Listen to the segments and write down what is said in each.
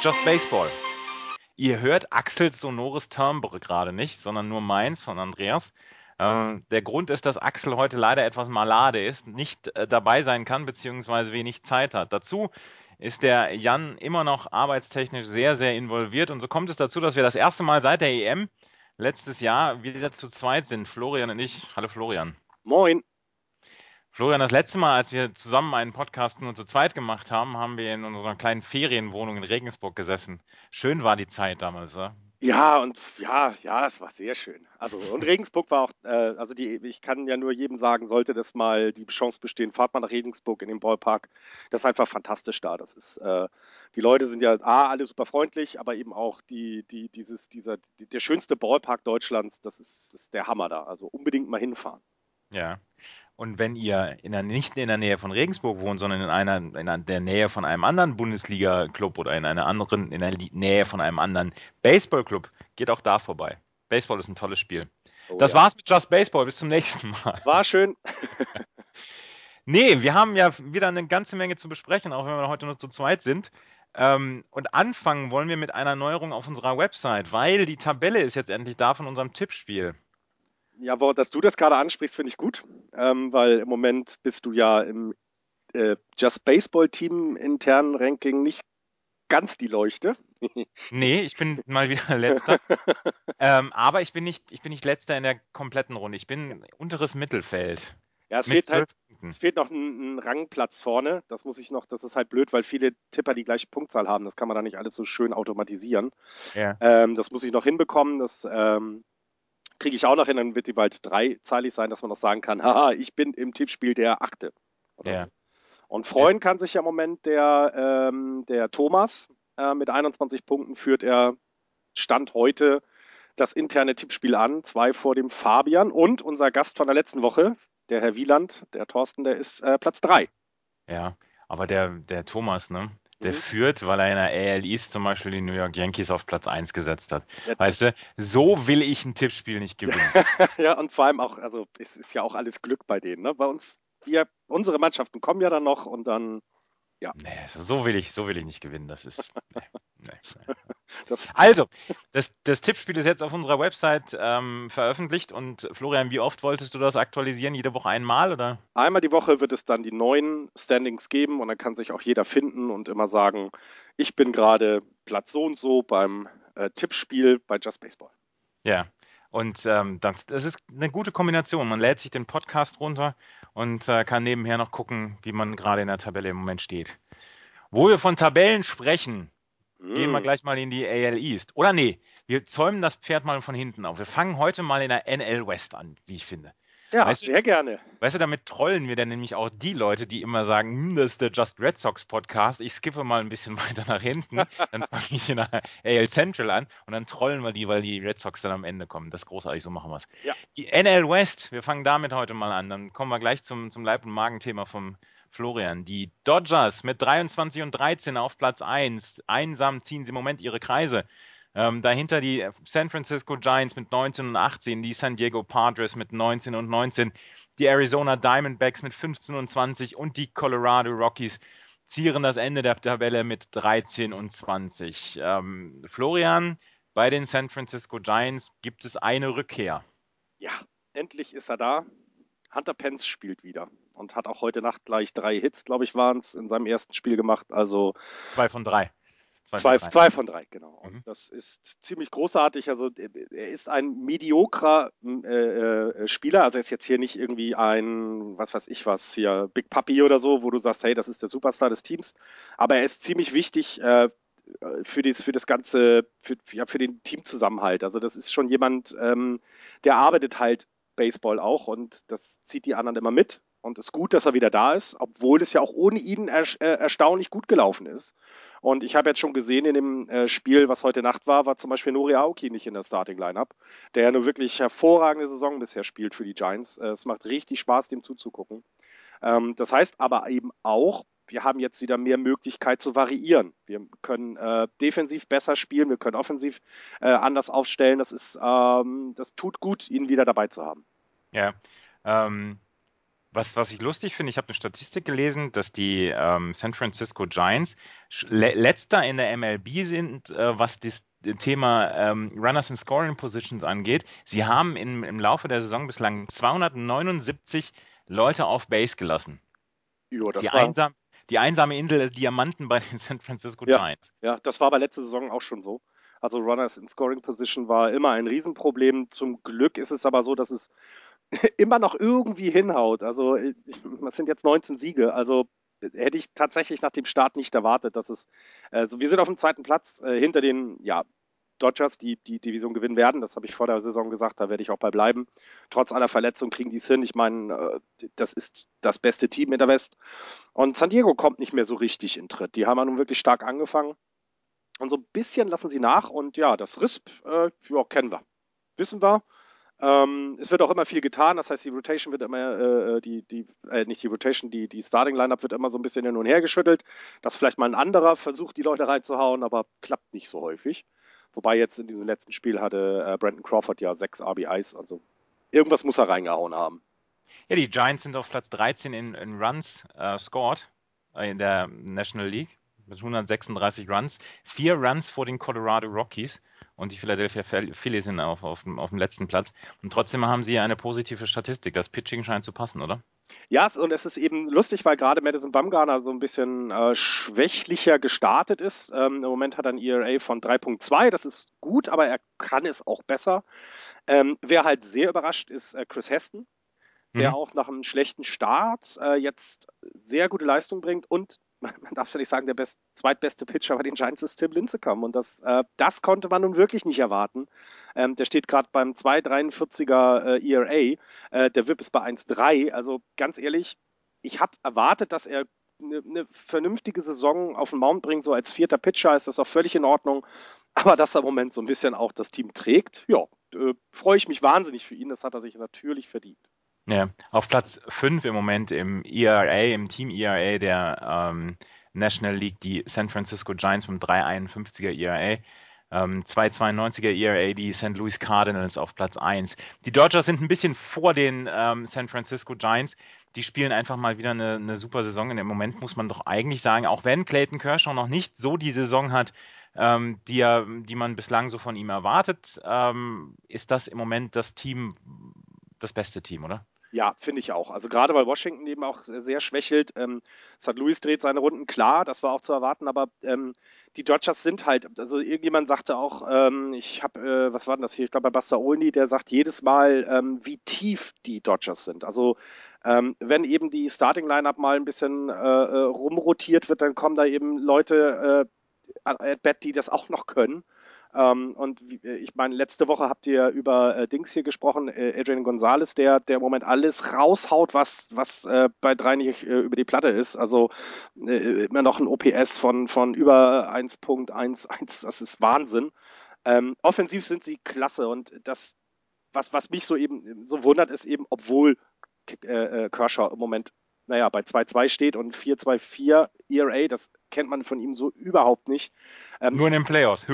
Just Baseball. Ihr hört Axels sonores Timbre gerade nicht, sondern nur meins von Andreas. Ähm, der Grund ist, dass Axel heute leider etwas malade ist, nicht äh, dabei sein kann, beziehungsweise wenig Zeit hat. Dazu ist der Jan immer noch arbeitstechnisch sehr, sehr involviert. Und so kommt es dazu, dass wir das erste Mal seit der EM letztes Jahr wieder zu zweit sind. Florian und ich. Hallo Florian. Moin. Florian, das letzte Mal, als wir zusammen einen Podcast nur zu zweit gemacht haben, haben wir in unserer kleinen Ferienwohnung in Regensburg gesessen. Schön war die Zeit damals, oder? Ja, und ja, ja, es war sehr schön. Also, und Regensburg war auch, äh, also die, ich kann ja nur jedem sagen, sollte das mal die Chance bestehen, fahrt mal nach Regensburg in den Ballpark. Das ist einfach fantastisch da. Das ist, äh, die Leute sind ja A, alle super freundlich, aber eben auch die, die, dieses, dieser, die, der schönste Ballpark Deutschlands, das ist, das ist der Hammer da. Also unbedingt mal hinfahren. Ja. Und wenn ihr in der, nicht in der Nähe von Regensburg wohnt, sondern in einer, in der Nähe von einem anderen Bundesliga-Club oder in einer anderen, in der Nähe von einem anderen Baseball-Club, geht auch da vorbei. Baseball ist ein tolles Spiel. Oh, das ja. war's mit Just Baseball. Bis zum nächsten Mal. War schön. Nee, wir haben ja wieder eine ganze Menge zu besprechen, auch wenn wir heute nur zu zweit sind. Ähm, und anfangen wollen wir mit einer Neuerung auf unserer Website, weil die Tabelle ist jetzt endlich da von unserem Tippspiel. Ja, wo, dass du das gerade ansprichst, finde ich gut, ähm, weil im Moment bist du ja im äh, Just Baseball Team internen Ranking nicht ganz die Leuchte. Nee, ich bin mal wieder letzter. ähm, aber ich bin nicht, ich bin nicht letzter in der kompletten Runde. Ich bin unteres Mittelfeld. Ja, es fehlt halt, es fehlt noch ein, ein Rangplatz vorne. Das muss ich noch, das ist halt blöd, weil viele Tipper die gleiche Punktzahl haben. Das kann man da nicht alles so schön automatisieren. Ja. Ähm, das muss ich noch hinbekommen. Das ähm, kriege ich auch noch hin. Dann wird die bald dreizahlig sein, dass man noch sagen kann, haha, ich bin im Tippspiel der Achte. Ja. so. Und freuen kann sich ja im Moment der, ähm, der Thomas. Äh, mit 21 Punkten führt er Stand heute das interne Tippspiel an. Zwei vor dem Fabian und unser Gast von der letzten Woche, der Herr Wieland, der Thorsten, der ist äh, Platz drei. Ja, aber der, der Thomas, ne? Der Mhm. führt, weil er in der AL East zum Beispiel die New York Yankees auf Platz 1 gesetzt hat. Ja, Weißt du, so will ich ein Tippspiel nicht gewinnen. ja, und vor allem auch, also es ist ja auch alles Glück bei denen. Ne? Bei uns, wir, unsere Mannschaften kommen ja dann noch und dann, Nee, so will ich, so will ich nicht gewinnen. Das ist. Nee, nee. Das, Also, das, das Tippspiel ist jetzt auf unserer Website ähm, veröffentlicht und Florian, wie oft wolltest du das aktualisieren? Jede Woche einmal oder? einmal die Woche wird es dann die neuen Standings geben und dann kann sich auch jeder finden und immer sagen, ich bin gerade Platz so und so beim äh, Tippspiel bei Just Baseball. Ja. Und ähm, das, das ist eine gute Kombination. Man lädt sich den Podcast runter und äh, kann nebenher noch gucken, wie man gerade in der Tabelle im Moment steht. Wo wir von Tabellen sprechen, gehen wir Mm. gleich mal in die AL East. Oder nee, wir zäumen das Pferd mal von hinten auf. Wir fangen heute mal in der NL West an, wie ich finde. Ja, Weißt du- sehr gerne. Weißt du, damit trollen wir dann nämlich auch die Leute, die immer sagen, hm, das ist der Just Red Sox Podcast. Ich skippe mal ein bisschen weiter nach hinten, dann fange ich in der AL Central an und dann trollen wir die, weil die Red Sox dann am Ende kommen. Das ist großartig, so machen wir es. Ja. Die NL West, wir fangen damit heute mal an. Dann kommen wir gleich zum, zum Leib- und Magenthema vom Florian. Die Dodgers mit 23 und 13 auf Platz 1. Einsam ziehen sie im Moment ihre Kreise. Ähm, dahinter die San Francisco Giants mit 19 und 18, die San Diego Padres mit 19 und 19, die Arizona Diamondbacks mit 15 und 20 und die Colorado Rockies zieren das Ende der Tabelle mit 13 und 20. Ähm, Florian, bei den San Francisco Giants gibt es eine Rückkehr. Ja, endlich ist er da. Hunter Pence spielt wieder und hat auch heute Nacht gleich drei Hits, glaube ich, waren es in seinem ersten Spiel gemacht. Also zwei von drei. Zwei, von, drei. zwei von drei, genau. Und mhm. das ist ziemlich großartig. Also er ist ein mediokrer äh, äh, Spieler. Also er ist jetzt hier nicht irgendwie ein, was weiß ich was, hier Big Puppy oder so, wo du sagst, hey, das ist der Superstar des Teams. Aber er ist ziemlich wichtig äh, für, dies, für das ganze, für, ja, für den Teamzusammenhalt. Also das ist schon jemand, ähm, der arbeitet halt Baseball auch und das zieht die anderen immer mit. Und es ist gut, dass er wieder da ist, obwohl es ja auch ohne ihn er, äh, erstaunlich gut gelaufen ist. Und ich habe jetzt schon gesehen in dem äh, Spiel, was heute Nacht war, war zum Beispiel Nori Aoki nicht in der Starting Lineup, der ja nur wirklich hervorragende Saison bisher spielt für die Giants. Äh, es macht richtig Spaß, dem zuzugucken. Ähm, das heißt aber eben auch, wir haben jetzt wieder mehr Möglichkeit zu variieren. Wir können äh, defensiv besser spielen, wir können offensiv äh, anders aufstellen. Das ist, ähm, das tut gut, ihn wieder dabei zu haben. Ja. Ähm, was, was ich lustig finde, ich habe eine Statistik gelesen, dass die ähm, San Francisco Giants le letzter in der MLB sind, äh, was das Thema ähm, Runners in Scoring Positions angeht. Sie haben in, im Laufe der Saison bislang 279 Leute auf Base gelassen. Jo, das die, einsam, die einsame Insel des Diamanten bei den San Francisco ja, Giants. Ja, das war aber letzte Saison auch schon so. Also Runners in Scoring Position war immer ein Riesenproblem. Zum Glück ist es aber so, dass es immer noch irgendwie hinhaut. Also, das sind jetzt 19 Siege. Also, hätte ich tatsächlich nach dem Start nicht erwartet, dass es. Also, wir sind auf dem zweiten Platz äh, hinter den ja, Dodgers, die die Division gewinnen werden. Das habe ich vor der Saison gesagt, da werde ich auch bei bleiben. Trotz aller Verletzungen kriegen die es hin. Ich meine, äh, das ist das beste Team in der West. Und San Diego kommt nicht mehr so richtig in Tritt. Die haben ja nun wirklich stark angefangen. Und so ein bisschen lassen sie nach. Und ja, das RISP, äh, ja, kennen wir. Wissen wir. Ähm, es wird auch immer viel getan, das heißt, die Rotation wird immer, äh, äh, die, die, äh, nicht die Rotation, die, die Starting Lineup wird immer so ein bisschen hin und her geschüttelt, dass vielleicht mal ein anderer versucht, die Leute reinzuhauen, aber klappt nicht so häufig. Wobei jetzt in diesem letzten Spiel hatte äh, Brandon Crawford ja sechs RBIs, also irgendwas muss er reingehauen haben. Ja, die Giants sind auf Platz 13 in, in Runs äh, scored äh, in der National League mit 136 Runs, vier Runs vor den Colorado Rockies und die Philadelphia Phillies sind auf, auf, auf dem letzten Platz. Und trotzdem haben sie eine positive Statistik. Das Pitching scheint zu passen, oder? Ja, und es ist eben lustig, weil gerade Madison Bumgarner so ein bisschen äh, schwächlicher gestartet ist. Ähm, Im Moment hat er ein ERA von 3.2, das ist gut, aber er kann es auch besser. Ähm, wer halt sehr überrascht ist äh, Chris Heston, der mhm. auch nach einem schlechten Start äh, jetzt sehr gute Leistung bringt und man darf ja nicht sagen, der best, zweitbeste Pitcher bei den Giants ist Tim Lincecum. Und das, äh, das konnte man nun wirklich nicht erwarten. Ähm, der steht gerade beim 2,43er äh, ERA. Äh, der WIP ist bei 1,3. Also ganz ehrlich, ich habe erwartet, dass er eine, eine vernünftige Saison auf den Mount bringt. So als vierter Pitcher ist das auch völlig in Ordnung. Aber dass er im Moment so ein bisschen auch das Team trägt, ja, äh, freue ich mich wahnsinnig für ihn. Das hat er sich natürlich verdient. Ja, auf Platz 5 im Moment im ERA, im Team ERA der ähm, National League, die San Francisco Giants mit 3,51er ERA. Ähm, 2,92er ERA, die St. Louis Cardinals auf Platz 1. Die Dodgers sind ein bisschen vor den ähm, San Francisco Giants. Die spielen einfach mal wieder eine, eine super Saison. Und im Moment muss man doch eigentlich sagen, auch wenn Clayton Kershaw noch nicht so die Saison hat, ähm, die, er, die man bislang so von ihm erwartet, ähm, ist das im Moment das Team, das beste Team, oder? Ja, finde ich auch. Also gerade weil Washington eben auch sehr schwächelt. Ähm, St. Louis dreht seine Runden, klar, das war auch zu erwarten, aber ähm, die Dodgers sind halt, also irgendjemand sagte auch, ähm, ich habe, äh, was war denn das hier? Ich glaube bei Buster Olney, der sagt jedes Mal, ähm, wie tief die Dodgers sind. Also ähm, wenn eben die Starting Lineup mal ein bisschen äh, äh rumrotiert wird, dann kommen da eben Leute äh, at bat, die das auch noch können. Ähm, und äh, ich meine, letzte Woche habt ihr über äh, Dings hier gesprochen, äh, Adrian Gonzalez, der, der im Moment alles raushaut, was, was äh, bei drei nicht äh, über die Platte ist. Also äh, immer noch ein OPS von, von über 1.11, das ist Wahnsinn. Ähm, offensiv sind sie klasse und das, was, was mich so eben so wundert, ist eben, obwohl Kershaw im Moment naja, bei 2-2 steht und 4-2-4 ERA, das kennt man von ihm so überhaupt nicht. Ähm, Nur in den Playoffs.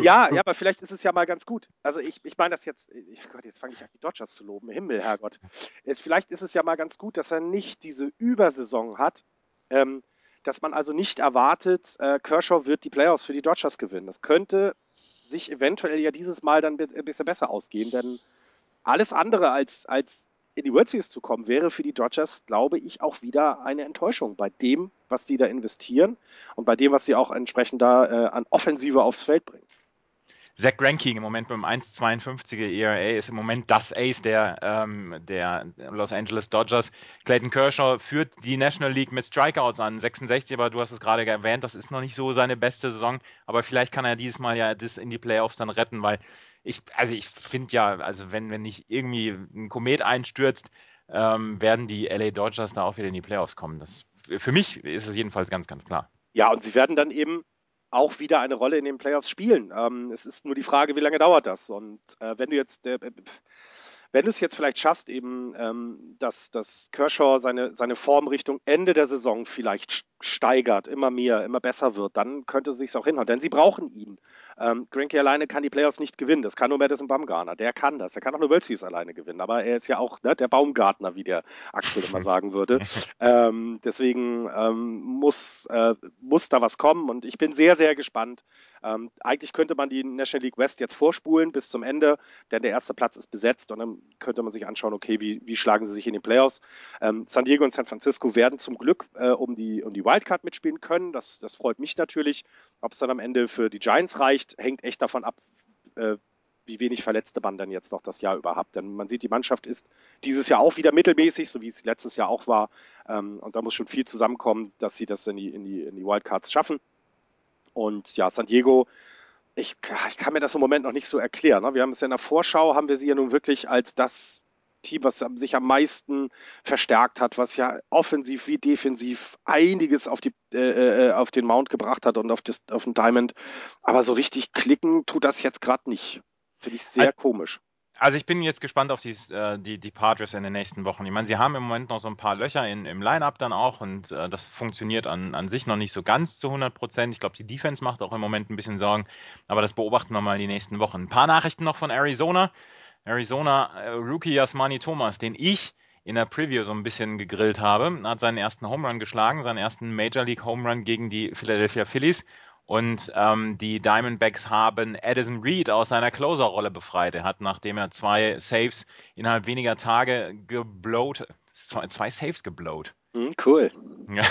ja, ja, aber vielleicht ist es ja mal ganz gut. Also ich, ich meine das jetzt, ich, Gott, jetzt fange ich an, die Dodgers zu loben. Himmel, Herrgott. Jetzt, vielleicht ist es ja mal ganz gut, dass er nicht diese Übersaison hat, ähm, dass man also nicht erwartet, äh, Kershaw wird die Playoffs für die Dodgers gewinnen. Das könnte sich eventuell ja dieses Mal dann ein bisschen besser ausgehen, denn alles andere als, als in die World Series zu kommen, wäre für die Dodgers, glaube ich, auch wieder eine Enttäuschung bei dem, was die da investieren und bei dem, was sie auch entsprechend da äh, an Offensive aufs Feld bringen. Zach Greinke im Moment dem 1,52er ERA ist im Moment das Ace der, ähm, der Los Angeles Dodgers. Clayton Kershaw führt die National League mit Strikeouts an, 66, aber du hast es gerade erwähnt, das ist noch nicht so seine beste Saison, aber vielleicht kann er dieses Mal ja das in die Playoffs dann retten, weil ich, also ich finde ja, also wenn, wenn nicht irgendwie ein Komet einstürzt, ähm, werden die LA Dodgers da auch wieder in die Playoffs kommen. Das, für mich ist es jedenfalls ganz, ganz klar. Ja, und sie werden dann eben auch wieder eine Rolle in den Playoffs spielen. Ähm, es ist nur die Frage, wie lange dauert das? Und äh, wenn du jetzt, äh, wenn du es jetzt vielleicht schaffst, eben, ähm, dass, dass Kershaw seine, seine Form Richtung Ende der Saison vielleicht steigert, immer mehr, immer besser wird, dann könnte es sich auch hinhauen. Denn sie brauchen ihn. Ähm, Granky alleine kann die Playoffs nicht gewinnen. Das kann nur Madison Bumgarner. Der kann das. Er kann auch nur World Series alleine gewinnen. Aber er ist ja auch ne, der Baumgartner, wie der Axel immer sagen würde. ähm, deswegen ähm, muss, äh, muss da was kommen. Und ich bin sehr, sehr gespannt. Ähm, eigentlich könnte man die National League West jetzt vorspulen bis zum Ende, denn der erste Platz ist besetzt. Und dann könnte man sich anschauen, okay, wie, wie schlagen sie sich in den Playoffs. Ähm, San Diego und San Francisco werden zum Glück äh, um die, um die Wildcard mitspielen können. Das, das freut mich natürlich. Ob es dann am Ende für die Giants reicht, hängt echt davon ab, äh, wie wenig verletzte man dann jetzt noch das Jahr über hat. Denn man sieht, die Mannschaft ist dieses Jahr auch wieder mittelmäßig, so wie es letztes Jahr auch war. Ähm, und da muss schon viel zusammenkommen, dass sie das in die, in die, in die Wildcards schaffen. Und ja, San Diego, ich, ich kann mir das im Moment noch nicht so erklären. Ne? Wir haben es ja in der Vorschau, haben wir sie ja nun wirklich als das Team, was sich am meisten verstärkt hat, was ja offensiv wie defensiv einiges auf, die, äh, äh, auf den Mount gebracht hat und auf, das, auf den Diamond. Aber so richtig klicken tut das jetzt gerade nicht. Finde ich sehr also, komisch. Also ich bin jetzt gespannt auf die, äh, die, die Padres in den nächsten Wochen. Ich meine, sie haben im Moment noch so ein paar Löcher in, im Line-Up dann auch und äh, das funktioniert an, an sich noch nicht so ganz zu 100 Prozent. Ich glaube, die Defense macht auch im Moment ein bisschen Sorgen, aber das beobachten wir mal die nächsten Wochen. Ein paar Nachrichten noch von Arizona. Arizona äh, Rookie Yasmani Thomas, den ich in der Preview so ein bisschen gegrillt habe, hat seinen ersten Home Run geschlagen, seinen ersten Major League Home Run gegen die Philadelphia Phillies. Und ähm, die Diamondbacks haben Addison Reed aus seiner Closer-Rolle befreit. Er hat, nachdem er zwei Saves innerhalb weniger Tage geblowt, zwei, zwei Saves geblowt. Mhm, cool. Ja.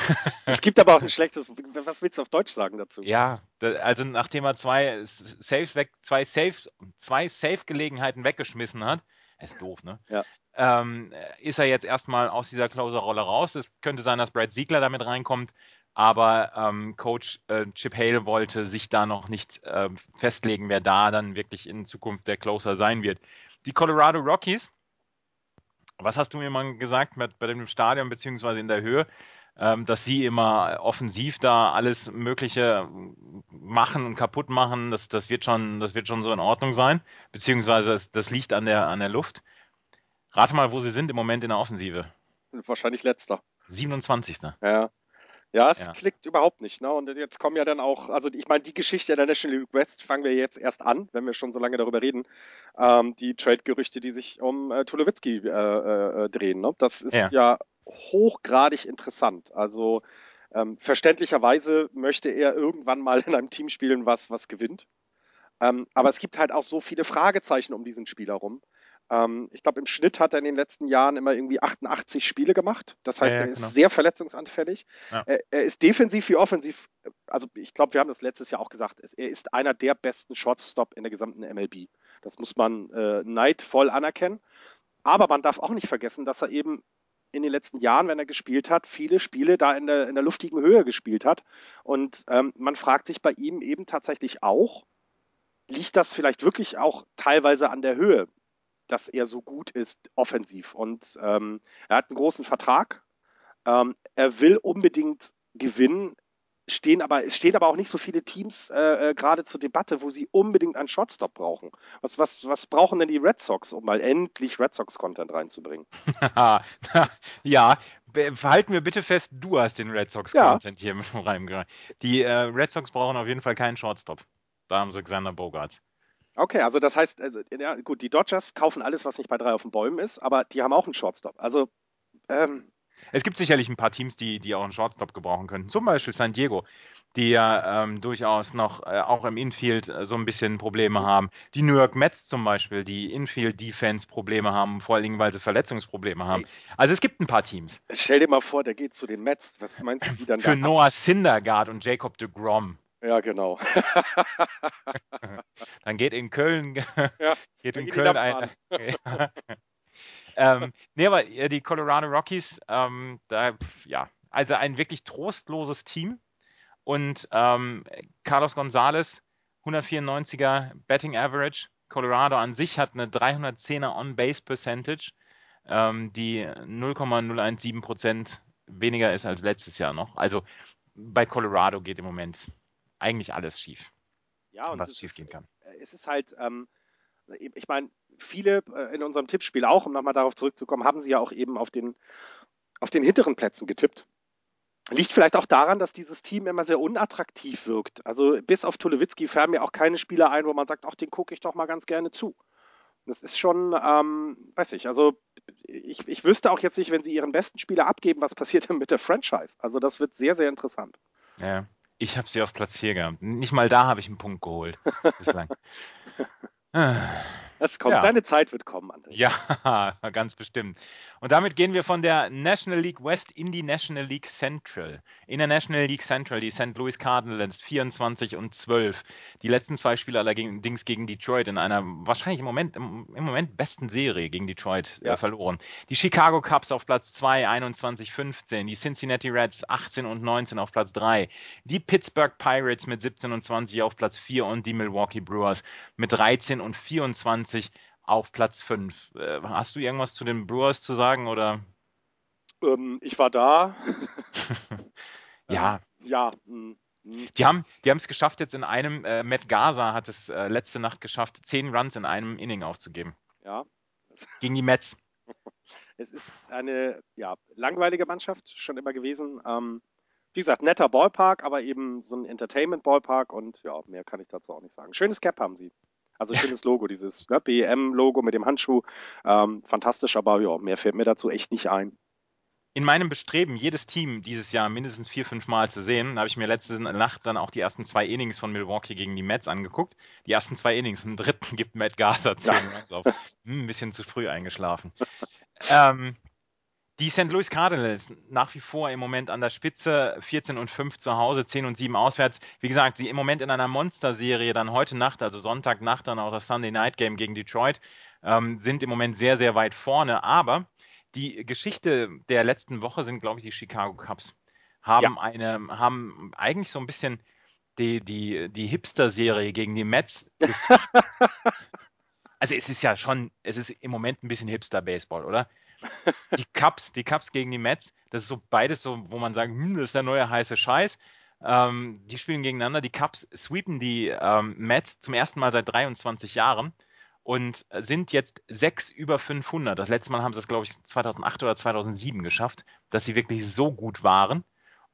es gibt aber auch ein schlechtes, was willst du auf Deutsch sagen dazu? Ja, also nachdem er zwei Saves weg, zwei Saves, zwei Safe-Gelegenheiten weggeschmissen hat, ist doof, ne? Ja. Ähm, ist er jetzt erstmal aus dieser Closer-Rolle raus. Es könnte sein, dass Brad Siegler damit reinkommt, aber ähm, Coach äh, Chip Hale wollte sich da noch nicht äh, festlegen, wer da dann wirklich in Zukunft der Closer sein wird. Die Colorado Rockies was hast du mir mal gesagt mit, bei dem Stadion beziehungsweise in der Höhe, ähm, dass sie immer offensiv da alles Mögliche machen und kaputt machen? Das, das, wird, schon, das wird schon so in Ordnung sein, beziehungsweise das, das liegt an der, an der Luft. Rate mal, wo sie sind im Moment in der Offensive. Wahrscheinlich letzter. 27. Ja. Ja, es ja. klickt überhaupt nicht. Ne? Und jetzt kommen ja dann auch, also ich meine, die Geschichte der National League West fangen wir jetzt erst an, wenn wir schon so lange darüber reden. Ähm, die Trade-Gerüchte, die sich um äh, Tulowitzki äh, äh, drehen. Ne? Das ist ja. ja hochgradig interessant. Also ähm, verständlicherweise möchte er irgendwann mal in einem Team spielen, was, was gewinnt. Ähm, aber es gibt halt auch so viele Fragezeichen um diesen Spieler rum. Ähm, ich glaube, im Schnitt hat er in den letzten Jahren immer irgendwie 88 Spiele gemacht. Das heißt, ja, ja, er ist genau. sehr verletzungsanfällig. Ja. Er, er, ist defensiv wie offensiv. Also ich glaube, wir haben das letztes Jahr auch gesagt. Er ist einer der besten Shortstop in der gesamten MLB. Das muss man äh, neidvoll anerkennen. Aber man darf auch nicht vergessen, dass er eben in den letzten Jahren, wenn er gespielt hat, viele Spiele da in der, in der luftigen Höhe gespielt hat. Und ähm, man fragt sich bei ihm eben tatsächlich auch, liegt das vielleicht wirklich auch teilweise an der Höhe? Dass er so gut ist offensiv. Und ähm, er hat einen großen Vertrag. Ähm, er will unbedingt gewinnen. Stehen aber, es stehen aber auch nicht so viele Teams äh, äh, gerade zur Debatte, wo sie unbedingt einen Shotstop brauchen. Was, was, was brauchen denn die Red Sox, um mal endlich Red Sox-Content reinzubringen? ja, verhalten wir bitte fest, du hast den Red Sox-Content ja. hier mit reingebracht. Die äh, Red Sox brauchen auf jeden Fall keinen Shortstop. Da haben sie Xander Bogarts. Okay, also das heißt, also, ja, gut, die Dodgers kaufen alles, was nicht bei drei auf den Bäumen ist, aber die haben auch einen Shortstop. Also, ähm, Es gibt sicherlich ein paar Teams, die, die auch einen Shortstop gebrauchen könnten. Zum Beispiel San Diego, die ja ähm, durchaus noch äh, auch im Infield äh, so ein bisschen Probleme haben. Die New York Mets zum Beispiel, die Infield-Defense Probleme haben, vor allen Dingen, weil sie Verletzungsprobleme haben. Also es gibt ein paar Teams. Stell dir mal vor, der geht zu den Mets. Was meinst du, wie dann Für Noah Syndergaard und Jacob de Grom. Ja, genau. Dann geht in Köln, Ja, geht in die Köln eine. ähm, nee, aber äh, die Colorado Rockies, ähm, da, ja, also ein wirklich trostloses Team. Und ähm, Carlos Gonzalez, 194er Betting Average. Colorado an sich hat eine 310er On-Base Percentage, ähm, die 0,017 Prozent weniger ist als letztes Jahr noch. Also bei Colorado geht im Moment eigentlich alles schief, Ja, und was es schief ist, gehen kann. äh, es ist halt, ähm, ich meine, viele äh, in unserem Tippspiel auch, um nochmal darauf zurückzukommen, haben sie ja auch eben auf den, auf den hinteren Plätzen getippt. Liegt vielleicht auch daran, dass dieses Team immer sehr unattraktiv wirkt. Also bis auf Tulowitzki fallen mir auch keine Spieler ein, wo man sagt, ach, den gucke ich doch mal ganz gerne zu. Das ist schon, ähm, weiß ich, also ich, ich wüsste auch jetzt nicht, wenn sie ihren besten Spieler abgeben, was passiert denn mit der Franchise. Also das wird sehr, sehr interessant. Ja, ich habe sie auf Platz 4 gehabt. Nicht mal da habe ich einen Punkt geholt bislang. Das kommt, Ja. deine Zeit wird kommen, André. Ja, ganz bestimmt. Und damit gehen wir von der National League West in die National League Central. In der National League Central die St. Louis Cardinals 24 und 12. Die letzten zwei Spiele allerdings gegen Detroit in einer wahrscheinlich im Moment, im, im Moment besten Serie gegen Detroit Ja. äh, verloren. Die Chicago Cubs auf Platz 2, 21, 15. Die Cincinnati Reds 18 und 19 auf Platz 3. Die Pittsburgh Pirates mit 17 und 20 auf Platz 4 und die Milwaukee Brewers mit 13 und 24 auf Platz 5. Äh, hast du irgendwas zu den Brewers zu sagen oder? Ähm, ich war da. Ja, Ähm, ja. mm, mm. die haben die es geschafft jetzt in einem, äh, Matt Gaza hat es äh, letzte Nacht geschafft, 10 Runs in einem Inning aufzugeben. Ja. Gegen die Mets. Es ist eine ja, langweilige Mannschaft schon immer gewesen. Ähm, wie gesagt, netter Ballpark, aber eben so ein Entertainment-Ballpark und ja, mehr kann ich dazu auch nicht sagen. Schönes Cap haben sie. Also schönes Logo, dieses ne, BEM-Logo mit dem Handschuh. Ähm, fantastisch, aber ja, mehr fällt mir dazu echt nicht ein. In meinem Bestreben, jedes Team dieses Jahr mindestens vier, fünf Mal zu sehen, habe ich mir letzte Nacht dann auch die ersten zwei Innings von Milwaukee gegen die Mets angeguckt. Die ersten zwei Innings, im dritten gibt Matt Gaza 10 Ja. Runs auf. Hm, ein bisschen zu früh eingeschlafen. ähm, die St. Louis Cardinals nach wie vor im Moment an der Spitze, 14 und 5 zu Hause, 10 und 7 auswärts. Wie gesagt, sie im Moment in einer Monsterserie, dann heute Nacht, also Sonntagnacht, dann auch das Sunday Night Game gegen Detroit, ähm, sind im Moment sehr, sehr weit vorne. Aber die Geschichte der letzten Woche sind, glaube ich, die Chicago Cubs. Haben eine, haben eigentlich so ein bisschen die, die, die Hipster-Serie gegen die Mets. Also es ist ja schon, es ist im Moment ein bisschen Hipster-Baseball, oder? Die Cubs, die Cubs gegen die Mets, das ist so beides so, wo man sagt, hm, das ist der neue heiße Scheiß. Ähm, die spielen gegeneinander. Die Cubs sweepen die ähm, Mets zum ersten Mal seit 23 Jahren und sind jetzt sechs über 500. Das letzte Mal haben sie es, glaube ich, 2008 oder 2007 geschafft, dass sie wirklich so gut waren.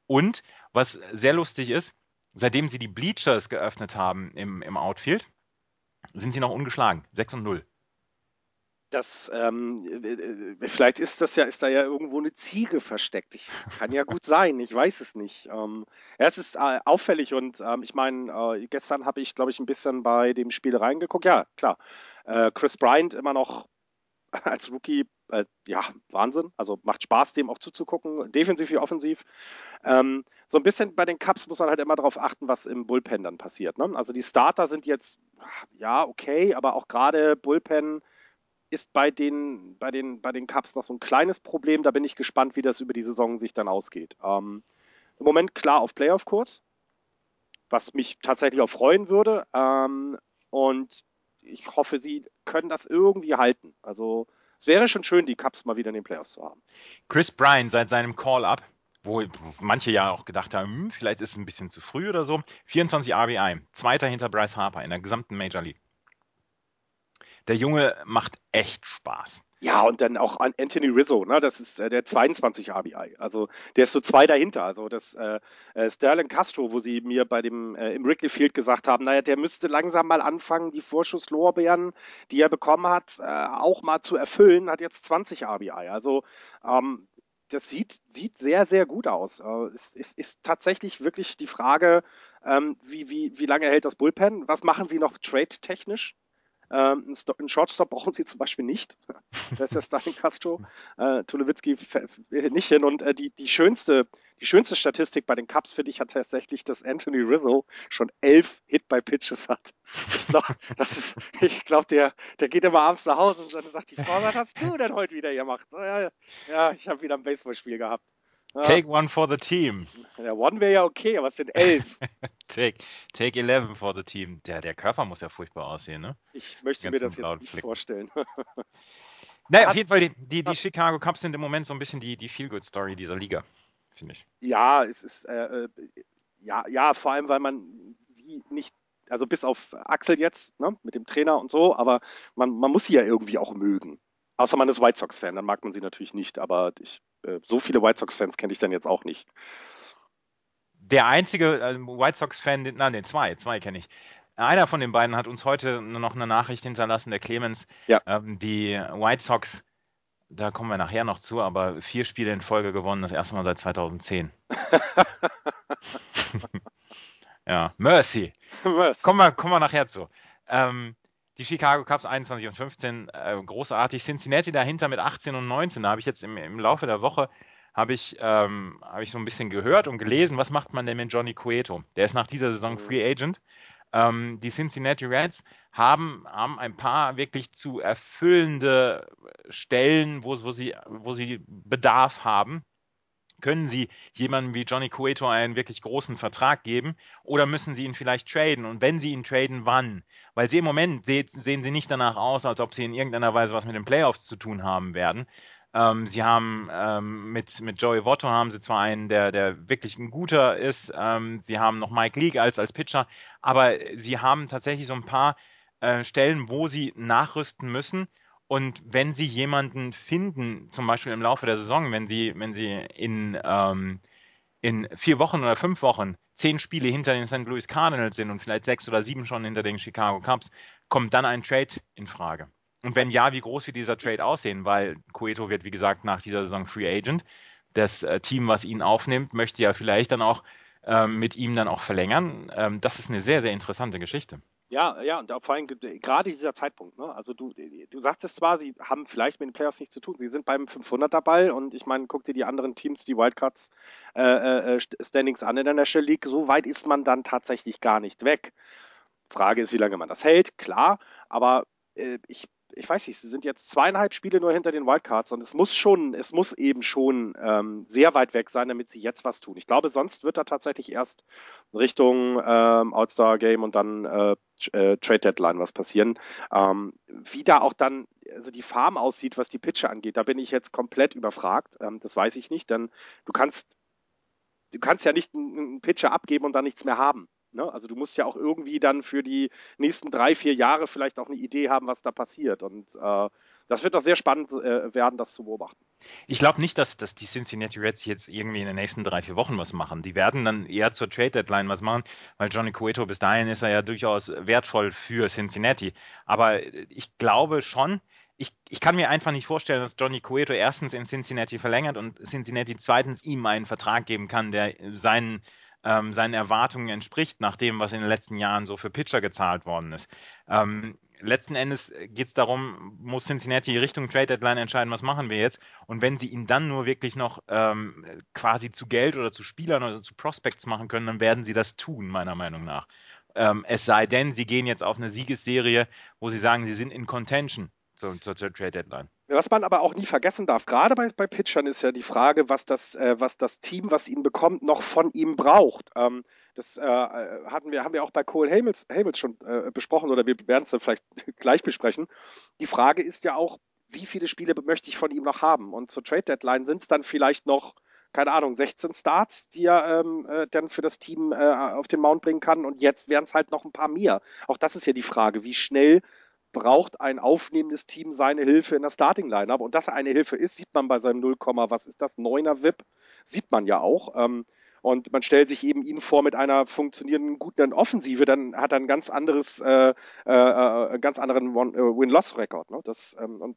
Und was sehr lustig ist, seitdem sie die Bleachers geöffnet haben im, im Outfield, sind sie noch ungeschlagen. 6 und 0. Das, ähm, äh, vielleicht ist das ja, ist da ja irgendwo eine Ziege versteckt. Ich, kann ja gut sein, ich weiß es nicht. Ähm, ja, es ist äh, auffällig und ähm, ich meine, äh, gestern habe ich, glaube ich, ein bisschen bei dem Spiel reingeguckt. Ja, klar. Äh, Chris Bryant immer noch als Rookie, äh, ja, Wahnsinn. Also macht Spaß, dem auch zuzugucken, defensiv wie offensiv. Ähm, so ein bisschen bei den Cups muss man halt immer darauf achten, was im Bullpen dann passiert. Ne? Also die Starter sind jetzt, ja, okay, aber auch gerade Bullpen ist bei den, bei, den, bei den Cups noch so ein kleines Problem. Da bin ich gespannt, wie das über die Saison sich dann ausgeht. Ähm, Im Moment klar auf Playoff-Kurs, was mich tatsächlich auch freuen würde. Ähm, und ich hoffe, sie können das irgendwie halten. Also es wäre schon schön, die Cups mal wieder in den Playoffs zu haben. Chris Bryan seit seinem Call-up, wo manche ja auch gedacht haben, hm, vielleicht ist es ein bisschen zu früh oder so, 24 RBI, zweiter hinter Bryce Harper in der gesamten Major League. Der Junge macht echt Spaß. Ja, und dann auch an Anthony Rizzo, ne? Das ist äh, der 22 RBI. Also der ist so zwei dahinter. Also das äh, äh, Sterling Castro, wo sie mir bei dem äh, im Wrigley Field gesagt haben, naja, der müsste langsam mal anfangen, die Vorschusslorbeeren, die er bekommen hat, äh, auch mal zu erfüllen, hat jetzt 20 RBI. Also ähm, das sieht, sieht sehr, sehr gut aus. Äh, es ist, ist tatsächlich wirklich die Frage, ähm, wie, wie, wie lange hält das Bullpen? Was machen sie noch trade-technisch? Ähm, einen Shortstop brauchen sie zum Beispiel nicht. Das ist ja Stalin Castro. Äh, Tulowitzki nicht hin. Und äh, die, die, schönste, die schönste Statistik bei den Cups, finde ich, hat tatsächlich, dass Anthony Rizzo schon elf Hit-by-Pitches hat. Ich glaube, glaub, der, der geht immer abends nach Hause und sagt, die Frau, was hast du denn heute wieder gemacht? Ja, ja ich habe wieder ein Baseballspiel gehabt. Take one for the team. Ja, one wäre ja okay, aber es sind elf. take, take 11 for the team. Der, der Körper muss ja furchtbar aussehen, ne? Ich möchte mir das jetzt nicht Flicken. vorstellen. naja, auf jeden Fall, die, die, die Chicago Cubs sind im Moment so ein bisschen die, die Feel-Good-Story dieser Liga, finde ich. Ja, es ist, äh, äh, ja, ja, vor allem, weil man sie nicht also bis auf Axel jetzt, ne, mit dem Trainer und so, aber man, man muss sie ja irgendwie auch mögen. Außer man ist White Sox-Fan, dann mag man sie natürlich nicht, aber ich, äh, so viele White Sox-Fans kenne ich dann jetzt auch nicht. Der einzige äh, White Sox-Fan, nein, den zwei, zwei kenne ich. Einer von den beiden hat uns heute noch eine Nachricht hinterlassen, der Clemens. Ja. Ähm, die White Sox, da kommen wir nachher noch zu, aber vier Spiele in Folge gewonnen, das erste Mal seit 2010. ja, Mercy. Mercy. Kommen, wir, kommen wir nachher zu. Ähm, die Chicago Cubs 21 und 15, äh, großartig. Cincinnati dahinter mit 18 und 19. Da habe ich jetzt im, im Laufe der Woche habe ich, ähm, hab ich so ein bisschen gehört und gelesen, was macht man denn mit Johnny Cueto? Der ist nach dieser Saison mhm. Free Agent. Ähm, die Cincinnati Reds haben, haben ein paar wirklich zu erfüllende Stellen, wo, wo, sie, wo sie Bedarf haben. Können Sie jemandem wie Johnny Cueto einen wirklich großen Vertrag geben oder müssen Sie ihn vielleicht traden? Und wenn Sie ihn traden, wann? Weil Sie im Moment sehen Sie nicht danach aus, als ob Sie in irgendeiner Weise was mit den Playoffs zu tun haben werden. Ähm, sie haben ähm, mit, mit Joey Votto haben sie zwar einen, der, der wirklich ein guter ist. Ähm, sie haben noch Mike Leake als, als Pitcher, aber sie haben tatsächlich so ein paar äh, Stellen, wo sie nachrüsten müssen. Und wenn Sie jemanden finden, zum Beispiel im Laufe der Saison, wenn Sie, wenn Sie in, ähm, in vier Wochen oder fünf Wochen zehn Spiele hinter den St. Louis Cardinals sind und vielleicht sechs oder sieben schon hinter den Chicago Cubs, kommt dann ein Trade in Frage. Und wenn ja, wie groß wird dieser Trade aussehen? Weil Cueto wird, wie gesagt, nach dieser Saison Free Agent. Das äh, Team, was ihn aufnimmt, möchte ja vielleicht dann auch ähm, mit ihm dann auch verlängern. Ähm, das ist eine sehr, sehr interessante Geschichte. Ja, ja, und vor allem gerade dieser Zeitpunkt. Ne? Also du, du sagtest zwar, sie haben vielleicht mit den Playoffs nichts zu tun. Sie sind beim 500er Ball und ich meine, guck dir die anderen Teams, die Wildcards äh, äh, Standings an in der National League. So weit ist man dann tatsächlich gar nicht weg. Frage ist, wie lange man das hält, klar. Aber äh, ich ich weiß nicht, sie sind jetzt zweieinhalb Spiele nur hinter den Wildcards und es muss schon, es muss eben schon ähm, sehr weit weg sein, damit sie jetzt was tun. Ich glaube, sonst wird da tatsächlich erst Richtung ähm, All-Star Game und dann äh, äh, Trade Deadline was passieren. Ähm, wie da auch dann also die Farm aussieht, was die Pitcher angeht, da bin ich jetzt komplett überfragt. Ähm, das weiß ich nicht, denn du kannst du kannst ja nicht einen Pitcher abgeben und dann nichts mehr haben. Ne? Also du musst ja auch irgendwie dann für die nächsten drei, vier Jahre vielleicht auch eine Idee haben, was da passiert. Und äh, das wird doch sehr spannend äh, werden, das zu beobachten. Ich glaube nicht, dass, dass die Cincinnati Reds jetzt irgendwie in den nächsten drei, vier Wochen was machen. Die werden dann eher zur Trade Deadline was machen, weil Johnny Cueto bis dahin ist er ja durchaus wertvoll für Cincinnati. Aber ich glaube schon, ich, ich, kann mir einfach nicht vorstellen, dass Johnny Cueto erstens in Cincinnati verlängert und Cincinnati zweitens ihm einen Vertrag geben kann, der seinen ähm, seinen Erwartungen entspricht, nach dem, was in den letzten Jahren so für Pitcher gezahlt worden ist. Ähm, letzten Endes geht es darum, muss Cincinnati Richtung Trade Deadline entscheiden, was machen wir jetzt. Und wenn sie ihn dann nur wirklich noch ähm, quasi zu Geld oder zu Spielern oder zu Prospects machen können, dann werden sie das tun, meiner Meinung nach. Ähm, es sei denn, sie gehen jetzt auf eine Siegesserie, wo sie sagen, sie sind in Contention zur, zur, Trade Deadline. Was man aber auch nie vergessen darf, gerade bei, bei Pitchern ist ja die Frage, was das, äh, was das Team, was ihn bekommt, noch von ihm braucht. Ähm, das äh, hatten wir, haben wir auch bei Cole Hamels, Hamels schon äh, besprochen oder wir werden es dann vielleicht gleich besprechen. Die Frage ist ja auch, wie viele Spiele möchte ich von ihm noch haben? Und zur Trade Deadline sind es dann vielleicht noch, keine Ahnung, 16 Starts, die er ähm, äh, dann für das Team äh, auf den Mount bringen kann. Und jetzt wären es halt noch ein paar mehr. Auch das ist ja die Frage, wie schnell braucht ein aufnehmendes Team seine Hilfe in der Starting Lineup. Und dass er eine Hilfe ist, sieht man bei seinem 0, was ist das, 9er VIP, sieht man ja auch. Ähm, und man stellt sich eben ihn vor mit einer funktionierenden, guten Offensive, dann hat er ein ganz anderes, äh, äh, äh ganz anderen äh, Win-Loss-Rekord. Ne? ähm, und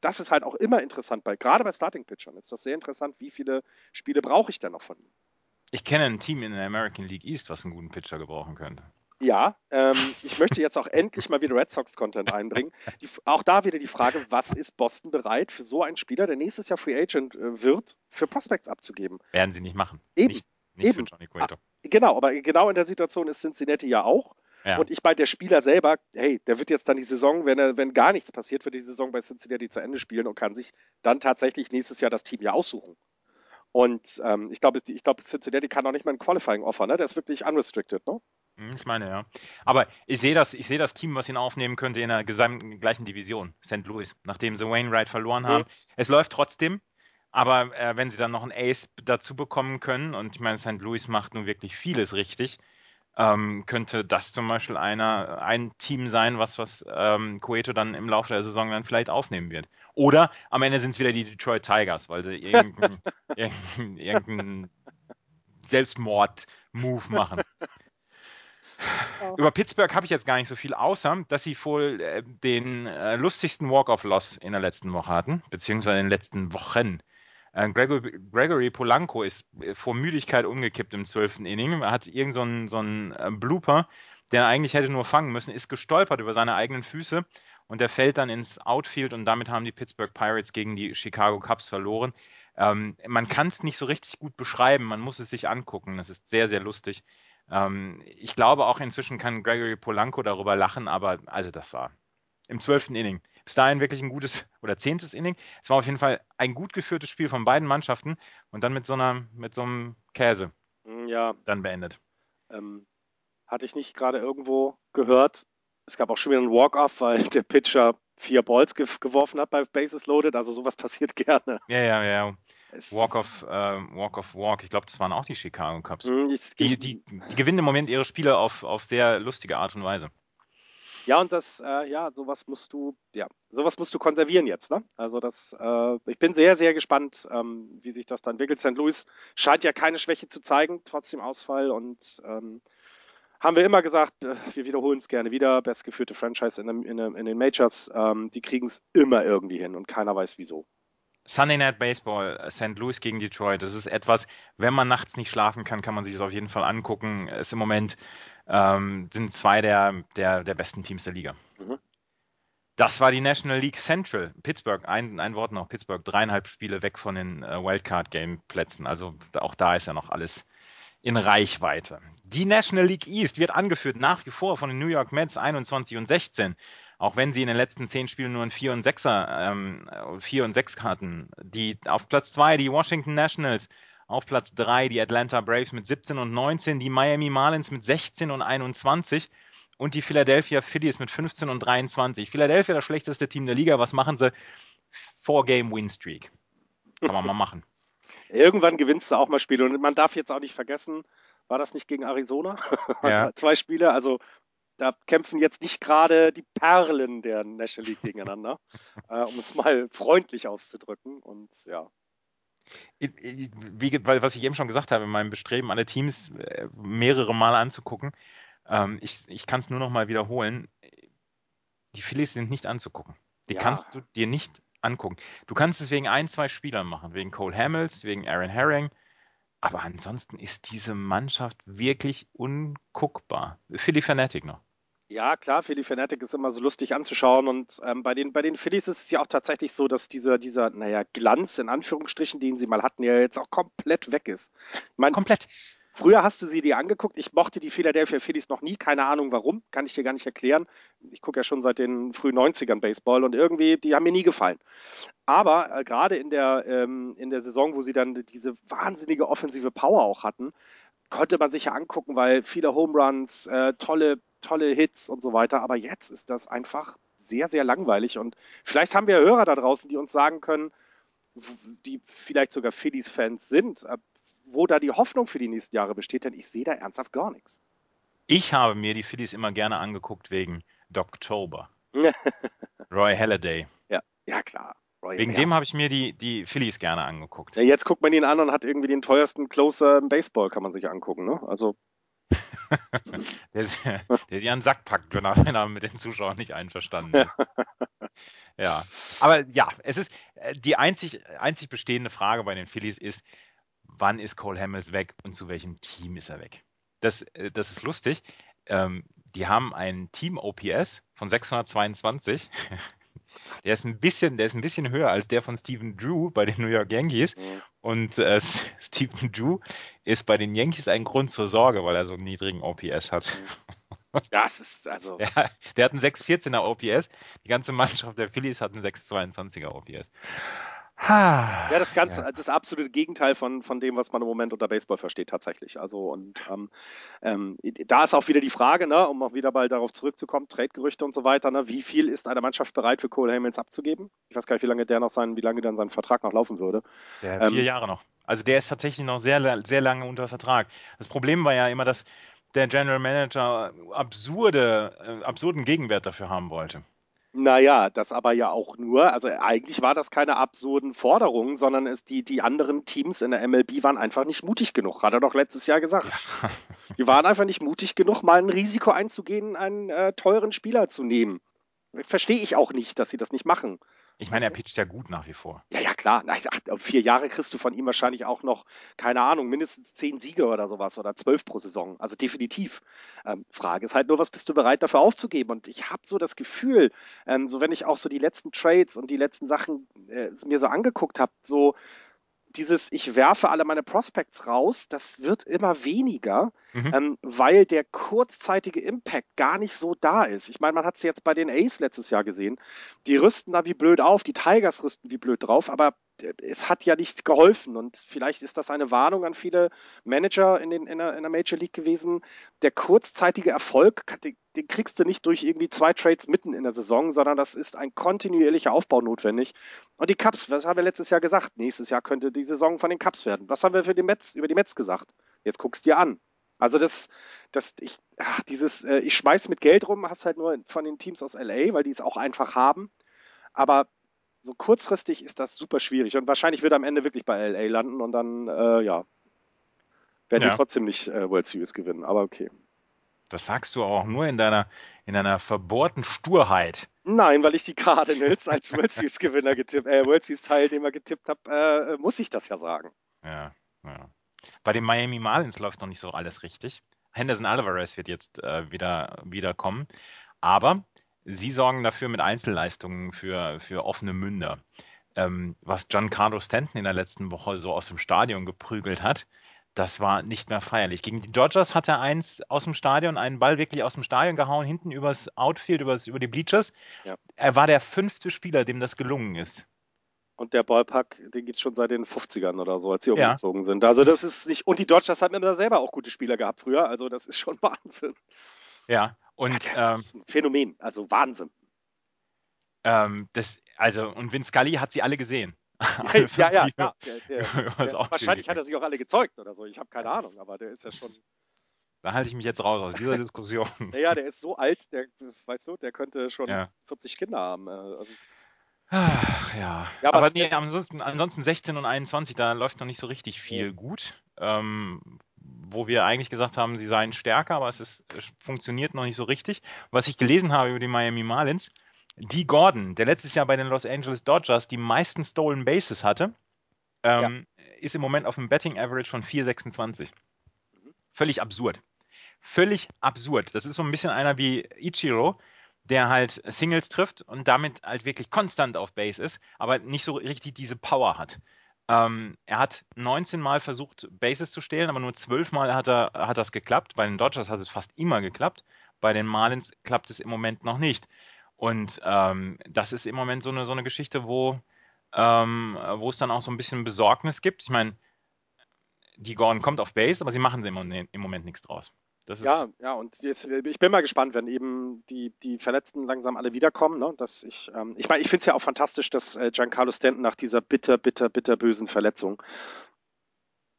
das ist halt auch immer interessant, bei, gerade bei Starting-Pitchern ist das sehr interessant, wie viele Spiele brauche ich denn noch von ihm. Ich kenne ein Team in der American League East, was einen guten Pitcher gebrauchen könnte. Ja, ähm, ich möchte jetzt auch endlich mal wieder Red Sox-Content einbringen. Die, auch da wieder die Frage, was ist Boston bereit für so einen Spieler, der nächstes Jahr Free Agent äh, wird, für Prospects abzugeben? Werden sie nicht machen. Eben. Nicht, nicht Eben. für Johnny Cueto. Ah, genau, aber genau in der Situation ist Cincinnati ja auch. Ja. Und ich meine, der Spieler selber, hey, der wird jetzt dann die Saison, wenn er, wenn gar nichts passiert, wird die Saison bei Cincinnati zu Ende spielen und kann sich dann tatsächlich nächstes Jahr das Team ja aussuchen. Und ähm, ich glaube, ich glaube, Cincinnati kann auch nicht mal ein Qualifying offer, ne? Der ist wirklich unrestricted, ne? Hm, Ich meine, ja. Aber ich sehe das, ich sehe das Team, was ihn aufnehmen könnte, in der gesamten gleichen Division, St. Louis, nachdem sie Wainwright verloren Mhm. haben. Es läuft trotzdem, aber äh, wenn sie dann noch einen Ace dazu bekommen können, und ich meine, St. Louis macht nun wirklich vieles richtig, ähm, könnte das zum Beispiel einer, ein Team sein, was, was ähm, Cueto dann im Laufe der Saison dann vielleicht aufnehmen wird. Oder am Ende sind es wieder die Detroit Tigers, weil sie irgendeinen irgendein, irgendein Selbstmord-Move machen. Über Pittsburgh habe ich jetzt gar nicht so viel, außer dass sie wohl äh, den äh, lustigsten Walk-of-Loss in der letzten Woche hatten, beziehungsweise in den letzten Wochen. Äh, Gregory, Gregory Polanco ist äh, vor Müdigkeit umgekippt im zwölften Inning. Er hat irgend so einen, so äh, Blooper, den er eigentlich hätte nur fangen müssen, ist gestolpert über seine eigenen Füße und der fällt dann ins Outfield und damit haben die Pittsburgh Pirates gegen die Chicago Cubs verloren. Ähm, man kann es nicht so richtig gut beschreiben, man muss es sich angucken. Das ist sehr, sehr lustig. Ähm, ich glaube auch inzwischen kann Gregory Polanco darüber lachen, aber also das war im zwölften Inning. Bis dahin wirklich ein gutes oder zehntes Inning. Es war auf jeden Fall ein gut geführtes Spiel von beiden Mannschaften und dann mit so einer, mit so einem Käse Hm, Ja, dann beendet. ähm, hatte ich nicht gerade irgendwo gehört. Es gab auch schon wieder einen Walk-Off, weil der Pitcher vier Balls ge geworfen hat bei Bases Loaded. Also sowas passiert gerne. Ja, ja, ja. Es Walk of, äh, Walk of Walk. Ich glaube, das waren auch die Chicago Cubs. Hm, Die, die, die gewinnen im Moment ihre Spiele auf, auf sehr lustige Art und Weise. Ja, und das, äh, ja, sowas musst du, ja, sowas musst du konservieren jetzt, ne? Also das, äh, ich bin sehr, sehr gespannt, ähm, wie sich das da entwickelt. St. Louis scheint ja keine Schwäche zu zeigen, trotzdem Ausfall und ähm, haben wir immer gesagt, äh, wir wiederholen es gerne wieder, bestgeführte Franchise in, in, in den Majors, ähm, die kriegen es immer irgendwie hin und keiner weiß wieso. Sunday Night Baseball, äh, St. Louis gegen Detroit, das ist etwas, wenn man nachts nicht schlafen kann, kann man sich das auf jeden Fall angucken. Es im Moment ähm, sind zwei der, der, der besten Teams der Liga. Mhm. Das war die National League Central. Pittsburgh, ein, ein Wort noch, Pittsburgh, dreieinhalb Spiele weg von den äh, Wildcard-Game-Plätzen. Also auch da ist ja noch alles in Reichweite. Die National League East wird angeführt nach wie vor von den New York Mets 21 und 16. Auch wenn sie in den letzten zehn Spielen nur ein 4 und 6er, ähm, 4 und 6 hatten. Die, auf Platz 2 die Washington Nationals, auf Platz 3 die Atlanta Braves mit 17 und 19, die Miami Marlins mit 16 und 21 und die Philadelphia Phillies mit 15 und 23. Philadelphia das schlechteste Team der Liga. Was machen sie? Four-Game-Win-Streak. Kann man mal machen. Irgendwann gewinnst du auch mal Spiele und man darf jetzt auch nicht vergessen, war das nicht gegen Arizona? Ja. Zwei Spiele, also da kämpfen jetzt nicht gerade die Perlen der National League gegeneinander, äh, um es mal freundlich auszudrücken. Und ja, Wie, was ich eben schon gesagt habe, in meinem Bestreben, alle Teams äh, mehrere Male anzugucken, ähm, ich, ich kann es nur noch mal wiederholen. Die Phillies sind nicht anzugucken. Die Ja. kannst du dir nicht angucken. Du kannst es wegen ein, zwei Spielern machen, wegen Cole Hamels, wegen Aaron Herring. Aber ansonsten ist diese Mannschaft wirklich unguckbar. Philly Fanatic noch. Ja klar, Philly Fanatic ist immer so lustig anzuschauen und ähm, bei, den, bei den Phillies ist es ja auch tatsächlich so, dass dieser, dieser, naja, Glanz in Anführungsstrichen, den sie mal hatten, ja jetzt auch komplett weg ist. Ich meine, Komplett. Früher hast du sie dir angeguckt. Ich mochte die Philadelphia Phillies noch nie. Keine Ahnung warum. Kann ich dir gar nicht erklären. Ich gucke ja schon seit den frühen 90ern Baseball und irgendwie, die haben mir nie gefallen. Aber äh, gerade in der, ähm, in der Saison, wo sie dann diese wahnsinnige offensive Power auch hatten, konnte man sich ja angucken, weil viele Home Runs, äh, tolle, tolle Hits und so weiter. Aber jetzt ist das einfach sehr, sehr langweilig. Und vielleicht haben wir Hörer da draußen, die uns sagen können, die vielleicht sogar Phillies-Fans sind, äh, wo da die Hoffnung für die nächsten Jahre besteht, denn ich sehe da ernsthaft gar nichts. Ich habe mir die Phillies immer gerne angeguckt wegen Doktober. Roy Halladay. ja, ja, klar. Roy, Wegen ja. dem habe ich mir die, die Phillies gerne angeguckt. Ja, jetzt guckt man ihn an und hat irgendwie den teuersten Closer im Baseball, kann man sich angucken. Ne? Also, Der, ist, der ist ja einen Sack packt, wenn er, wenn er mit den Zuschauern nicht einverstanden ist. Ja, aber ja, es ist äh, die einzig, einzig bestehende Frage bei den Phillies ist, wann ist Cole Hamels weg und zu welchem Team ist er weg? Das, äh, das ist lustig. Ähm, die haben ein Team OPS von 622. Der ist ein bisschen, der ist ein bisschen höher als der von Stephen Drew bei den New York Yankees. Mhm. Und äh, Stephen Drew ist bei den Yankees ein Grund zur Sorge, weil er so einen niedrigen OPS hat. Ja, es ist also. Der, der hat einen 614er OPS. Die ganze Mannschaft der Phillies hat einen 622er OPS. Ja, das Ganze, Ja. das absolute Gegenteil von, von dem, was man im Moment unter Baseball versteht, tatsächlich. Also, und ähm, ähm, da ist auch wieder die Frage, ne, um auch wieder mal darauf zurückzukommen, Trade-Gerüchte und so weiter, ne, wie viel ist eine Mannschaft bereit für Cole Hamels abzugeben? Ich weiß gar nicht, wie lange der noch sein, wie lange dann sein Vertrag noch laufen würde. Der Ähm, vier Jahre noch. Also der ist tatsächlich noch sehr, sehr lange unter Vertrag. Das Problem war ja immer, dass der General Manager absurde, äh, absurden Gegenwert dafür haben wollte. Naja, das aber ja auch nur, also eigentlich war das keine absurden Forderungen, sondern es, die, die anderen Teams in der MLB waren einfach nicht mutig genug, hat er doch letztes Jahr gesagt. Die waren einfach nicht mutig genug, mal ein Risiko einzugehen, einen äh, teuren Spieler zu nehmen. Verstehe ich auch nicht, dass sie das nicht machen. Ich meine, er pitcht ja gut nach wie vor. Ja, ja, klar. Ach, vier Jahre kriegst du von ihm wahrscheinlich auch noch, keine Ahnung, mindestens zehn Siege oder sowas oder zwölf pro Saison. Also definitiv. Ähm, Frage ist halt nur, was bist du bereit dafür aufzugeben? Und ich habe so das Gefühl, ähm, so wenn ich auch so die letzten Trades und die letzten Sachen äh, mir so angeguckt habe, so dieses, ich werfe alle meine Prospects raus, das wird immer weniger, Mhm. ähm, weil der kurzzeitige Impact gar nicht so da ist. Ich meine, man hat es jetzt bei den Ace letztes Jahr gesehen. Die rüsten da wie blöd auf, die Tigers rüsten wie blöd drauf, aber es hat ja nicht geholfen. Und vielleicht ist das eine Warnung an viele Manager in, den, in, der, in der Major League gewesen. Der kurzzeitige Erfolg, den, den kriegst du nicht durch irgendwie zwei Trades mitten in der Saison, sondern das ist ein kontinuierlicher Aufbau notwendig. Und die Cubs, was haben wir letztes Jahr gesagt? Nächstes Jahr könnte die Saison von den Cubs werden. Was haben wir für die Mets, über die Mets gesagt? Jetzt guckst dir an. Also das, das, ich, ach, dieses, äh, ich schmeiß mit Geld rum, hast halt nur von den Teams aus LA, weil die es auch einfach haben. Aber so kurzfristig ist das super schwierig und wahrscheinlich wird er am Ende wirklich bei LA landen und dann, äh, ja, werden Ja. die trotzdem nicht äh, World Series gewinnen. Aber okay. Das sagst du auch nur in deiner, in deiner verbohrten Sturheit. Nein, weil ich die Cardinals als World Series Gewinner getippt, äh, World Series Teilnehmer getippt habe, äh, muss ich das ja sagen. Ja, ja. Bei den Miami Marlins läuft noch nicht so alles richtig. Henderson Alvarez wird jetzt äh, wieder, wieder kommen. Aber sie sorgen dafür mit Einzelleistungen für, für offene Münder. Ähm, was Giancarlo Stanton in der letzten Woche so aus dem Stadion geprügelt hat, das war nicht mehr feierlich. Gegen die Dodgers hat er eins aus dem Stadion, einen Ball wirklich aus dem Stadion gehauen, hinten übers Outfield, übers, über die Bleachers. Ja. Er war der fünfte Spieler, dem das gelungen ist. Und der Ballpark, den gibt's schon seit den 50ern oder so, als sie Ja. umgezogen sind. Also das ist nicht. Und die Dodgers haben immer selber auch gute Spieler gehabt früher. Also das ist schon Wahnsinn. Ja, und das ähm, ist ein Phänomen. Also Wahnsinn. Ähm, das, also, und Vin Scully hat sie alle gesehen. Ja, ja, ja. Ja. Der, der, der, wahrscheinlich hat er sich auch alle gezeugt oder so. Ich habe keine Ahnung, aber der ist ja schon. Da halte ich mich jetzt raus aus dieser Diskussion. Naja, der ist so alt, der, weißt du, der könnte schon Ja. 40 Kinder haben. Also, Ach, ja. Ja, aber aber nee, ansonsten, ansonsten 16 und 21, da läuft noch nicht so richtig viel gut. Ähm, wo wir eigentlich gesagt haben, sie seien stärker, aber es, ist, es funktioniert noch nicht so richtig. Was ich gelesen habe über die Miami Marlins, die Gordon, der letztes Jahr bei den Los Angeles Dodgers die meisten Stolen Bases hatte, ähm, ist im Moment auf einem Betting Average von 4,26. Völlig absurd. Völlig absurd. Das ist so ein bisschen einer wie Ichiro, der halt Singles trifft und damit halt wirklich konstant auf Base ist, aber nicht so richtig diese Power hat. Ähm, er hat 19 Mal versucht, Bases zu stehlen, aber nur 12 Mal hat, er, hat das geklappt. Bei den Dodgers hat es fast immer geklappt. Bei den Marlins klappt es im Moment noch nicht. Und ähm, das ist im Moment so eine, so eine Geschichte, wo, ähm, wo es dann auch so ein bisschen Besorgnis gibt. Ich meine, die Gordon kommt auf Base, aber sie machen im im Moment nichts draus. Das ja, ja, und jetzt, äh, ich bin mal gespannt, wenn eben die, die Verletzten langsam alle wiederkommen. Ne? Dass ich ähm, ich meine, ich finde es ja auch fantastisch, dass äh, Giancarlo Stanton nach dieser bitter, bitter, bitter bösen Verletzung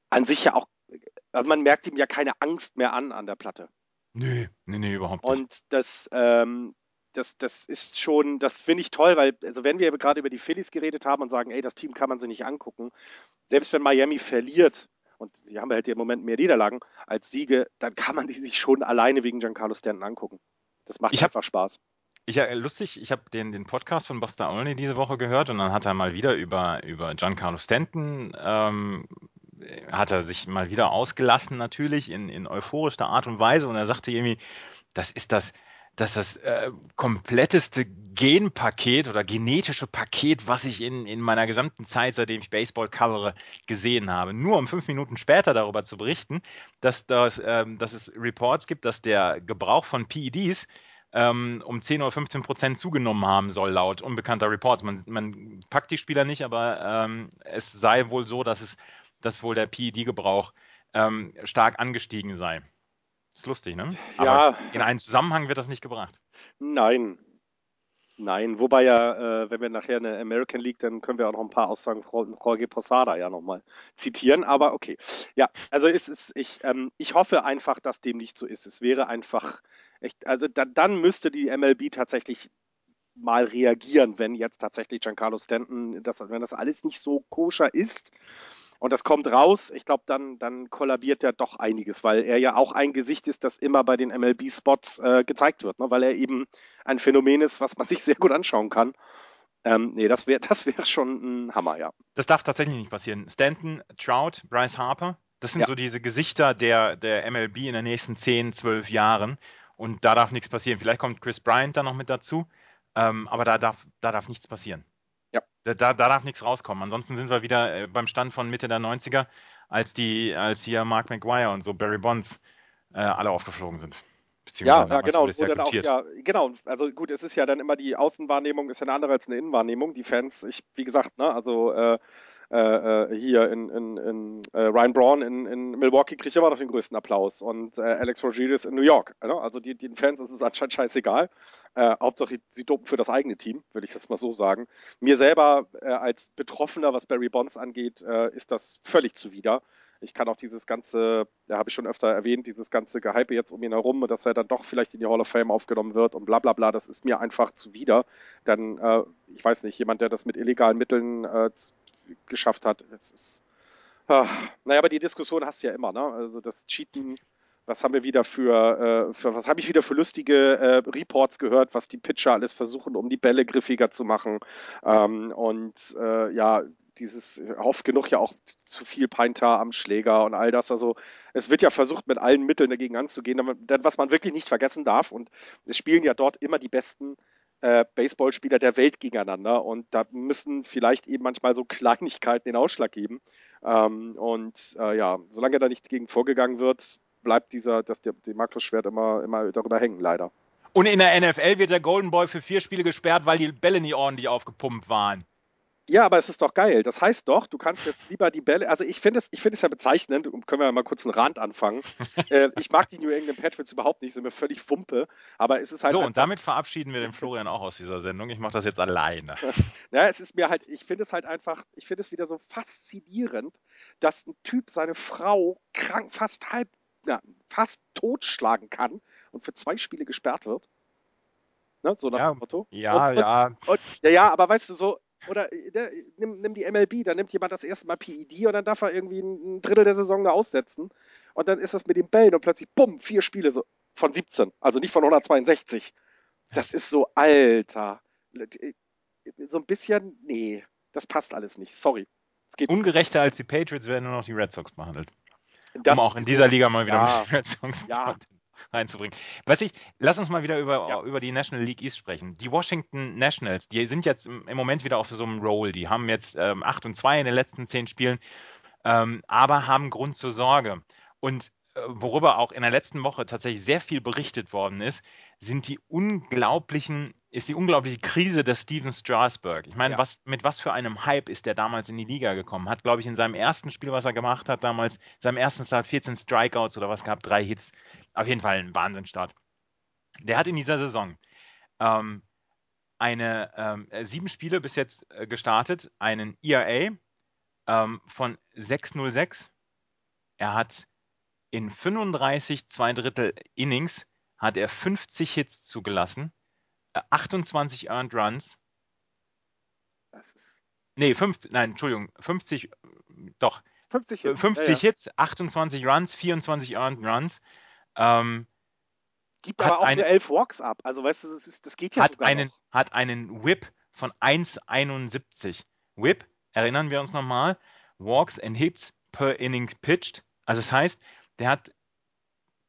an sich ja auch, äh, man merkt ihm ja keine Angst mehr an an der Platte. Nö, nee, nee, überhaupt nicht. Und das, ähm, das, das ist schon, das finde ich toll, weil, also wenn wir gerade über die Phillies geredet haben und sagen, ey, das Team kann man sich nicht angucken, selbst wenn Miami verliert, und sie haben halt im Moment mehr Niederlagen als Siege, dann kann man die sich schon alleine wegen Giancarlo Stanton angucken. Das macht Ich hab- einfach Spaß. Ich, lustig, ich habe den, den Podcast von Buster Olney diese Woche gehört und dann hat er mal wieder über, über Giancarlo Stanton, ähm, hat er sich mal wieder ausgelassen natürlich in, in euphorischster Art und Weise und er sagte irgendwie, das ist das, das das äh, kompletteste Genpaket oder genetische Paket, was ich in, in meiner gesamten Zeit, seitdem ich Baseball covere, gesehen habe. Nur um fünf Minuten später darüber zu berichten, dass, das, ähm, dass es Reports gibt, dass der Gebrauch von PEDs ähm, um 10 oder 15 Prozent zugenommen haben soll, laut unbekannter Reports. Man, man packt die Spieler nicht, aber ähm, es sei wohl so, dass, es, dass wohl der PED-Gebrauch ähm, stark angestiegen sei. Ist lustig, ne? Ja. Aber in einen Zusammenhang wird das nicht gebracht. Nein. Nein, wobei ja, äh, wenn wir nachher eine American League, dann können wir auch noch ein paar Aussagen von Jorge Posada ja nochmal zitieren, aber okay. Ja, also ist es, ich, ähm, ich hoffe einfach, dass dem nicht so ist. Es wäre einfach, echt, also da, dann müsste die MLB tatsächlich mal reagieren, wenn jetzt tatsächlich Giancarlo Stanton, das, wenn das alles nicht so koscher ist, und das kommt raus, ich glaube, dann, dann kollabiert er doch einiges, weil er ja auch ein Gesicht ist, das immer bei den MLB-Spots äh, gezeigt wird, ne? weil er eben ein Phänomen ist, was man sich sehr gut anschauen kann. Ähm, nee, das wäre das wär schon ein Hammer, ja. Das darf tatsächlich nicht passieren. Stanton, Trout, Bryce Harper, das sind Ja. so diese Gesichter der, der MLB in den nächsten 10, 12 Jahren. Und da darf nichts passieren. Vielleicht kommt Chris Bryant dann noch mit dazu, ähm, aber da darf, da darf nichts passieren. Ja. Da, da, da darf nichts rauskommen. Ansonsten sind wir wieder äh, beim Stand von Mitte der 90er, als die, als hier Mark McGuire und so Barry Bonds äh, alle aufgeflogen sind. Ja, ja, genau. Wo dann auch, ja, genau. Also gut, es ist ja dann immer die Außenwahrnehmung ist ja eine andere als eine Innenwahrnehmung. Die Fans, ich, wie gesagt, ne, also äh, äh, äh, hier in, in, in äh, Ryan Braun in, in Milwaukee kriegt immer noch den größten Applaus und äh, Alex Rodriguez in New York. Ne? Also die, den Fans ist es anscheinend scheißegal. Äh, Hauptsache sie dopen für das eigene Team, würde ich das mal so sagen. Mir selber äh, als Betroffener, was Barry Bonds angeht, äh, ist das völlig zuwider. Ich kann auch dieses ganze, ja, habe ich schon öfter erwähnt, dieses ganze Gehype jetzt um ihn herum, dass er dann doch vielleicht in die Hall of Fame aufgenommen wird und bla bla bla, das ist mir einfach zuwider. Dann, äh, ich weiß nicht, jemand, der das mit illegalen Mitteln äh, geschafft hat, das ist. Ah, naja, aber die Diskussion hast du ja immer, ne? Also das Cheaten, was haben wir wieder für, äh, für was habe ich wieder für lustige äh, Reports gehört, was die Pitcher alles versuchen, um die Bälle griffiger zu machen. Ähm, und äh, ja, dieses oft genug ja auch zu viel Peintar am Schläger und all das. Also es wird ja versucht, mit allen Mitteln dagegen anzugehen. Was man wirklich nicht vergessen darf, und es spielen ja dort immer die besten äh, Baseballspieler der Welt gegeneinander und da müssen vielleicht eben manchmal so Kleinigkeiten den Ausschlag geben. Ähm, und äh, ja, solange da nicht gegen vorgegangen wird, bleibt dieser, das, der, die Markus-Schwert immer, immer darüber hängen, leider. Und in der NFL wird der Golden Boy für vier Spiele gesperrt, weil die Bälle nie ordentlich aufgepumpt waren. Ja, aber es ist doch geil. Das heißt doch, du kannst jetzt lieber die Bälle. Also ich finde es, ich finde es ja bezeichnend. Können wir mal kurz einen Rand anfangen. äh, ich mag die New England Patriots überhaupt nicht, sind mir völlig Wumpe. Aber es ist halt so, und damit verabschieden wir den Florian auch aus dieser Sendung. Ich mache das jetzt alleine. Ja, es ist mir halt, ich finde es halt einfach, ich finde es wieder so faszinierend, dass ein Typ seine Frau krank, fast halb, na, fast totschlagen kann und für zwei Spiele gesperrt wird. Ne, so nach Ja, dem Motto. Ja, und, ja. Und, ja, ja, aber weißt du so, oder äh, ne, nimm, nimm die MLB, da nimmt jemand das erste Mal PED und dann darf er irgendwie ein Drittel der Saison da aussetzen. Und dann ist das mit den Bällen und plötzlich, bumm, vier Spiele so von 17, also nicht von 162. Das ist so, Alter. So ein bisschen, nee, das passt alles nicht. Sorry. Es geht Ungerechter als die Patriots werden nur noch die Red Sox behandelt. das um auch in dieser Liga mal wieder Ja. mit Red Sox Ja. Reinzubringen. Was ich, lass uns mal wieder über, Ja. über die National League East sprechen. Die Washington Nationals, die sind jetzt im, im Moment wieder auf so einem Roll. Die haben jetzt ähm, 8 und 2 in den letzten 10 Spielen, ähm, aber haben Grund zur Sorge. Und äh, worüber auch in der letzten Woche tatsächlich sehr viel berichtet worden ist, sind die unglaublichen, ist die unglaubliche Krise des Steven Strasburg. Ich meine, Ja. was, mit was für einem Hype ist der damals in die Liga gekommen? Hat, glaube ich, in seinem ersten Spiel, was er gemacht hat, damals, seinem ersten Start 14 Strikeouts oder was gehabt, drei Hits. Auf jeden Fall ein Wahnsinnstart. Der hat in dieser Saison ähm, eine ähm, äh, sieben Spiele bis jetzt äh, gestartet, einen ERA ähm, von 6,06. Er hat in 35 zwei Drittel Innings hat er 50 Hits zugelassen, 28 Earned Runs, Das ist nee, 50, nein, Entschuldigung, 50, äh, doch, 50 äh, Hits. 50 ja, ja. Hits, 28 Runs, 24 Earned Runs. Ähm, gibt aber auch eine, nur elf Walks ab. Also weißt du, das, ist, das geht ja hat sogar einen, noch. Hat einen Whip von 1,71. Whip, erinnern wir uns nochmal, Walks and Hits per Inning pitched. Also das heißt, der hat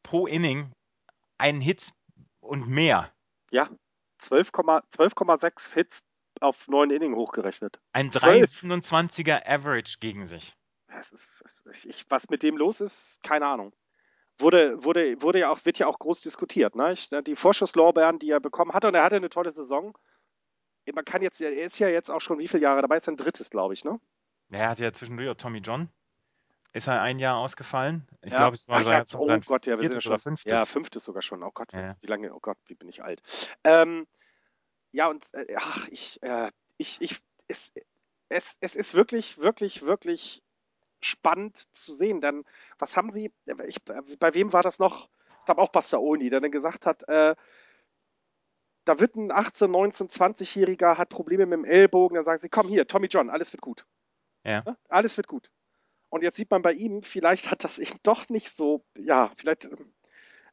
pro Inning einen Hit und mehr. Ja, 12,6 Hits auf neun Inning hochgerechnet. Ein 12. 3,27er Average gegen sich. Das ist, das, ich, was mit dem los ist, keine Ahnung. Wurde, wurde, wurde ja auch, wird ja auch groß diskutiert. Ne? Ich, die Vorschusslorbeeren, die er bekommen hatte, und er hatte eine tolle Saison. Man kann jetzt, er ist ja jetzt auch schon wie viele Jahre dabei, ist sein drittes, glaube ich, ne? Er hatte ja zwischendurch auch Tommy John. Ist er ein Jahr ausgefallen? Ich Ja. glaube, es war Ach ja, sein, oh sein Gott, ja, wir sind viertes schon, oder fünftes. Ja, fünftes sogar schon. Oh Gott, Ja. wie lange, oh Gott, wie bin ich alt. Ähm, ja, und äh, ach, ich, äh, ich, ich, es, es, es ist wirklich, wirklich, wirklich spannend zu sehen. Denn was haben sie, ich, bei wem war das noch? Ich glaube auch Bastaoni, der dann gesagt hat, äh, da wird ein 18, 19, 20-Jähriger, hat Probleme mit dem Ellbogen, dann sagen sie, komm hier, Tommy John, alles wird gut. Ja. Ne? Alles wird gut. Und jetzt sieht man bei ihm, vielleicht hat das eben doch nicht so, ja, vielleicht, ähm,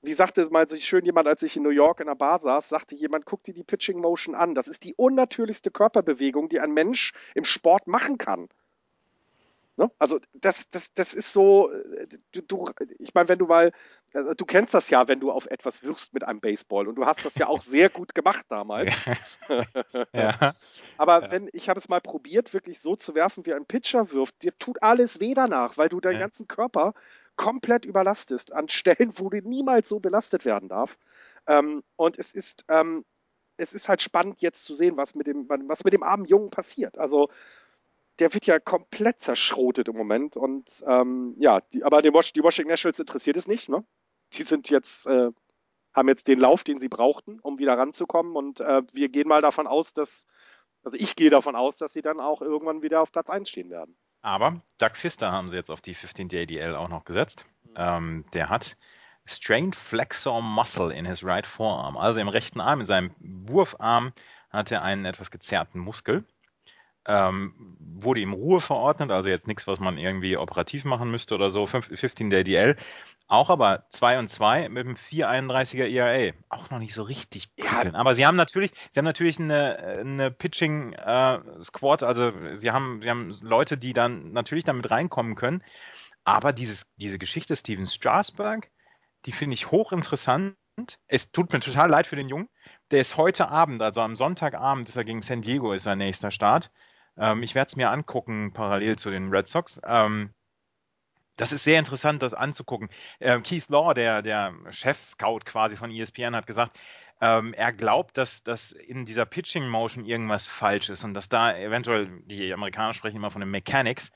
wie sagte mal so schön jemand, als ich in New York in einer Bar saß, sagte jemand, guck dir die Pitching Motion an. Das ist die unnatürlichste Körperbewegung, die ein Mensch im Sport machen kann. Ne? Also das, das, das ist so, äh, du, du, ich meine, wenn du mal, also du kennst das ja, wenn du auf etwas wirfst mit einem Baseball und du hast das ja auch sehr gut gemacht damals. ja. Aber Ja. wenn ich habe es mal probiert, wirklich so zu werfen, wie ein Pitcher wirft, dir tut alles weh danach, weil du deinen Ja. ganzen Körper komplett überlastest an Stellen, wo du niemals so belastet werden darf. Ähm, und es ist, ähm, es ist halt spannend jetzt zu sehen, was mit dem, was mit dem armen Jungen passiert. Also der wird ja komplett zerschrotet im Moment und ähm, ja, die, aber die, Was die Washington Nationals interessiert es nicht, ne? Die sind jetzt, äh, haben jetzt den Lauf, den sie brauchten, um wieder ranzukommen und äh, wir gehen mal davon aus, dass, also ich gehe davon aus, dass sie dann auch irgendwann wieder auf Platz 1 stehen werden. Aber Doug Pfister haben sie jetzt auf die 15 ADL auch noch gesetzt. Ähm, der hat Strained Flexor Muscle in his right forearm. Also im rechten Arm, in seinem Wurfarm, hat er einen etwas gezerrten Muskel. Ähm, wurde ihm Ruhe verordnet, also jetzt nichts, was man irgendwie operativ machen müsste oder so. 15 ADL. Auch aber 2 und 2 mit einem 4,31er ERA. Auch noch nicht so richtig Ja. prickelnd. Aber sie haben natürlich, sie haben natürlich eine, eine Pitching äh, Squad, also sie haben, sie haben Leute, die dann natürlich damit reinkommen können. Aber dieses, diese Geschichte Steven Strasberg, die finde ich hochinteressant. Es tut mir total leid für den Jungen. Der ist heute Abend, also am Sonntagabend, ist er gegen San Diego, ist sein nächster Start. Ähm, ich werde es mir angucken, parallel zu den Red Sox. Ähm, das ist sehr interessant, das anzugucken. Ähm, Keith Law, der, der Chef-Scout quasi von ESPN, hat gesagt, ähm, er glaubt, dass, dass in dieser Pitching-Motion irgendwas falsch ist und dass da eventuell, die Amerikaner sprechen immer von den Mechanics,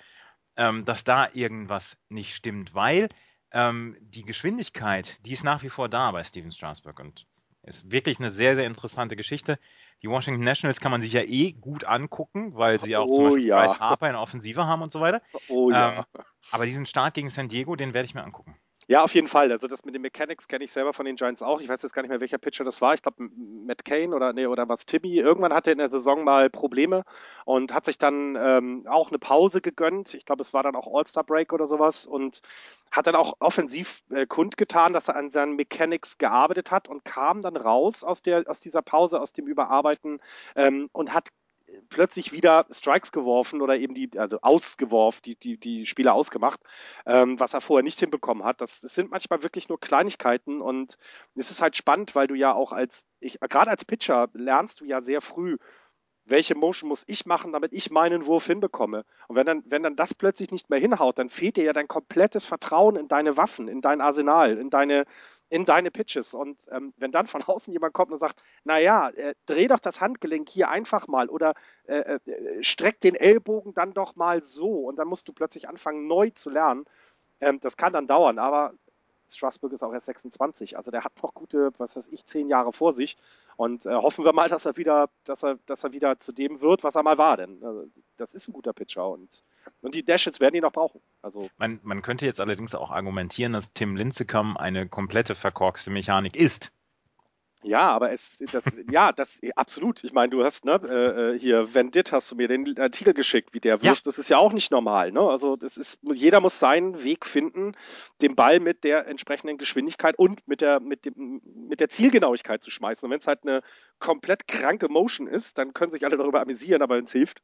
ähm, dass da irgendwas nicht stimmt, weil ähm, die Geschwindigkeit, die ist nach wie vor da bei Steven Strasberg und ist wirklich eine sehr, sehr interessante Geschichte. Die Washington Nationals kann man sich ja eh gut angucken, weil sie auch zum Oh Beispiel ja. Bryce Harper in der Offensive haben und so weiter. Oh ja. Ähm, aber diesen Start gegen San Diego, den werde ich mir angucken. Ja, auf jeden Fall. Also das mit den Mechanics kenne ich selber von den Giants auch. Ich weiß jetzt gar nicht mehr, welcher Pitcher das war. Ich glaube, Matt Kane oder nee, oder was Timmy. Irgendwann hatte er in der Saison mal Probleme und hat sich dann ähm, auch eine Pause gegönnt. Ich glaube, es war dann auch All-Star-Break oder sowas und hat dann auch offensiv äh, kundgetan, dass er an seinen Mechanics gearbeitet hat und kam dann raus aus der aus dieser Pause, aus dem Überarbeiten ähm, und hat plötzlich wieder Strikes geworfen oder eben die, also ausgeworfen, die, die, die Spieler ausgemacht, ähm, was er vorher nicht hinbekommen hat. Das, das sind manchmal wirklich nur Kleinigkeiten und es ist halt spannend, weil du ja auch als, ich, gerade als Pitcher lernst du ja sehr früh, welche Motion muss ich machen, damit ich meinen Wurf hinbekomme. Und wenn dann, wenn dann das plötzlich nicht mehr hinhaut, dann fehlt dir ja dein komplettes Vertrauen in deine Waffen, in dein Arsenal, in deine, in deine Pitches. Und ähm, wenn dann von außen jemand kommt und sagt, naja, äh, dreh doch das Handgelenk hier einfach mal oder äh, äh, streck den Ellbogen dann doch mal so und dann musst du plötzlich anfangen, neu zu lernen. Ähm, das kann dann dauern, aber Strasbourg ist auch erst 26, also der hat noch gute, was weiß ich, zehn Jahre vor sich. Und äh, hoffen wir mal, dass er wieder, dass er, dass er wieder zu dem wird, was er mal war. Denn äh, das ist ein guter Pitcher und, und die Dashits werden ihn noch brauchen. Also Man, man könnte jetzt allerdings auch argumentieren, dass Tim Lincecum eine komplette verkorkste Mechanik ist. Ja, aber es, das, ja, das, absolut. Ich meine, du hast, ne, äh, äh hier, Vendit hast du mir den Artikel geschickt, wie der wirft. Ja. Das ist ja auch nicht normal, ne? Also, das ist, jeder muss seinen Weg finden, den Ball mit der entsprechenden Geschwindigkeit und mit der, mit dem, mit der Zielgenauigkeit zu schmeißen. Und wenn es halt eine komplett kranke Motion ist, dann können sich alle darüber amüsieren, aber wenn es hilft.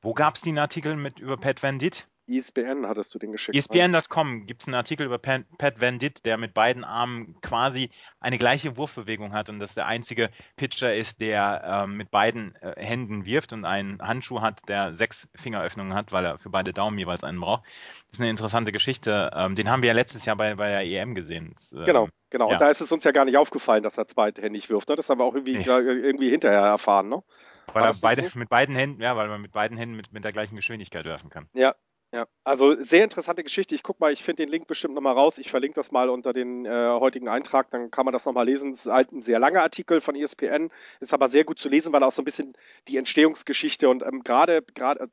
Wo gab es den Artikel mit über Pat Vendit? ISBN hattest du den geschickt. ISBN.com gibt es einen Artikel über Pat, Pat Van Ditt, der mit beiden Armen quasi eine gleiche Wurfbewegung hat und das der einzige Pitcher ist, der ähm, mit beiden äh, Händen wirft und einen Handschuh hat, der sechs Fingeröffnungen hat, weil er für beide Daumen jeweils einen braucht. Das ist eine interessante Geschichte. Ähm, den haben wir ja letztes Jahr bei, bei der EM gesehen. Das, ähm, genau, genau. Ja. Und da ist es uns ja gar nicht aufgefallen, dass er zweithändig wirft. Ne? Das haben wir auch irgendwie, nee. irgendwie hinterher erfahren. Ne? Weil er beide, so? mit beiden Händen, ja, weil man mit beiden Händen mit, mit der gleichen Geschwindigkeit werfen kann. Ja, ja, also sehr interessante Geschichte. Ich guck mal, ich finde den Link bestimmt nochmal raus. Ich verlinke das mal unter den äh, heutigen Eintrag, dann kann man das nochmal lesen. Es ist halt ein sehr langer Artikel von ESPN, ist aber sehr gut zu lesen, weil auch so ein bisschen die Entstehungsgeschichte und ähm, gerade, gerade,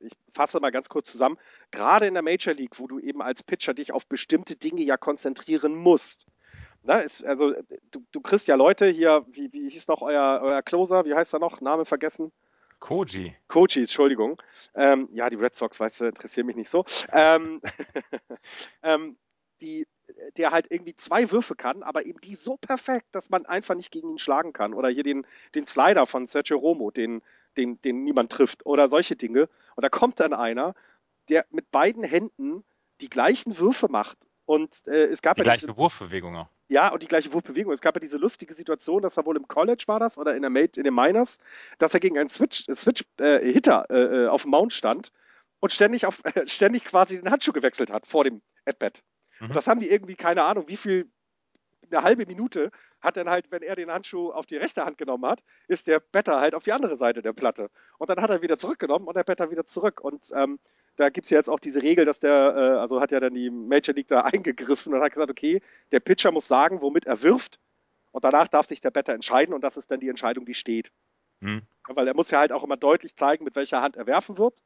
ich fasse mal ganz kurz zusammen, gerade in der Major League, wo du eben als Pitcher dich auf bestimmte Dinge ja konzentrieren musst. Na, ist, also du, du kriegst ja Leute hier, wie, wie hieß noch euer, euer Closer, wie heißt er noch? Name vergessen? Koji. Koji, Entschuldigung. Ähm, ja, die Red Sox, weißt du, interessieren mich nicht so. Ähm, ähm, die, der halt irgendwie zwei Würfe kann, aber eben die so perfekt, dass man einfach nicht gegen ihn schlagen kann. Oder hier den, den Slider von Sergio Romo, den, den, den niemand trifft. Oder solche Dinge. Und da kommt dann einer, der mit beiden Händen die gleichen Würfe macht. Und äh, es gab die ja gleiche diese, Wurfbewegung auch. Ja, und die gleiche Wurfbewegung. Es gab ja diese lustige Situation, dass er wohl im College war das oder in, der Mate, in den Miners, dass er gegen einen Switch, äh, Switch äh, Hitter äh, auf dem Mount stand und ständig auf äh, ständig quasi den Handschuh gewechselt hat vor dem At-Bat. Mhm. Und das haben die irgendwie keine Ahnung, wie viel eine halbe Minute hat dann halt, wenn er den Handschuh auf die rechte Hand genommen hat, ist der Better halt auf die andere Seite der Platte. Und dann hat er wieder zurückgenommen und der Better wieder zurück. Und ähm, da gibt es ja jetzt auch diese Regel, dass der, äh, also hat ja dann die Major League da eingegriffen und hat gesagt, okay, der Pitcher muss sagen, womit er wirft und danach darf sich der Better entscheiden und das ist dann die Entscheidung, die steht. Mhm. Weil er muss ja halt auch immer deutlich zeigen, mit welcher Hand er werfen wird.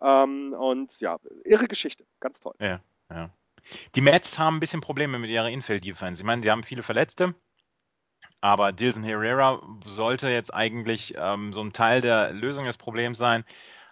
Ähm, und ja, irre Geschichte, ganz toll. Ja, ja. Die Mets haben ein bisschen Probleme mit ihrer Infield-Defense. Ich meine, sie haben viele Verletzte, aber Dilson Herrera sollte jetzt eigentlich ähm, so ein Teil der Lösung des Problems sein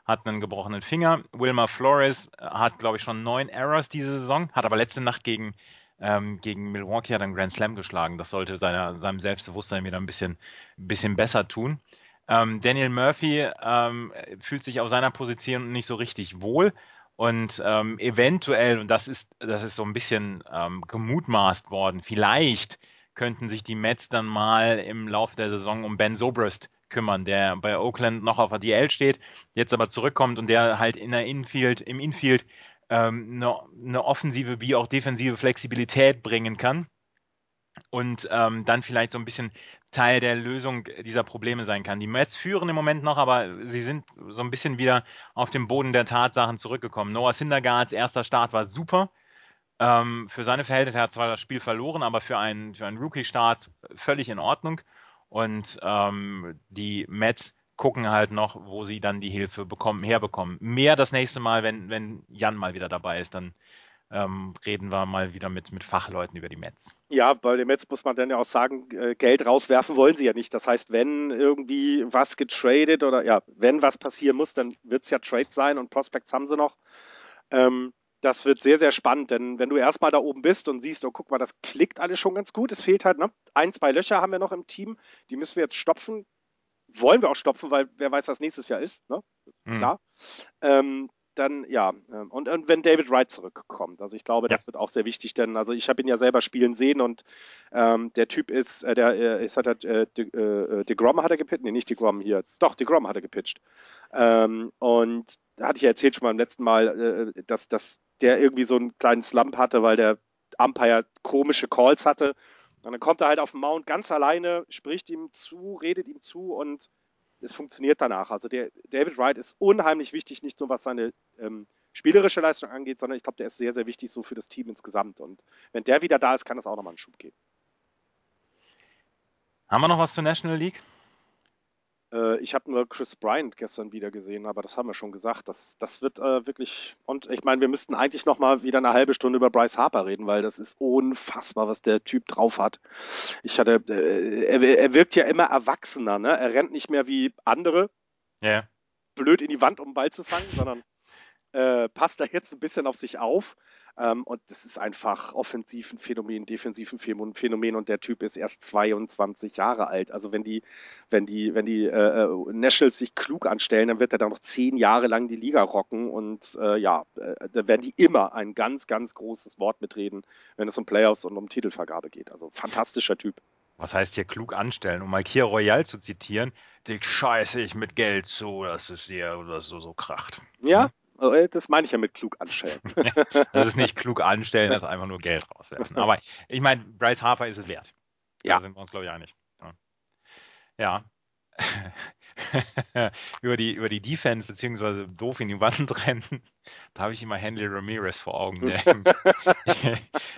hat einen gebrochenen Finger. Wilmer Flores äh, hat, glaube ich, schon neun Errors diese Saison, hat aber letzte Nacht gegen, ähm, gegen Milwaukee hat einen Grand Slam geschlagen. Das sollte seiner, seinem Selbstbewusstsein wieder ein bisschen, bisschen besser tun. Ähm, Daniel Murphy ähm, fühlt sich auf seiner Position nicht so richtig wohl. Und ähm, eventuell, und das ist, das ist so ein bisschen ähm, gemutmaßt worden, vielleicht könnten sich die Mets dann mal im Laufe der Saison um Ben Sobrist kümmern, der bei Oakland noch auf der DL steht, jetzt aber zurückkommt und der halt in der Infield, im Infield ähm, eine, eine offensive wie auch defensive Flexibilität bringen kann und ähm, dann vielleicht so ein bisschen Teil der Lösung dieser Probleme sein kann. Die Mets führen im Moment noch, aber sie sind so ein bisschen wieder auf den Boden der Tatsachen zurückgekommen. Noah Syndergaards erster Start war super. Ähm, für seine Verhältnisse hat zwar das Spiel verloren, aber für einen, für einen Rookie-Start völlig in Ordnung. Und ähm, die Mets gucken halt noch, wo sie dann die Hilfe bekommen, herbekommen. Mehr das nächste Mal, wenn, wenn Jan mal wieder dabei ist, dann ähm, reden wir mal wieder mit, mit Fachleuten über die Mets. Ja, bei den Mets muss man dann ja auch sagen, äh, Geld rauswerfen wollen sie ja nicht. Das heißt, wenn irgendwie was getradet oder ja, wenn was passieren muss, dann wird es ja Trade sein und Prospects haben sie noch. Ähm, das wird sehr, sehr spannend, denn wenn du erstmal da oben bist und siehst, oh, guck mal, das klickt alles schon ganz gut. Es fehlt halt, ne? Ein, zwei Löcher haben wir noch im Team, die müssen wir jetzt stopfen. Wollen wir auch stopfen, weil wer weiß, was nächstes Jahr ist, ne? Mhm. Klar. Ähm, dann ja, ähm, und, und, wenn David Wright zurückkommt. Also ich glaube, ja. das wird auch sehr wichtig, denn also ich habe ihn ja selber spielen sehen und ähm, der Typ ist, äh, der äh, ist, hat er, äh, De, äh, DeGrom hat er gepitcht, nee, nicht DeGrom hier, doch, DeGrom hat er gepitcht. Ähm, und da hatte ich ja erzählt schon mal im letzten Mal, äh, dass, dass der irgendwie so einen kleinen Slump hatte, weil der Umpire komische Calls hatte. Und dann kommt er halt auf den Mount ganz alleine, spricht ihm zu, redet ihm zu und es funktioniert danach. Also der David Wright ist unheimlich wichtig, nicht nur was seine ähm, spielerische Leistung angeht, sondern ich glaube, der ist sehr, sehr wichtig so für das Team insgesamt. Und wenn der wieder da ist, kann das auch nochmal einen Schub geben. Haben wir noch was zur National League? Äh, ich habe nur Chris Bryant gestern wieder gesehen, aber das haben wir schon gesagt. Das, das wird äh, wirklich. Und ich meine, wir müssten eigentlich noch mal wieder eine halbe Stunde über Bryce Harper reden, weil das ist unfassbar, was der Typ drauf hat. Ich hatte, äh, er, er wirkt ja immer erwachsener, ne? Er rennt nicht mehr wie andere, Ja. blöd in die Wand, um den Ball zu fangen, sondern äh, passt da jetzt ein bisschen auf sich auf. Ähm, und das ist einfach offensiv ein Phänomen, defensiv ein Phän- Phänomen und der Typ ist erst 22 Jahre alt. Also wenn die, wenn die, wenn die äh, äh, Nationals sich klug anstellen, dann wird er da noch zehn Jahre lang die Liga rocken und äh, ja, äh, da werden die immer ein ganz, ganz großes Wort mitreden, wenn es um Playoffs und um Titelvergabe geht. Also fantastischer Typ. Was heißt hier klug anstellen? Um mal Kia Royal zu zitieren, dich scheiße ich mit Geld zu, dass es dir oder so, so kracht. Ja, äh, das meine ich ja mit klug anstellen. Das ist nicht klug anstellen, das ist einfach nur Geld rauswerfen. Aber ich meine, Bryce Harper ist es wert. Ja. Da sind wir uns, glaube ich, einig. Ja. über, die, über die Defense, beziehungsweise doof in die Wand rennen, da habe ich immer Henry Ramirez vor Augen, der im,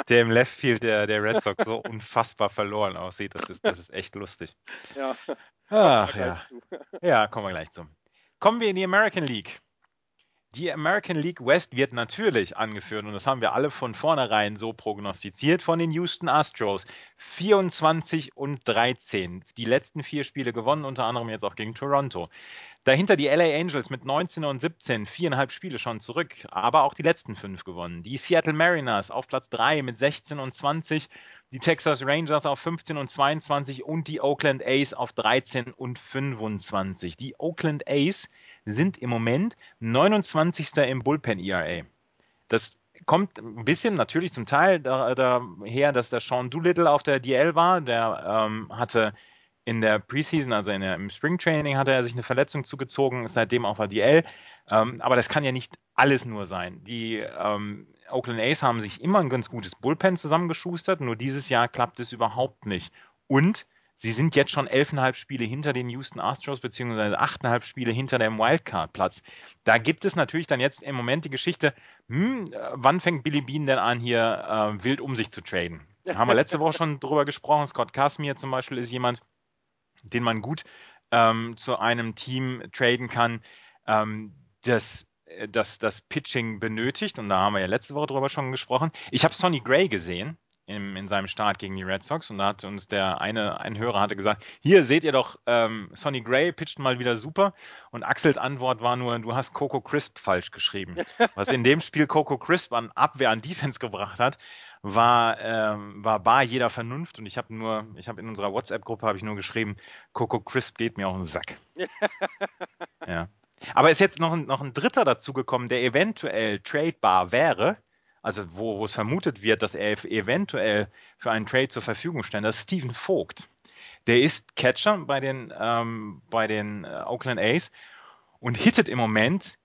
der im Left Field der, der Red Sox so unfassbar verloren aussieht. Das ist, das ist echt lustig. ja, Ach ja. zu. Ja, kommen wir gleich zum. Kommen wir in die American League. Die American League West wird natürlich angeführt, und das haben wir alle von vornherein so prognostiziert, von den Houston Astros. 24 und 13. Die letzten vier Spiele gewonnen, unter anderem jetzt auch gegen Toronto. Dahinter die LA Angels mit 19 und 17, viereinhalb Spiele schon zurück, aber auch die letzten fünf gewonnen. Die Seattle Mariners auf Platz 3 mit 16 und 20, die Texas Rangers auf 15 und 22 und die Oakland A's auf 13 und 25. Die Oakland A's sind im Moment 29. im Bullpen ERA. Das kommt ein bisschen natürlich zum Teil da- daher, dass der Sean Doolittle auf der DL war. Der ähm, hatte in der Preseason, also in der, im Springtraining, hatte er sich eine Verletzung zugezogen, ist seitdem auf der DL. Ähm, aber das kann ja nicht alles nur sein. Die ähm, Oakland A's haben sich immer ein ganz gutes Bullpen zusammengeschustert, nur dieses Jahr klappt es überhaupt nicht. Und sie sind jetzt schon elfeinhalb Spiele hinter den Houston Astros, beziehungsweise achteinhalb Spiele hinter dem Wildcard-Platz. Da gibt es natürlich dann jetzt im Moment die Geschichte, hm, wann fängt Billy Bean denn an, hier äh, wild um sich zu traden? Da haben wir letzte Woche schon drüber gesprochen. Scott Casimir zum Beispiel ist jemand, den man gut ähm, zu einem Team traden kann, ähm, das, äh, das das Pitching benötigt. Und da haben wir ja letzte Woche drüber schon gesprochen. Ich habe Sonny Gray gesehen im, in seinem Start gegen die Red Sox und da hat uns der eine, ein Hörer hatte gesagt, hier seht ihr doch, ähm, Sonny Gray pitcht mal wieder super und Axels Antwort war nur, du hast Coco Crisp falsch geschrieben. Was in dem Spiel Coco Crisp an Abwehr, an Defense gebracht hat, war, ähm, war bar jeder Vernunft und ich habe nur, ich habe in unserer WhatsApp-Gruppe habe ich nur geschrieben, Coco Crisp geht mir auf den Sack. ja. Aber ist jetzt noch ein, noch ein Dritter dazugekommen, der eventuell tradebar wäre, also wo, wo es vermutet wird, dass er eventuell für einen Trade zur Verfügung steht, das ist Steven Vogt. Der ist Catcher bei den, ähm, bei den äh, Oakland A's und hittet im Moment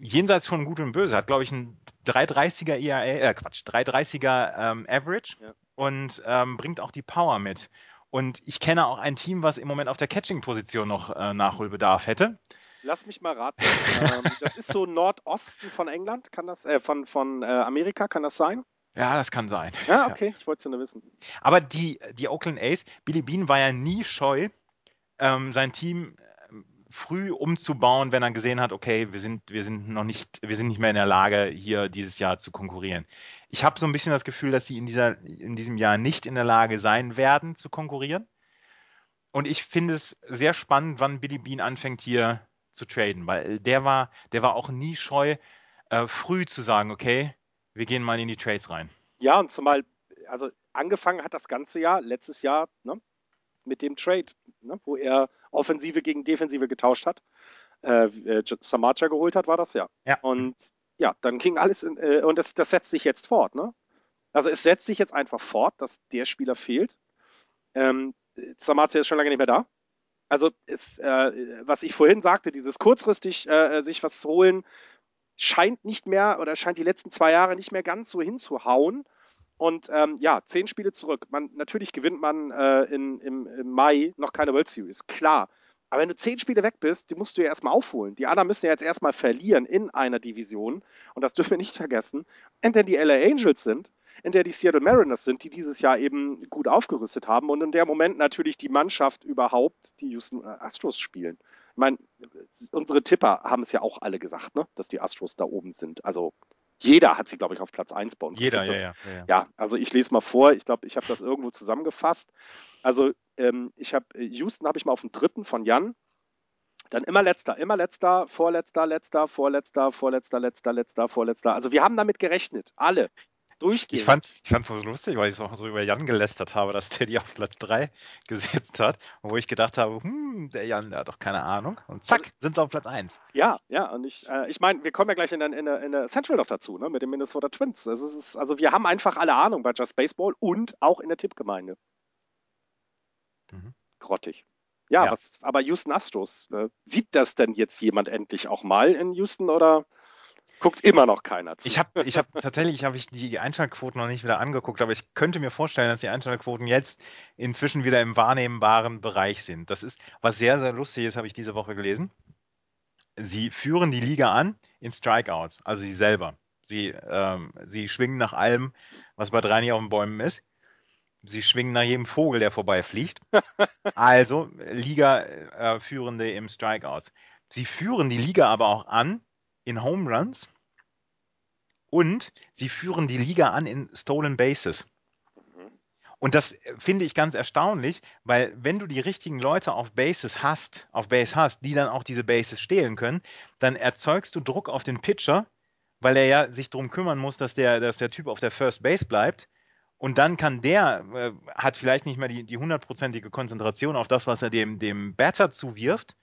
jenseits von Gut und Böse. Hat, glaube ich, ein 330er ERA, äh, Quatsch, 330er ähm, Average Ja. und ähm, bringt auch die Power mit. Und ich kenne auch ein Team, was im Moment auf der Catching-Position noch äh, Nachholbedarf hätte. Lass mich mal raten. ähm, das ist so Nordosten von England, kann das, äh, von, von äh, Amerika, kann das sein? Ja, das kann sein. Ja, okay, ich wollte es nur wissen. Aber die, die Oakland A's, Billy Bean war ja nie scheu, ähm, sein Team früh umzubauen, wenn er gesehen hat, okay, wir sind, wir sind noch nicht, wir sind nicht mehr in der Lage, hier dieses Jahr zu konkurrieren. Ich habe so ein bisschen das Gefühl, dass sie in, dieser, in diesem Jahr nicht in der Lage sein werden, zu konkurrieren. Und ich finde es sehr spannend, wann Billy Bean anfängt, hier zu traden, weil der war, der war auch nie scheu, äh, früh zu sagen, okay, wir gehen mal in die Trades rein. Ja, und zumal, also angefangen hat das ganze Jahr, letztes Jahr, ne, mit dem Trade, ne, wo er Offensive gegen Defensive getauscht hat. Äh, äh, Samacha geholt hat, war das ja. Ja. Und ja, dann ging alles in, äh, und das, das setzt sich jetzt fort, ne? Also es setzt sich jetzt einfach fort, dass der Spieler fehlt. Ähm, Samacha ist schon lange nicht mehr da. Also ist, äh, was ich vorhin sagte, dieses kurzfristig äh, sich was zu holen, scheint nicht mehr oder scheint die letzten zwei Jahre nicht mehr ganz so hinzuhauen. Und ähm, ja, zehn Spiele zurück. Man, natürlich gewinnt man äh, in, im, im Mai noch keine World Series, klar. Aber wenn du zehn Spiele weg bist, die musst du ja erstmal aufholen. Die anderen müssen ja jetzt erstmal verlieren in einer Division. Und das dürfen wir nicht vergessen. Und denn die LA Angels sind, in der die Seattle Mariners sind, die dieses Jahr eben gut aufgerüstet haben und in der Moment natürlich die Mannschaft überhaupt, die Houston Astros spielen. Ich meine, unsere Tipper haben es ja auch alle gesagt, ne? dass die Astros da oben sind. Also jeder hat sie, glaube ich, auf Platz 1 bei uns. Jeder, ja, ja, ja, ja. ja, also ich lese mal vor, ich glaube, ich habe das irgendwo zusammengefasst. Also ähm, ich habe Houston habe ich mal auf dem dritten von Jan. Dann immer letzter, immer letzter, vorletzter, letzter, vorletzter, vorletzter, letzter, letzter, vorletzter. Also wir haben damit gerechnet, alle. Durchgehend. Ich fand ich fand's so lustig, weil ich auch so über Jan gelästert habe, dass der die auf Platz 3 gesetzt hat. Wo ich gedacht habe, hm, der Jan, der hat doch keine Ahnung. Und zack, sind sie auf Platz 1. Ja, ja, und ich, äh, ich meine, wir kommen ja gleich in der, in, der, in der Central noch dazu, ne, mit den Minnesota Twins. Es ist, also wir haben einfach alle Ahnung bei Just Baseball und auch in der Tippgemeinde. Mhm. Grottig. Ja, Ja. Was, aber Houston Astros, äh, sieht das denn jetzt jemand endlich auch mal in Houston oder guckt immer noch keiner zu? Ich habe ich hab, tatsächlich habe ich die Einschaltquoten noch nicht wieder angeguckt, aber ich könnte mir vorstellen, dass die Einschaltquoten jetzt inzwischen wieder im wahrnehmbaren Bereich sind. Das ist, was sehr, sehr lustig ist, habe ich diese Woche gelesen. Sie führen die Liga an in Strikeouts, also sie selber. Sie, ähm, sie schwingen nach allem, was bei drei nicht auf den Bäumen ist. Sie schwingen nach jedem Vogel, der vorbeifliegt. Also Liga-Führende im Strikeouts. Sie führen die Liga aber auch an in Home Runs und sie führen die Liga an in Stolen Bases. Und das finde ich ganz erstaunlich, weil wenn du die richtigen Leute auf Bases hast, auf Base hast, die dann auch diese Bases stehlen können, dann erzeugst du Druck auf den Pitcher, weil er ja sich darum kümmern muss, dass der, dass der Typ auf der First Base bleibt. Und dann kann der, äh, hat vielleicht nicht mehr die, die hundertprozentige Konzentration auf das, was er dem, dem Batter zuwirft.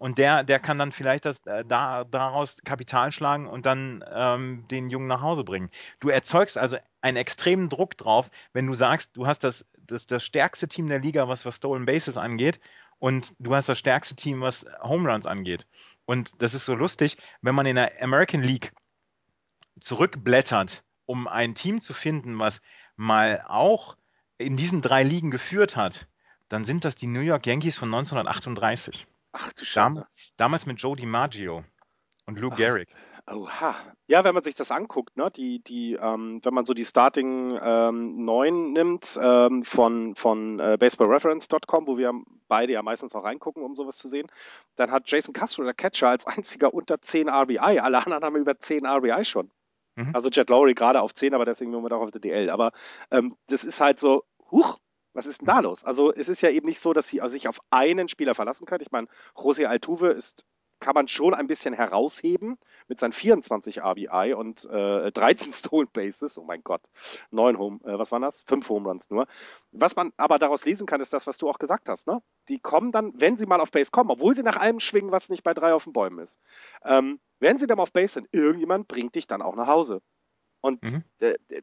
Und der, der kann dann vielleicht das, äh, da, daraus Kapital schlagen und dann ähm, den Jungen nach Hause bringen. Du erzeugst also einen extremen Druck drauf, wenn du sagst, du hast das, das, das stärkste Team der Liga, was, was Stolen Bases angeht, und du hast das stärkste Team, was Home Runs angeht. Und das ist so lustig, wenn man in der American League zurückblättert, um ein Team zu finden, was mal auch in diesen drei Ligen geführt hat, dann sind das die New York Yankees von 1938. Ach du Schande. Damals, damals mit Joe DiMaggio und Lou Ach. Gehrig. Oha. Ja, wenn man sich das anguckt, ne, die, die, ähm, wenn man so die Starting ähm, 9 nimmt ähm, von, von äh, baseballreference.com, wo wir beide ja meistens auch reingucken, um sowas zu sehen, dann hat Jason Castro, der Catcher, als einziger unter 10 RBI. Alle anderen haben über 10 RBI schon. Mhm. Also Jet Lowry gerade auf 10, aber deswegen nur mit auch auf der DL. Aber ähm, das ist halt so, huch, was ist denn da los? Also es ist ja eben nicht so, dass sie sich auf einen Spieler verlassen können. Ich meine, José Altuve ist kann man schon ein bisschen herausheben mit seinen 24 RBI und äh, 13 Stolen Bases. Oh mein Gott, neun Home, äh, was waren das? Fünf Home Runs nur. Was man aber daraus lesen kann, ist das, was du auch gesagt hast. Ne? Die kommen dann, wenn sie mal auf Base kommen, obwohl sie nach allem schwingen, was nicht bei drei auf den Bäumen ist. Ähm, wenn sie dann auf Base sind, irgendjemand bringt dich dann auch nach Hause. Und Mhm.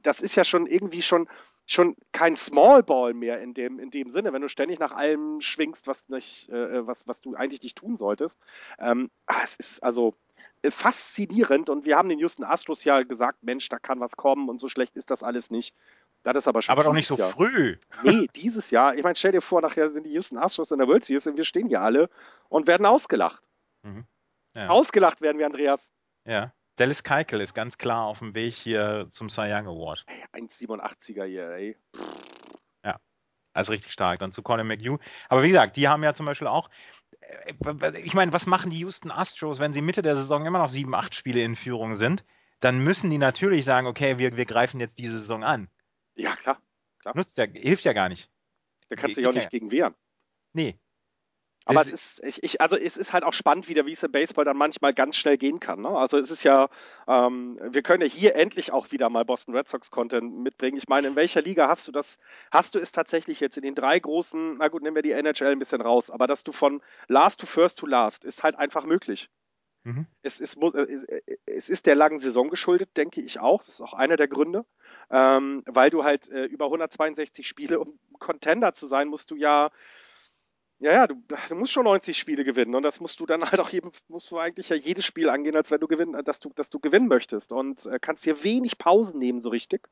das ist ja schon irgendwie schon, schon kein Small Ball mehr in dem, in dem Sinne, wenn du ständig nach allem schwingst, was, nicht, äh, was, was du eigentlich nicht tun solltest. Ähm, ah, es ist also äh, faszinierend und wir haben den Houston Astros ja gesagt, Mensch, da kann was kommen und so schlecht ist das alles nicht. Das ist aber schon Aber doch nicht so Jahr. früh. Nee, dieses Jahr. Ich meine, stell dir vor, nachher sind die Houston Astros in der World Series und wir stehen hier alle und werden ausgelacht. Ja. Ausgelacht werden wir, Andreas. ja. Dallas Keuchel ist ganz klar auf dem Weg hier zum Cy Young Award. 1,87er hier, ey. Also richtig stark. Dann zu Colin McHugh. Aber wie gesagt, die haben ja zum Beispiel auch. äh, Ich meine, was machen die Houston Astros, wenn sie Mitte der Saison immer noch sieben, acht Spiele in Führung sind? Dann müssen die natürlich sagen, okay, wir, wir greifen jetzt diese Saison an. Ja, klar. Nutzt ja, hilft ja gar nicht. Da kannst du dich auch ja. nicht gegen wehren. Nee. Aber es ist, ich, ich, also es ist halt auch spannend wieder, wie es im Baseball dann manchmal ganz schnell gehen kann. Ne? Also es ist ja, ähm, wir können ja hier endlich auch wieder mal Boston Red Sox Content mitbringen. Ich meine, in welcher Liga hast du das? Hast du es tatsächlich jetzt in den drei großen, na gut, nehmen wir die NHL ein bisschen raus, aber dass du von Last to First to Last ist halt einfach möglich. Mhm. Es ist, äh, äh, es ist der langen Saison geschuldet, denke ich auch. Das ist auch einer der Gründe. Ähm, weil du halt äh, über 162 Spiele, um Contender zu sein, musst du ja, ja, ja, du, du musst schon 90 Spiele gewinnen. Und das musst du dann halt auch jedem, musst du eigentlich ja jedes Spiel angehen, als wenn du gewinnen, dass du, dass du gewinnen möchtest. Und äh, kannst dir wenig Pausen nehmen, so richtig.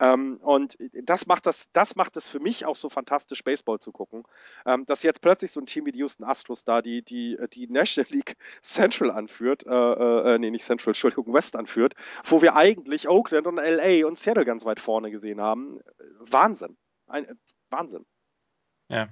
Ähm, und das macht das, das macht es für mich auch so fantastisch, Baseball zu gucken. Ähm, dass jetzt plötzlich so ein Team wie die Houston Astros da die, die, die National League Central anführt, äh, äh, nee, nicht Central, Entschuldigung, West anführt, wo wir eigentlich Oakland und LA und Seattle ganz weit vorne gesehen haben. Wahnsinn. Ein, Wahnsinn. Ja.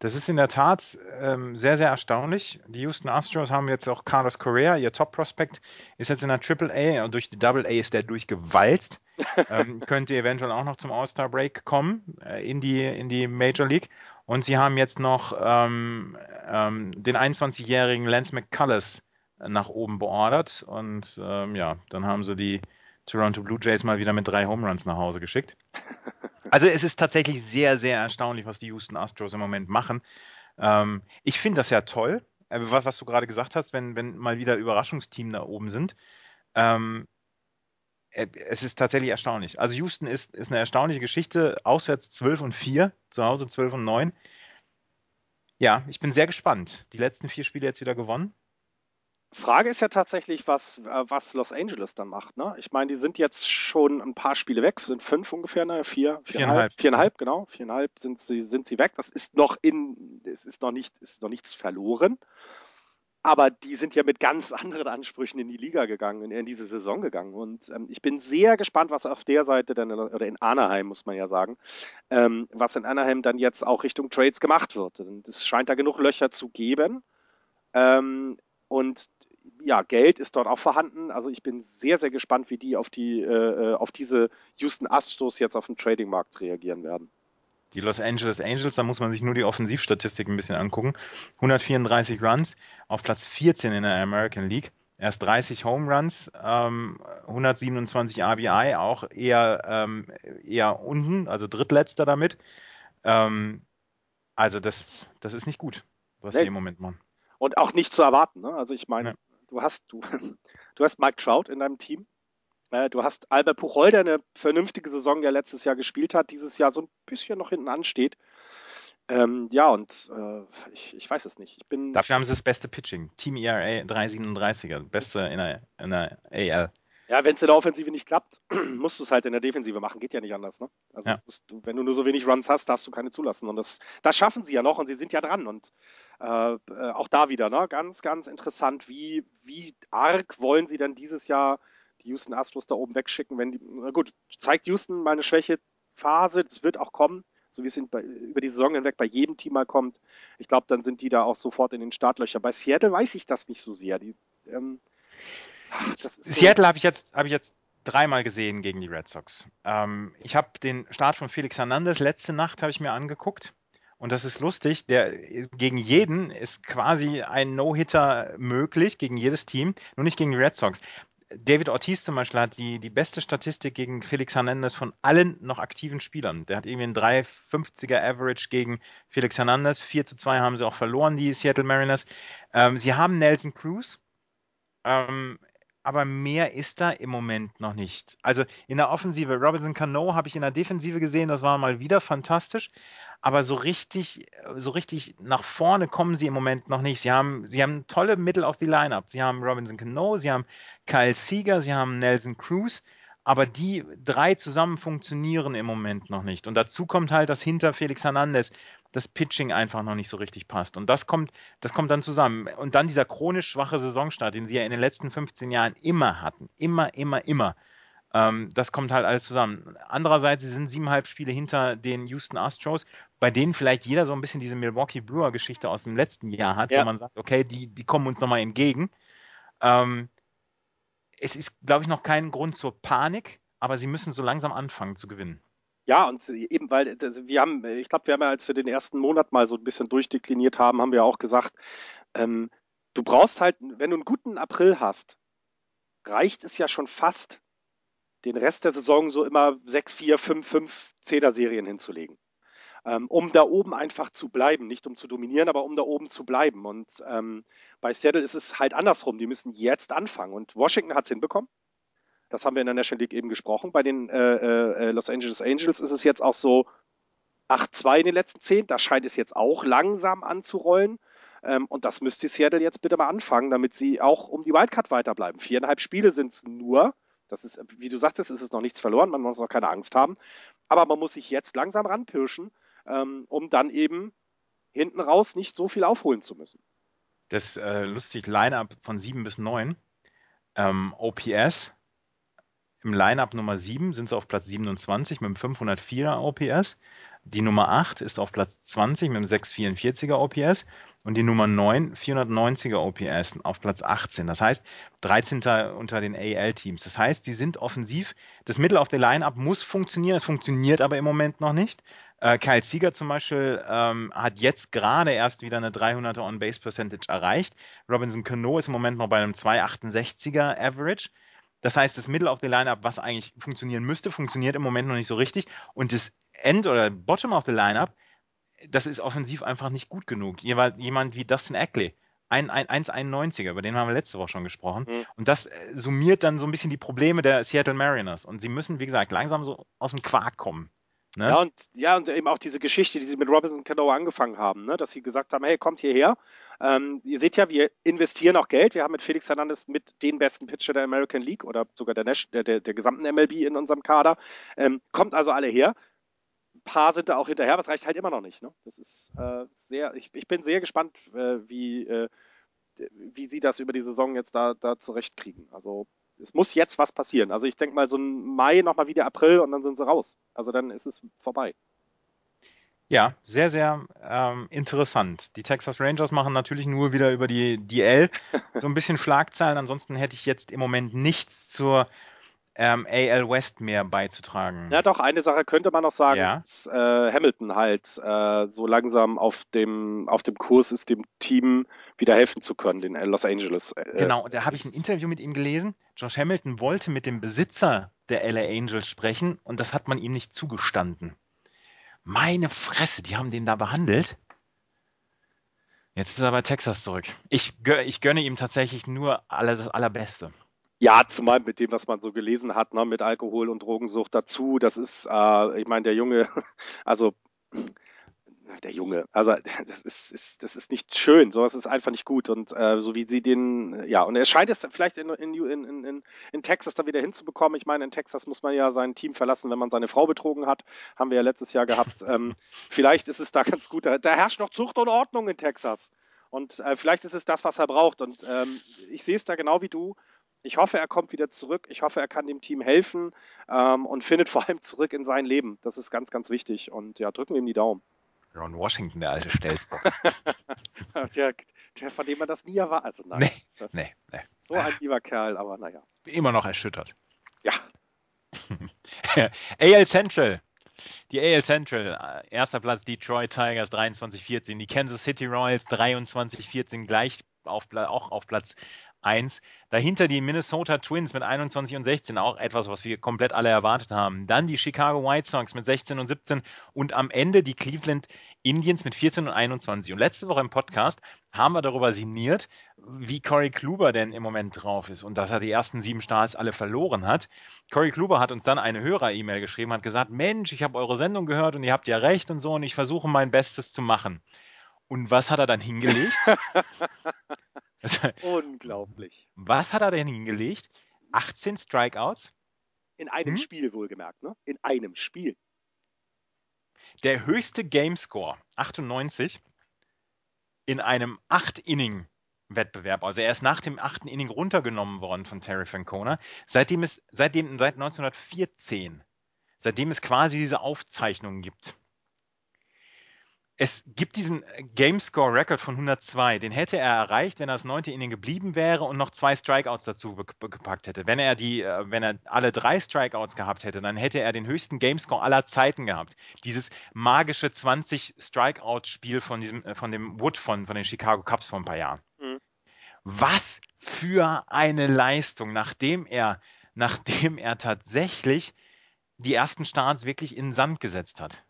Das ist in der Tat ähm, sehr, sehr erstaunlich. Die Houston Astros haben jetzt auch Carlos Correa, ihr Top-Prospect, ist jetzt in der Triple A und durch die Double A ist der durchgewalzt. ähm, könnte eventuell auch noch zum All-Star-Break kommen äh, in, die, in die Major League. Und sie haben jetzt noch ähm, ähm den 21-jährigen Lance McCullers nach oben beordert. Und ähm, ja, dann haben sie die Toronto Blue Jays mal wieder mit drei Home Runs nach Hause geschickt. Also es ist tatsächlich sehr, sehr erstaunlich, was die Houston Astros im Moment machen. Ähm, ich finde das ja toll, äh, was, was, du gerade gesagt hast, wenn, wenn mal wieder Überraschungsteam da oben sind. Ähm, äh, es ist tatsächlich erstaunlich. Also Houston ist, ist eine erstaunliche Geschichte. Auswärts 12 und 4, zu Hause 12 und 9. Ja, ich bin sehr gespannt. Die letzten vier Spiele jetzt wieder gewonnen. Frage ist ja tatsächlich, was, äh, was Los Angeles dann macht. Ne? Ich meine, die sind jetzt schon ein paar Spiele weg, sind fünf ungefähr, ne? vier, viereinhalb, viereinhalb, genau, viereinhalb sind sie, sind sie weg. Das ist noch in, es ist noch nicht, ist noch nichts verloren. Aber die sind ja mit ganz anderen Ansprüchen in die Liga gegangen, in, in diese Saison gegangen. Und ähm, ich bin sehr gespannt, was auf der Seite dann, oder in Anaheim, muss man ja sagen, ähm, was in Anaheim dann jetzt auch Richtung Trades gemacht wird. es scheint da genug Löcher zu geben. Ähm, und ja, Geld ist dort auch vorhanden. Also ich bin sehr, sehr gespannt, wie die auf, die, äh, auf diese Houston Astros jetzt auf dem Tradingmarkt reagieren werden. Die Los Angeles Angels, da muss man sich nur die Offensivstatistik ein bisschen angucken. 134 Runs auf Platz 14 in der American League. Erst 30 Home Runs, ähm, 127 RBI, auch eher, ähm, eher unten, also drittletzter damit. Ähm, also das, das ist nicht gut, was nee. sie im Moment machen. Und auch nicht zu erwarten. Ne? Also ich meine, ja du hast, du, du hast Mike Trout in deinem Team. Äh, du hast Albert Puchol, der eine vernünftige Saison ja letztes Jahr gespielt hat, dieses Jahr so ein bisschen noch hinten ansteht. Ähm, ja, und äh, ich, ich, weiß es nicht. Ich bin Dafür haben sie das beste Pitching. Team ERA 337er, beste in der, in der AL. Ja, wenn es in der Offensive nicht klappt, musst du es halt in der Defensive machen. Geht ja nicht anders. Ne? Also, ja. du, wenn du nur so wenig Runs hast, darfst du keine zulassen. Und das, das schaffen sie ja noch und sie sind ja dran. Und äh, äh, auch da wieder, ne? ganz, ganz interessant, wie, wie arg wollen sie denn dieses Jahr die Houston Astros da oben wegschicken, wenn die, na gut, zeigt Houston mal eine Schwächephase, das wird auch kommen, so wie es bei, über die Saison hinweg bei jedem Team mal kommt. Ich glaube, dann sind die da auch sofort in den Startlöchern. Bei Seattle weiß ich das nicht so sehr. Die, ähm, Seattle so. habe ich jetzt, habe ich jetzt dreimal gesehen gegen die Red Sox. Ähm, ich habe den Start von Felix Hernandez letzte Nacht habe ich mir angeguckt. Und das ist lustig, der gegen jeden ist quasi ein No-Hitter möglich, gegen jedes Team, nur nicht gegen die Red Sox. David Ortiz zum Beispiel hat die, die beste Statistik gegen Felix Hernandez von allen noch aktiven Spielern. Der hat irgendwie einen 3,50er Average gegen Felix Hernandez. 4 zu 2 haben sie auch verloren, die Seattle Mariners. Ähm, sie haben Nelson Cruz. Ähm, aber mehr ist da im Moment noch nicht. Also in der Offensive, Robinson Cano habe ich in der Defensive gesehen, das war mal wieder fantastisch, aber so richtig, so richtig nach vorne kommen sie im Moment noch nicht. Sie haben, sie haben tolle Mittel auf die Lineup. Sie haben Robinson Cano, sie haben Kyle Seager, sie haben Nelson Cruz, aber die drei zusammen funktionieren im Moment noch nicht. Und dazu kommt halt, dass hinter Felix Hernandez das Pitching einfach noch nicht so richtig passt. Und das kommt, das kommt dann zusammen. Und dann dieser chronisch schwache Saisonstart, den sie ja in den letzten 15 Jahren immer hatten. Immer, immer, immer. Ähm, das kommt halt alles zusammen. Andererseits, sie sind siebeneinhalb Spiele hinter den Houston Astros, bei denen vielleicht jeder so ein bisschen diese Milwaukee Brewer-Geschichte aus dem letzten Jahr hat, ja. wo man sagt, okay, die, die kommen uns nochmal entgegen. Ähm, es ist, glaube ich, noch kein Grund zur Panik, aber sie müssen so langsam anfangen zu gewinnen. Ja, und eben weil wir haben, ich glaube, wir haben ja, als wir den ersten Monat mal so ein bisschen durchdekliniert haben, haben wir auch gesagt, ähm, du brauchst halt, wenn du einen guten April hast, reicht es ja schon fast, den Rest der Saison so immer 6, 4, 5, 5 Zehner-Serien hinzulegen. Ähm, um da oben einfach zu bleiben. Nicht um zu dominieren, aber um da oben zu bleiben. Und ähm, bei Seattle ist es halt andersrum. Die müssen jetzt anfangen. Und Washington hat es hinbekommen. Das haben wir in der National League eben gesprochen. Bei den äh, äh, Los Angeles Angels ist es jetzt auch so 8-2 in den letzten 10. Da scheint es jetzt auch langsam anzurollen. Ähm, und das müsste Seattle jetzt bitte mal anfangen, damit sie auch um die Wildcard weiterbleiben. Viereinhalb Spiele sind es nur. Das ist, wie du sagtest, ist es noch nichts verloren, man muss noch keine Angst haben. Aber man muss sich jetzt langsam ranpirschen, ähm, um dann eben hinten raus nicht so viel aufholen zu müssen. Das äh, lustig Line-Up von 7 bis 9. Ähm, OPS im Line-Up Nummer 7 sind sie auf Platz 27 mit einem 504er OPS. Die Nummer 8 ist auf Platz 20 mit einem 644er OPS und die Nummer 9 490er OPS auf Platz 18. Das heißt 13. unter den AL-Teams. Das heißt, die sind offensiv. Das Mittel auf der Line-Up muss funktionieren. Es funktioniert aber im Moment noch nicht. Äh, Kyle Sieger zum Beispiel ähm, hat jetzt gerade erst wieder eine 300er On-Base-Percentage erreicht. Robinson Cano ist im Moment noch bei einem 268er Average. Das heißt, das Mittel auf der Lineup, was eigentlich funktionieren müsste, funktioniert im Moment noch nicht so richtig. Und das End oder Bottom of the Lineup, das ist offensiv einfach nicht gut genug. Jemand wie Dustin Ackley, ein, ein 1,91er, über den haben wir letzte Woche schon gesprochen. Mhm. Und das äh, summiert dann so ein bisschen die Probleme der Seattle Mariners. Und sie müssen, wie gesagt, langsam so aus dem Quark kommen. Ne? Ja, und, ja, und eben auch diese Geschichte, die sie mit Robinson Cano angefangen haben, ne? dass sie gesagt haben, hey, kommt hierher. Ähm, ihr seht ja, wir investieren auch Geld. Wir haben mit Felix Hernandez mit den besten Pitcher der American League oder sogar der, der, der, der gesamten MLB in unserem Kader. Ähm, kommt also alle her. Ein paar sind da auch hinterher, aber es reicht halt immer noch nicht. Ne? Das ist äh, sehr, ich, ich bin sehr gespannt, äh, wie, äh, wie sie das über die Saison jetzt da, da zurechtkriegen. Also es muss jetzt was passieren. Also ich denke mal so ein Mai, nochmal wieder April und dann sind sie raus. Also dann ist es vorbei. Ja, sehr, sehr ähm, interessant. Die Texas Rangers machen natürlich nur wieder über die DL so ein bisschen Schlagzeilen. Ansonsten hätte ich jetzt im Moment nichts zur ähm, AL West mehr beizutragen. Ja, doch, eine Sache könnte man noch sagen, ja. dass äh, Hamilton halt äh, so langsam auf dem, auf dem Kurs ist, dem Team wieder helfen zu können, den Los Angeles. Äh, genau, da habe ich ein Interview mit ihm gelesen. Josh Hamilton wollte mit dem Besitzer der LA Angels sprechen und das hat man ihm nicht zugestanden. Meine Fresse, die haben den da behandelt. Jetzt ist er bei Texas zurück. Ich, ich gönne ihm tatsächlich nur alles das Allerbeste. Ja, zumal mit dem, was man so gelesen hat, ne, mit Alkohol und Drogensucht dazu. Das ist, äh, ich meine, der Junge, also der Junge, also das ist, ist, das ist nicht schön, sowas ist einfach nicht gut. Und äh, so wie sie den, ja, und er scheint es vielleicht in, in, in, in, in Texas da wieder hinzubekommen. Ich meine, in Texas muss man ja sein Team verlassen, wenn man seine Frau betrogen hat. Haben wir ja letztes Jahr gehabt. ähm, vielleicht ist es da ganz gut. Da, da herrscht noch Zucht und Ordnung in Texas. Und äh, vielleicht ist es das, was er braucht. Und ähm, ich sehe es da genau wie du. Ich hoffe, er kommt wieder zurück. Ich hoffe, er kann dem Team helfen ähm, und findet vor allem zurück in sein Leben. Das ist ganz, ganz wichtig. Und ja, drücken wir ihm die Daumen. Ron Washington, der alte Stelzbock. der, der, von dem man das nie erwartet. Also, nein, nee, nee, nee. So ein lieber Kerl, aber naja. Immer noch erschüttert. Ja. AL Central. Die AL Central, erster Platz Detroit Tigers 23-14, die Kansas City Royals 23-14 gleich auf, auch auf Platz 1. Dahinter die Minnesota Twins mit 21 und 16, auch etwas, was wir komplett alle erwartet haben. Dann die Chicago White Sox mit 16 und 17 und am Ende die Cleveland Indians mit 14 und 21. Und letzte Woche im Podcast haben wir darüber sinniert, wie Corey Kluber denn im Moment drauf ist und dass er die ersten sieben Starts alle verloren hat. Corey Kluber hat uns dann eine Hörer-E-Mail geschrieben, hat gesagt, Mensch, ich habe eure Sendung gehört und ihr habt ja recht und so und ich versuche mein Bestes zu machen. Und was hat er dann hingelegt? Unglaublich. Was hat er denn hingelegt? 18 Strikeouts? In einem hm? Spiel wohlgemerkt, ne? In einem Spiel. Der höchste Gamescore, 98, in einem 8-Inning-Wettbewerb. Also er ist nach dem 8. Inning runtergenommen worden von Terry Francona. Seitdem es, seitdem, seit 1914, seitdem es quasi diese Aufzeichnungen gibt es gibt diesen Gamescore Record von 102, den hätte er erreicht, wenn er das neunte Inning geblieben wäre und noch zwei Strikeouts dazu gepackt hätte. Wenn er die, äh, wenn er alle drei Strikeouts gehabt hätte, dann hätte er den höchsten Gamescore aller Zeiten gehabt. Dieses magische 20 Strikeout-Spiel von diesem, äh, von dem Wood von, von den Chicago Cubs vor ein paar Jahren. Mhm. Was für eine Leistung, nachdem er, nachdem er tatsächlich die ersten Starts wirklich in den Sand gesetzt hat.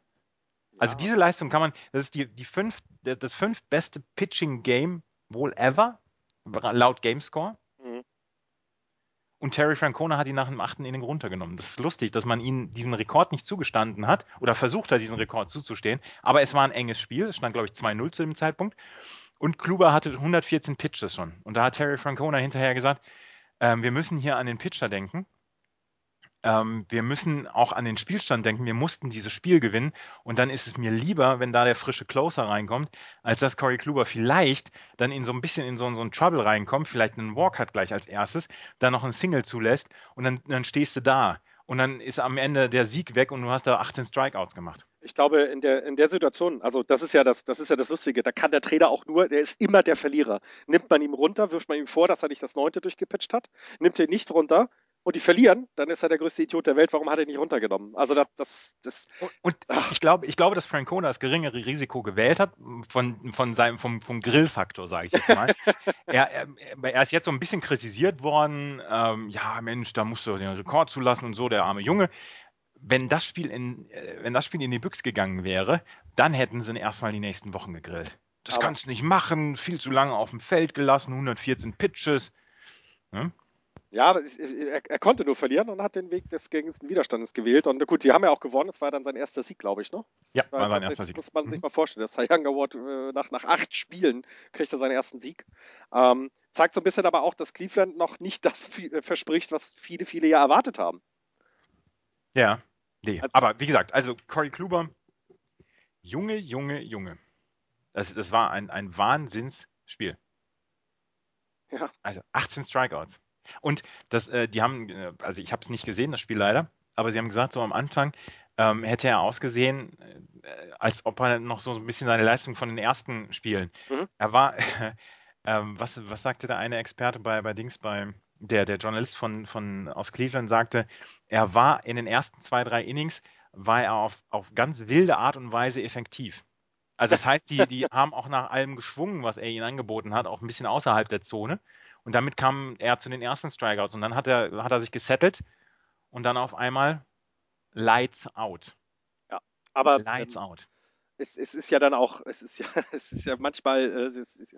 Also diese Leistung kann man, das ist die, die fünf, das fünf beste Pitching-Game wohl ever, laut Gamescore. Mhm. Und Terry Francona hat ihn nach dem achten Inning runtergenommen. Das ist lustig, dass man ihm diesen Rekord nicht zugestanden hat oder versucht hat, diesen Rekord zuzustehen. Aber es war ein enges Spiel. Es stand, glaube ich, 2-0 zu dem Zeitpunkt. Und Kluber hatte 114 Pitches schon. Und da hat Terry Francona hinterher gesagt, äh, wir müssen hier an den Pitcher denken. Ähm, wir müssen auch an den Spielstand denken. Wir mussten dieses Spiel gewinnen. Und dann ist es mir lieber, wenn da der frische Closer reinkommt, als dass Corey Kluber vielleicht dann in so ein bisschen in so, so einen Trouble reinkommt, vielleicht einen Walk hat gleich als erstes, dann noch einen Single zulässt und dann, dann stehst du da. Und dann ist am Ende der Sieg weg und du hast da 18 Strikeouts gemacht. Ich glaube, in der, in der Situation, also das ist ja das, das ist ja das Lustige, da kann der Trainer auch nur, der ist immer der Verlierer. Nimmt man ihm runter, wirft man ihm vor, dass er nicht das Neunte durchgepitcht hat, nimmt er nicht runter, und die verlieren, dann ist er der größte Idiot der Welt. Warum hat er nicht runtergenommen? Also das, das, das und, und ich glaube, ich glaube, dass Francona das geringere Risiko gewählt hat von, von seinem vom, vom Grillfaktor, sage ich jetzt mal. er, er, er, ist jetzt so ein bisschen kritisiert worden. Ähm, ja, Mensch, da musst du den Rekord zulassen und so, der arme Junge. Wenn das Spiel in, äh, wenn das Spiel in die Büchse gegangen wäre, dann hätten sie ihn erstmal die nächsten Wochen gegrillt. Das Aber kannst du nicht machen, viel zu lange auf dem Feld gelassen, 114 Pitches. Hm? Ja, aber er, er, konnte nur verlieren und hat den Weg des geringsten Widerstandes gewählt. Und gut, die haben ja auch gewonnen. Das war dann sein erster Sieg, glaube ich, ne? Ja, das war, war sein erster Sieg. muss man mhm. sich mal vorstellen. Das Cy Young Award äh, nach, nach acht Spielen kriegt er seinen ersten Sieg. Ähm, zeigt so ein bisschen aber auch, dass Cleveland noch nicht das äh, verspricht, was viele, viele ja erwartet haben. Ja, nee. Also, aber wie gesagt, also Corey Kluber, Junge, Junge, Junge. Das, das war ein, ein Wahnsinnsspiel. Ja. Also 18 Strikeouts. Und das, äh, die haben, äh, also ich habe es nicht gesehen, das Spiel leider, aber sie haben gesagt, so am Anfang ähm, hätte er ausgesehen, äh, als ob er noch so ein bisschen seine Leistung von den ersten Spielen. Mhm. Er war, ähm, was, was sagte der eine Experte bei, bei Dings, bei der, der Journalist von, von aus Cleveland sagte, er war in den ersten zwei, drei Innings, war er auf, auf ganz wilde Art und Weise effektiv. Also das heißt, die, die haben auch nach allem geschwungen, was er ihnen angeboten hat, auch ein bisschen außerhalb der Zone. Und damit kam er zu den ersten Strikeouts. Und dann hat er, hat er sich gesettelt und dann auf einmal Lights out. Ja, aber. Lights ähm, out. Es, es, ist ja dann auch, es ist ja, es ist ja manchmal, äh, es, ist,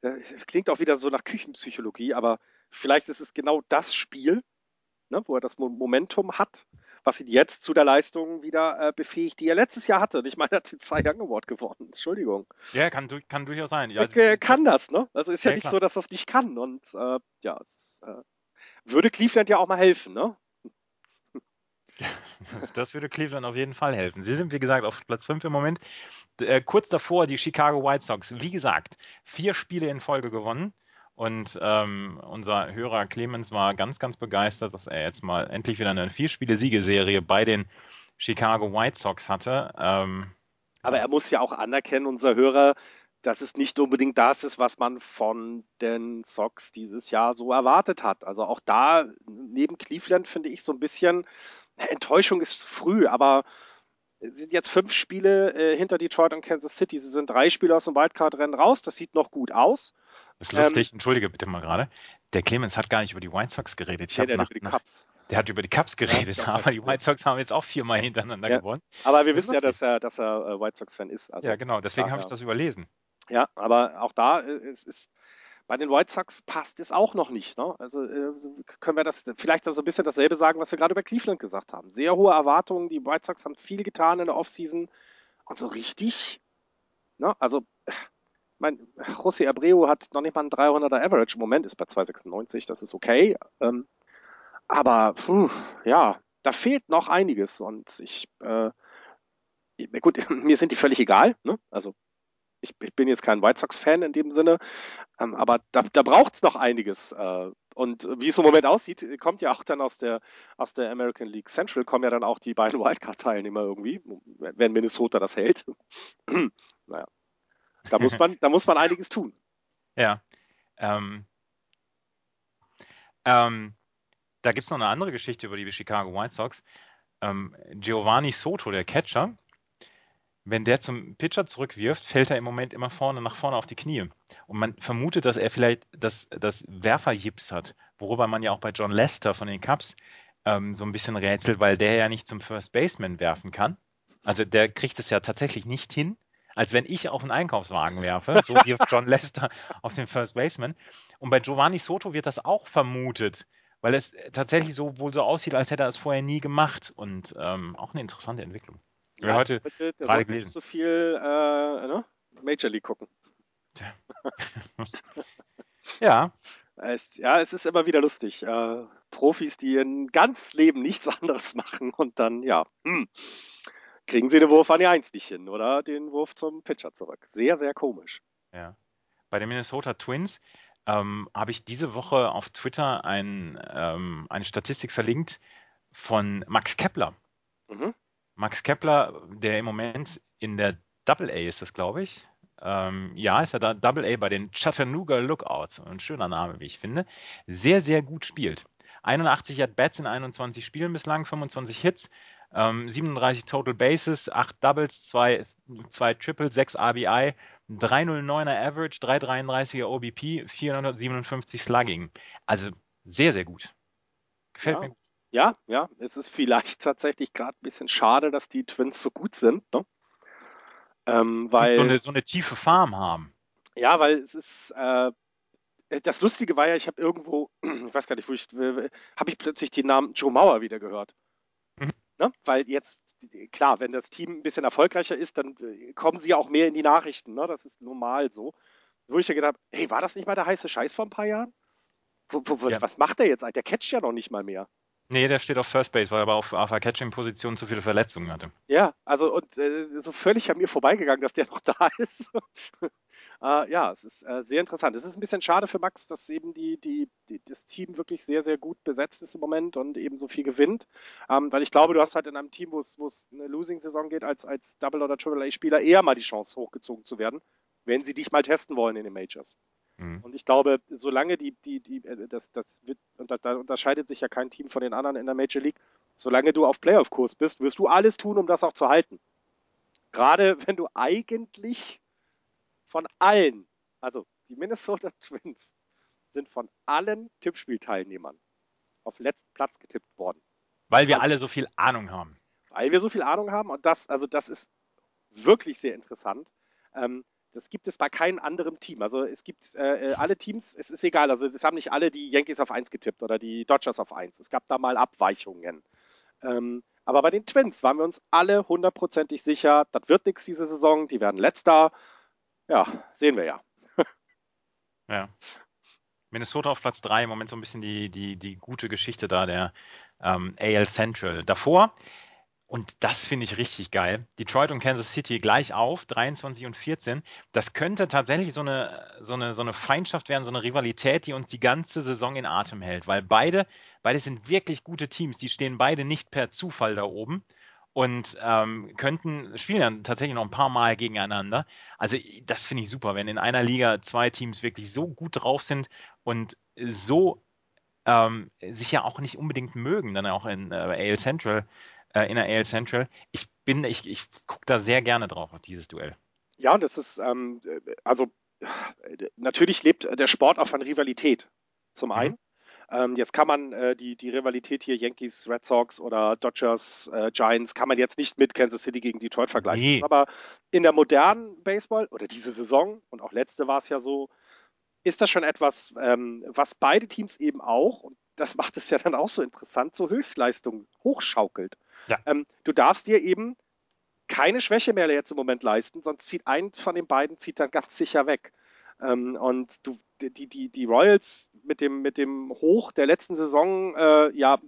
es klingt auch wieder so nach Küchenpsychologie, aber vielleicht ist es genau das Spiel, ne, wo er das Momentum hat, was ihn jetzt zu der Leistung wieder äh, befähigt, die er letztes Jahr hatte. Und ich meine, er hat den Cy Young Award gewonnen. Entschuldigung. Ja, kann, kann durchaus sein. Ja, er kann das, ne? Also ist ja, ja nicht klar. so, dass das nicht kann. Und äh, ja, es äh, würde Cleveland ja auch mal helfen, ne? Das würde Cleveland auf jeden Fall helfen. Sie sind, wie gesagt, auf Platz 5 im Moment. Äh, kurz davor die Chicago White Sox. Wie gesagt, vier Spiele in Folge gewonnen. Und ähm, unser Hörer Clemens war ganz, ganz begeistert, dass er jetzt mal endlich wieder eine Vier-Spiele-Siegeserie bei den Chicago White Sox hatte. Ähm, Aber er muss ja auch anerkennen, unser Hörer, dass es nicht unbedingt das ist, was man von den Sox dieses Jahr so erwartet hat. Also auch da, neben Cleveland, finde ich so ein bisschen, Enttäuschung ist früh, aber sind jetzt fünf Spiele äh, hinter Detroit und Kansas City. Sie sind drei Spiele aus dem Wildcard-Rennen raus. Das sieht noch gut aus. Das ist lustig, ähm, entschuldige bitte mal gerade. Der Clemens hat gar nicht über die White Sox geredet. Ich nee, der nach, über die Cups. Der hat über die Cups geredet, ja, aber die White Sox haben jetzt auch viermal hintereinander ja. gewonnen. Aber wir das wissen ja, dass er, dass er äh, White Sox-Fan ist. Also, ja, genau, deswegen habe ich das überlesen. Ja, aber auch da äh, ist, ist bei den White Sox passt es auch noch nicht. Ne? Also äh, können wir das vielleicht so ein bisschen dasselbe sagen, was wir gerade über Cleveland gesagt haben. Sehr hohe Erwartungen. Die White Sox haben viel getan in der Offseason und so richtig. Ne? Also mein José Abreu hat noch nicht mal einen 300er Average im Moment, ist bei 296, das ist okay. Ähm, aber puh, ja, da fehlt noch einiges und ich, äh, gut, mir sind die völlig egal. Ne? Also ich, ich, bin jetzt kein White Sox-Fan in dem Sinne, ähm, aber da, da braucht es noch einiges. Äh, und wie es im Moment aussieht, kommt ja auch dann aus der, aus der American League Central, kommen ja dann auch die beiden Wildcard-Teilnehmer irgendwie, wenn Minnesota das hält. naja. Da muss man, da muss man einiges tun. Ja. Ähm, ähm, da gibt es noch eine andere Geschichte über die Chicago White Sox. Ähm, Giovanni Soto, der Catcher, wenn der zum Pitcher zurückwirft, fällt er im Moment immer vorne nach vorne auf die Knie. Und man vermutet, dass er vielleicht das, das Werferjips hat, worüber man ja auch bei John Lester von den Cubs ähm, so ein bisschen rätselt, weil der ja nicht zum First Baseman werfen kann. Also der kriegt es ja tatsächlich nicht hin als wenn ich auf einen Einkaufswagen werfe. So wirft John Lester auf den First Baseman. Und bei Giovanni Soto wird das auch vermutet, weil es tatsächlich so wohl so aussieht, als hätte er es vorher nie gemacht. Und ähm, auch eine interessante Entwicklung. Ja, heute bitte, gerade gelesen. Nicht so viel äh, ne? Major League gucken. ja. Es, ja, es ist immer wieder lustig. Äh, Profis, die ein ganz Leben nichts anderes machen und dann, ja, hm, kriegen sie den Wurf an die Eins nicht hin oder den Wurf zum Pitcher zurück. Sehr, sehr komisch. Ja. Bei den Minnesota Twins ähm, habe ich diese Woche auf Twitter ein, ähm, eine Statistik verlinkt von Max Kepler. Mhm. Max Kepler, der im Moment in der Double A ist das, glaube ich. Ähm, ja, ist er da Double A bei den Chattanooga Lookouts. Ein schöner Name, wie ich finde. Sehr, sehr gut spielt. 81 At-Bats in 21 Spielen bislang, 25 Hits, ähm, 37 Total Bases, 8 Doubles, 2, 2 Triples, 6 RBI, 309er Average, 333er OBP, 457 Slugging. Also sehr, sehr gut. Gefällt Ja. mir gut. Ja, ja, es ist vielleicht tatsächlich gerade ein bisschen schade, dass die Twins so gut sind, ne? Ähm, weil, so eine, so eine tiefe Farm haben. ja, weil es ist, äh, das Lustige war ja, ich habe irgendwo, ich weiß gar nicht, wo ich, habe ich plötzlich den Namen Joe Mauer wieder gehört. Mhm. Ne? Weil jetzt, klar, wenn das Team ein bisschen erfolgreicher ist, dann äh, kommen sie ja auch mehr in die Nachrichten, ne? Das ist normal so. Wo ich ja gedacht habe, hey, war das nicht mal der heiße Scheiß vor ein paar Jahren? Wo, wo, wo, Ja. Was macht der jetzt? Der catcht ja noch nicht mal mehr. Nee, der steht auf First Base, weil er aber auf, auf der Catching-Position zu viele Verletzungen hatte. Ja, also und äh, so völlig an mir vorbeigegangen, dass der noch da ist. äh, ja, es ist äh, sehr interessant. Es ist ein bisschen schade für Max, dass eben die, die, die, das Team wirklich sehr, sehr gut besetzt ist im Moment und eben so viel gewinnt. Ähm, weil ich glaube, du hast halt in einem Team, wo es eine Losing-Saison geht, als, als Double- oder Triple-A-Spieler eher mal die Chance hochgezogen zu werden, wenn sie dich mal testen wollen in den Majors. Mhm. Und ich glaube, solange die, die, die, äh, das, das wird, und da, da unterscheidet sich ja kein Team von den anderen in der Major League, solange du auf Playoff-Kurs bist, wirst du alles tun, um das auch zu halten. Gerade wenn du eigentlich von allen, also die Minnesota Twins sind von allen Tippspielteilnehmern auf letzten Platz getippt worden, Weil wir alle so viel Ahnung haben. weil wir so viel Ahnung haben und das, also das ist wirklich sehr interessant. Ähm, das gibt es bei keinem anderen Team. Also es gibt äh, äh, alle Teams, es ist egal, also das haben nicht alle die Yankees auf 1 getippt oder die Dodgers auf 1. Es gab da mal Abweichungen. Ähm, aber bei den Twins waren wir uns alle hundertprozentig sicher, das wird nichts diese Saison, die werden letzter. Ja, sehen wir ja. Ja. Minnesota auf Platz 3, im Moment so ein bisschen die, die, die gute Geschichte da, der ähm, AL Central. Davor, und das finde ich richtig geil, Detroit und Kansas City gleich auf, 23 und 14. Das könnte tatsächlich so eine, so eine, so eine Feindschaft werden, so eine Rivalität, die uns die ganze Saison in Atem hält, weil beide, beide sind wirklich gute Teams, die stehen beide nicht per Zufall da oben und ähm, könnten, spielen dann tatsächlich noch ein paar Mal gegeneinander. Also das finde ich super, wenn in einer Liga zwei Teams wirklich so gut drauf sind und so ähm, sich ja auch nicht unbedingt mögen, dann auch in äh, AL Central, äh, in der AL Central. Ich bin, ich, ich gucke da sehr gerne drauf auf dieses Duell. Ja, und das ist, ähm, also äh, natürlich lebt der Sport auch von Rivalität. Zum einen. Mhm. Ähm, jetzt kann man äh, die, die Rivalität hier Yankees, Red Sox oder Dodgers, äh, Giants, kann man jetzt nicht mit Kansas City gegen Detroit vergleichen. Nee. Aber in der modernen Baseball oder diese Saison und auch letzte war es ja so, ist das schon etwas, ähm, was beide Teams eben auch, und das macht es ja dann auch so interessant, so Höchstleistung hochschaukelt. Ja. Ähm, du darfst dir eben keine Schwäche mehr jetzt im Moment leisten, sonst zieht ein von den beiden zieht dann ganz sicher weg. Ähm, und du, die, die, die Royals mit dem, mit dem Hoch der letzten Saison, äh, ja,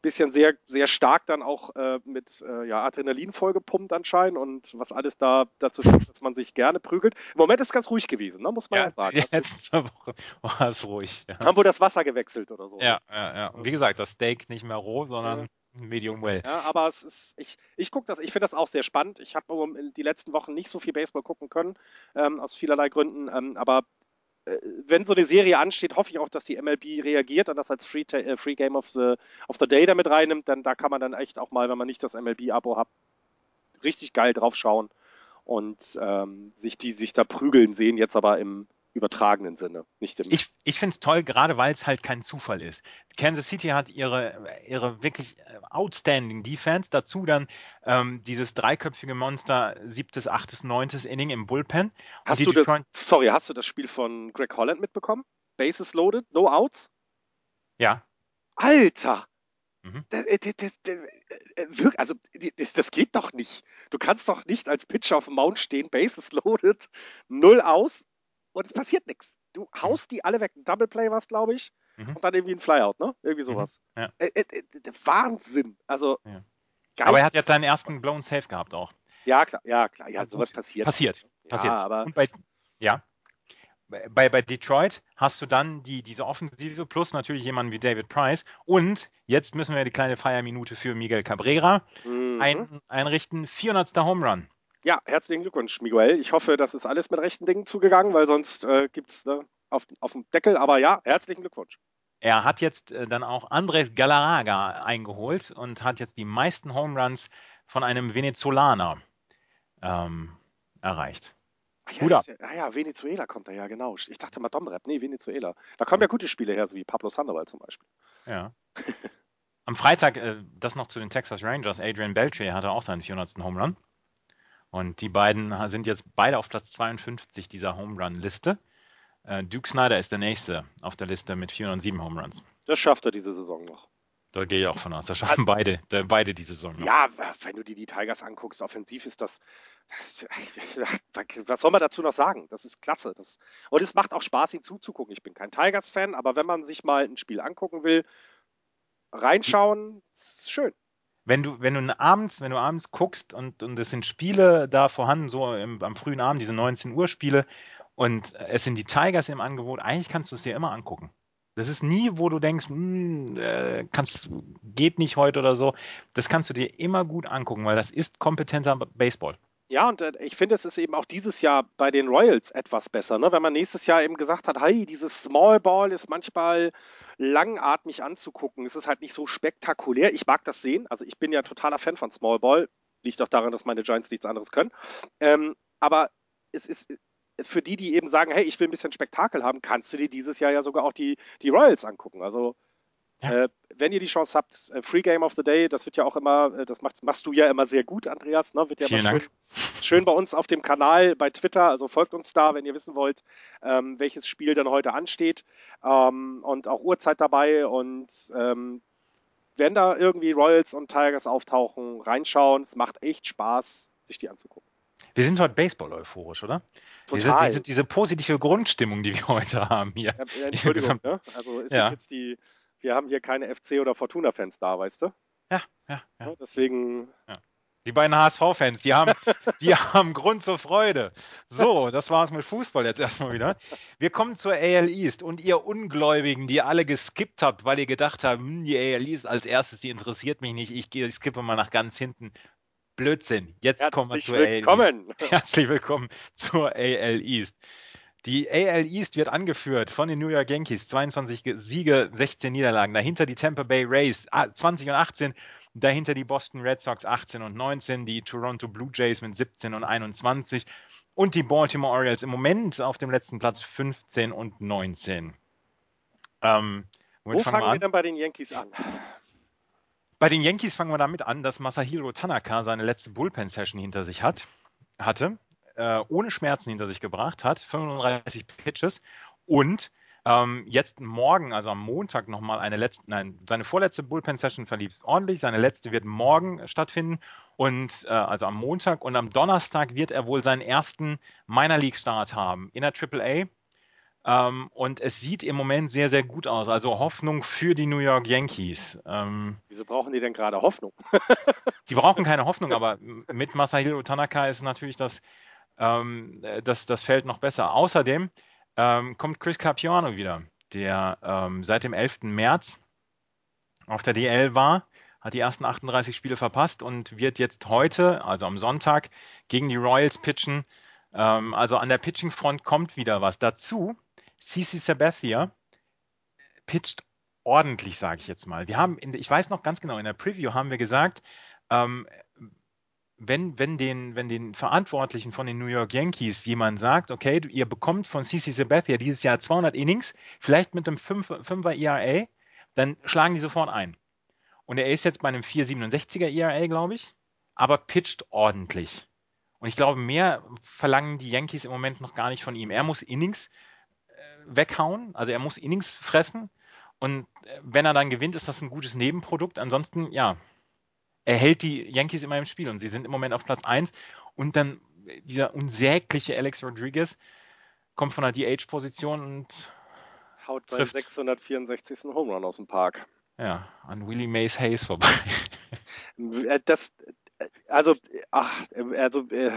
bisschen sehr, sehr stark dann auch äh, mit äh, ja, Adrenalin vollgepumpt anscheinend und was alles da dazu führt, dass man sich gerne prügelt. Im Moment ist es ganz ruhig gewesen, ne, muss man ja, Ja, sagen. die Also, letzten zwei Wochen war es ruhig. Ja. haben wohl das Wasser gewechselt oder so. Ja, ja, ja. Und wie gesagt, das Steak nicht mehr roh, sondern medium well. Ja, aber es ist, ich, ich gucke das, ich finde das auch sehr spannend. Ich habe die letzten Wochen nicht so viel Baseball gucken können, ähm, aus vielerlei Gründen, ähm, aber äh, wenn so eine Serie ansteht, hoffe ich auch, dass die MLB reagiert und das als Free, äh, Free Game of the, of the Day damit reinnimmt, denn da kann man dann echt auch mal, wenn man nicht das MLB-Abo hat, richtig geil drauf schauen und ähm, sich die sich da prügeln sehen, jetzt aber im übertragenen Sinne, nicht im. Ich, ich finde es toll, gerade weil es halt kein Zufall ist. Kansas City hat ihre, ihre wirklich äh, outstanding Defense, dazu dann ähm, dieses dreiköpfige Monster, siebtes, achtes, neuntes Inning im Bullpen. Hast du das, Detroit- sorry, hast du das Spiel von Greg Holland mitbekommen? Bases loaded, no outs? Ja, Alter! Mhm. Das, äh, das, das, das, wirk- also, das, das geht doch nicht. Du kannst doch nicht als Pitcher auf dem Mount stehen, Bases loaded, null aus und es passiert nichts. du haust die alle weg. Ein Double Play war glaube ich. Mhm. Und dann irgendwie ein Flyout, ne? Irgendwie sowas. ja. Äh, äh, äh, Wahnsinn. Also, Ja. Aber er hat jetzt seinen ersten Blown Safe gehabt auch. ja, klar, ja, klar. Ja, sowas gut. passiert. Passiert. Ja, Passiert. aber Und bei, ja. Bei, bei Detroit hast du dann die, diese Offensive plus natürlich jemanden wie David Price. Und jetzt müssen wir die kleine Feierminute für Miguel Cabrera mhm. ein, einrichten. 400. Home Run. Ja, herzlichen Glückwunsch, Miguel. Ich hoffe, das ist alles mit rechten Dingen zugegangen, weil sonst äh, gibt es ne, auf, auf dem Deckel. Aber ja, herzlichen Glückwunsch. Er hat jetzt äh, dann auch Andres Galarraga eingeholt und hat jetzt die meisten Home Runs von einem Venezolaner ähm, erreicht. Ach ja, ja, ah ja, Venezuela kommt da ja, genau. Ich dachte mal Domrep. Nee, Venezuela. Da kommen ja gute Spiele her, so wie Pablo Sandoval zum Beispiel. Ja. Am Freitag, äh, das noch zu den Texas Rangers, Adrian Beltre hatte auch seinen 400. Home Run. Und die beiden sind jetzt beide auf Platz 52 dieser Home Run-Liste. Äh, Duke Snyder ist der nächste auf der Liste mit 407 Home Runs. Das schafft er diese Saison noch. Da gehe ich auch von aus. Da schaffen beide, da, beide diese Saison. noch. Ja, wenn du dir die Tigers anguckst, offensiv ist das, das was soll man dazu noch sagen? Das ist klasse. Das, und es macht auch Spaß, ihm zuzugucken. Ich bin kein Tigers-Fan, aber wenn man sich mal ein Spiel angucken will, reinschauen, ist schön. Wenn du, wenn du abends, wenn du abends guckst und, und es sind Spiele da vorhanden, so im, am frühen Abend, diese 19 Uhr Spiele, und es sind die Tigers im Angebot, eigentlich kannst du es dir immer angucken. Das ist nie, wo du denkst, hm, äh, kannst, geht nicht heute oder so. Das kannst du dir immer gut angucken, weil das ist kompetenter Baseball. Ja, und äh, ich finde, es ist eben auch dieses Jahr bei den Royals etwas besser, ne? wenn man nächstes Jahr eben gesagt hat, hey, dieses Small Ball ist manchmal langatmig anzugucken. Es ist halt nicht so spektakulär. Ich mag das sehen. Also ich bin ja totaler Fan von Small Ball. Liegt auch daran, dass meine Giants nichts anderes können. Ähm, aber es ist für die, die eben sagen, hey, ich will ein bisschen Spektakel haben, kannst du dir dieses Jahr ja sogar auch die, die Royals angucken. Also Ja. äh, wenn ihr die Chance habt, äh, Free Game of the Day, das wird ja auch immer, äh, das machst, machst du ja immer sehr gut, Andreas, ne? Wird ja Vielen Dank. schön, schön bei uns auf dem Kanal bei Twitter, also folgt uns da, wenn ihr wissen wollt, ähm, welches Spiel dann heute ansteht ähm, und auch Uhrzeit dabei und ähm, wenn da irgendwie Royals und Tigers auftauchen, reinschauen, es macht echt Spaß, sich die anzugucken. Wir sind heute Baseball euphorisch, oder? Diese, Total. diese, diese positive Grundstimmung, die wir heute haben hier. Ja, äh, Entschuldigung, ne? Also ist Ja. jetzt die, wir haben hier keine FC- oder Fortuna-Fans da, weißt du? Ja, ja, ja. Ne? Deswegen, Die beiden HSV-Fans, die haben, die haben Grund zur Freude. So, das war's mit Fußball jetzt erstmal wieder. Wir kommen zur AL East und ihr Ungläubigen, die alle geskippt habt, weil ihr gedacht habt, hm, die AL East als erstes, die interessiert mich nicht, ich gehe, skippe mal nach ganz hinten. Blödsinn. Jetzt kommen wir herzlich zur AL East. willkommen. Herzlich willkommen zur AL East. Die AL East wird angeführt von den New York Yankees, 22 Ge- Siege, 16 Niederlagen. Dahinter die Tampa Bay Rays, ah, 20 und 18. Dahinter die Boston Red Sox, 18 und 19. Die Toronto Blue Jays mit 17 und 21. Und die Baltimore Orioles im Moment auf dem letzten Platz 15 und 19. Ähm, Wo fangen wir wir an? denn bei den Yankees an? Bei den Yankees fangen wir damit an, dass Masahiro Tanaka seine letzte Bullpen-Session hinter sich hat, hatte, äh, ohne Schmerzen hinter sich gebracht hat, 35 Pitches und ähm, jetzt morgen, also am Montag nochmal eine letzte, nein, seine vorletzte Bullpen-Session verlief ordentlich, seine letzte wird morgen stattfinden und äh, also am Montag und am Donnerstag wird er wohl seinen ersten Minor League Start haben in der AAA. Ähm, und es sieht im Moment sehr, sehr gut aus. Also Hoffnung für die New York Yankees. Ähm, Wieso brauchen die denn gerade Hoffnung? die brauchen keine Hoffnung, aber mit Masahiro Tanaka ist natürlich das, ähm, das, das Feld noch besser. Außerdem ähm, kommt Chris Capiano wieder, der ähm, seit dem 11. März auf der DL war, hat die ersten 38 Spiele verpasst und wird jetzt heute, also am Sonntag, gegen die Royals pitchen. Ähm, also an der Pitching-Front kommt wieder was. Dazu, CC Sabathia pitcht ordentlich, sage ich jetzt mal. Wir haben, in, ich weiß noch ganz genau, in der Preview haben wir gesagt, ähm, wenn, wenn, den, wenn den Verantwortlichen von den New York Yankees jemand sagt, okay, ihr bekommt von CC Sabathia dieses Jahr 200 Innings, vielleicht mit einem 5, 5er ERA, dann schlagen die sofort ein. Und er ist jetzt bei einem 4,67er ERA, glaube ich, aber pitcht ordentlich. Und ich glaube, mehr verlangen die Yankees im Moment noch gar nicht von ihm. Er muss Innings äh, weghauen, also er muss Innings fressen. Und äh, wenn er dann gewinnt, ist das ein gutes Nebenprodukt. Ansonsten, ja, er hält die Yankees immer im Spiel und sie sind im Moment auf Platz 1. Und dann dieser unsägliche Alex Rodriguez kommt von der DH-Position und Haut beim Trifft. 664. Home Run aus dem Park. ja, an Willie Mays Hayes vorbei. Äh, Das, äh, also, ach, äh, also, äh,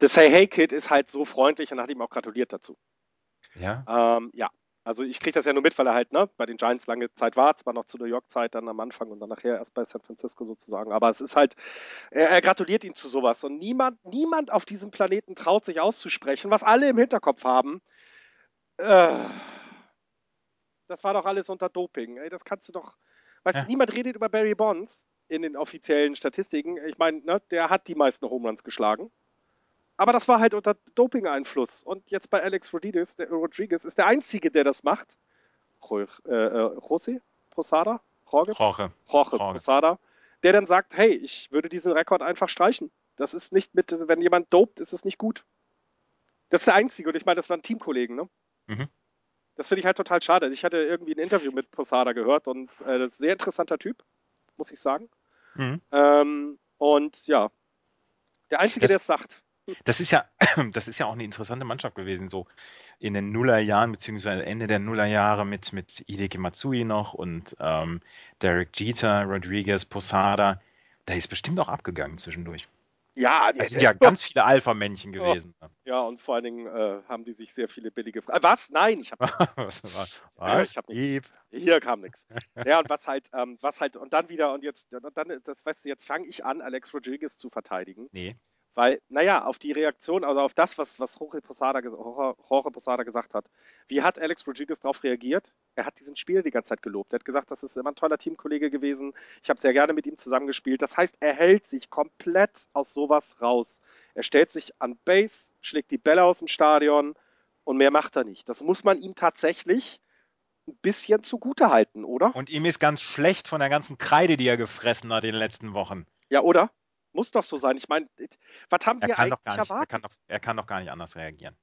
das Hey Hey Kid ist halt so freundlich und hat ihm auch gratuliert dazu. ja, Ähm, ja, also ich kriege das ja nur mit, weil er halt ne, bei den Giants lange Zeit war, zwar noch zur New York-Zeit dann am Anfang und dann nachher erst bei San Francisco sozusagen, aber es ist halt, er, er gratuliert ihm zu sowas und niemand, niemand auf diesem Planeten traut sich auszusprechen, was alle im Hinterkopf haben. Äh, das war doch alles unter Doping, ey, das kannst du doch, weißt Ja. du, niemand redet über Barry Bonds in den offiziellen Statistiken, ich meine, ne, der hat die meisten Home Runs geschlagen. Aber das war halt unter Doping-Einfluss. Und jetzt bei Alex Rodriguez, der, Rodriguez ist der Einzige, der das macht. Äh, äh, José Posada? Jorge? Jorge. Jorge Jorge. Posada. Der dann sagt, hey, ich würde diesen Rekord einfach streichen. Das ist nicht mit, wenn jemand dopt, ist es nicht gut. Das ist der Einzige. Und ich meine, das waren Teamkollegen, ne? Mhm. Das finde ich halt total schade. Ich hatte irgendwie ein Interview mit Posada gehört und äh, das ist ein sehr interessanter Typ, muss ich sagen. Mhm. Ähm, und ja, der Einzige, Das- der es sagt. Das ist ja, das ist ja auch eine interessante Mannschaft gewesen, so in den Nullerjahren, beziehungsweise Ende der Nullerjahre mit, mit Hideki Matsui noch und ähm, Derek Jeter, Rodriguez, Posada. Da ist bestimmt auch abgegangen zwischendurch. Ja, Es sind ja ganz viele Alpha-Männchen gewesen. Ja, und vor allen Dingen äh, haben die sich sehr viele billige Fragen. Was? Nein, ich habe was? war- Ja, was? ich hab nichts. Hier kam nichts. Ja, und was halt, ähm, was halt, und dann wieder, und jetzt, und dann, das weißt du, jetzt fange ich an, Alex Rodriguez zu verteidigen. Nee. Weil, naja, auf die Reaktion, also auf das, was, was Jorge Posada, ge- Jorge Posada gesagt hat. Wie hat Alex Rodriguez darauf reagiert? Er hat diesen Spieler die ganze Zeit gelobt. Er hat gesagt, das ist immer ein toller Teamkollege gewesen. Ich habe sehr gerne mit ihm zusammengespielt. Das heißt, er hält sich komplett aus sowas raus. Er stellt sich an Base, schlägt die Bälle aus dem Stadion und mehr macht er nicht. Das muss man ihm tatsächlich ein bisschen zugute halten, oder? Und ihm ist ganz schlecht von der ganzen Kreide, die er gefressen hat in den letzten Wochen. Ja, oder? Muss doch so sein. Ich meine, was haben Er wir eigentlich nicht, er, erwartet? kann doch, er kann doch gar nicht anders reagieren.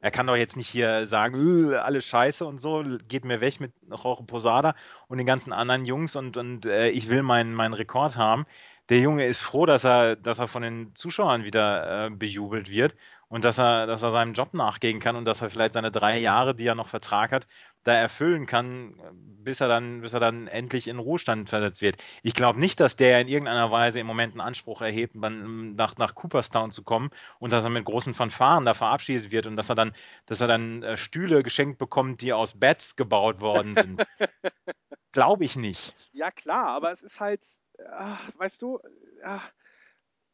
Er kann doch jetzt nicht hier sagen, "Äh, alles scheiße und so, geht mir weg mit Jorge Posada und den ganzen anderen Jungs und, und äh, ich will meinen meinen Rekord haben. Der Junge ist froh, dass er, dass er von den Zuschauern wieder äh, bejubelt wird und dass er, dass er seinem Job nachgehen kann und dass er vielleicht seine drei Jahre, die er noch Vertrag hat, da erfüllen kann, bis er dann, bis er dann endlich in Ruhestand versetzt wird. Ich glaube nicht, dass der in irgendeiner Weise im Moment einen Anspruch erhebt, man- nach, nach Cooperstown zu kommen und dass er mit großen Fanfaren da verabschiedet wird und dass er dann, dass er dann äh, Stühle geschenkt bekommt, die aus Bats gebaut worden sind. glaube ich nicht. Ja, klar, aber es ist halt, ah, weißt du, ah,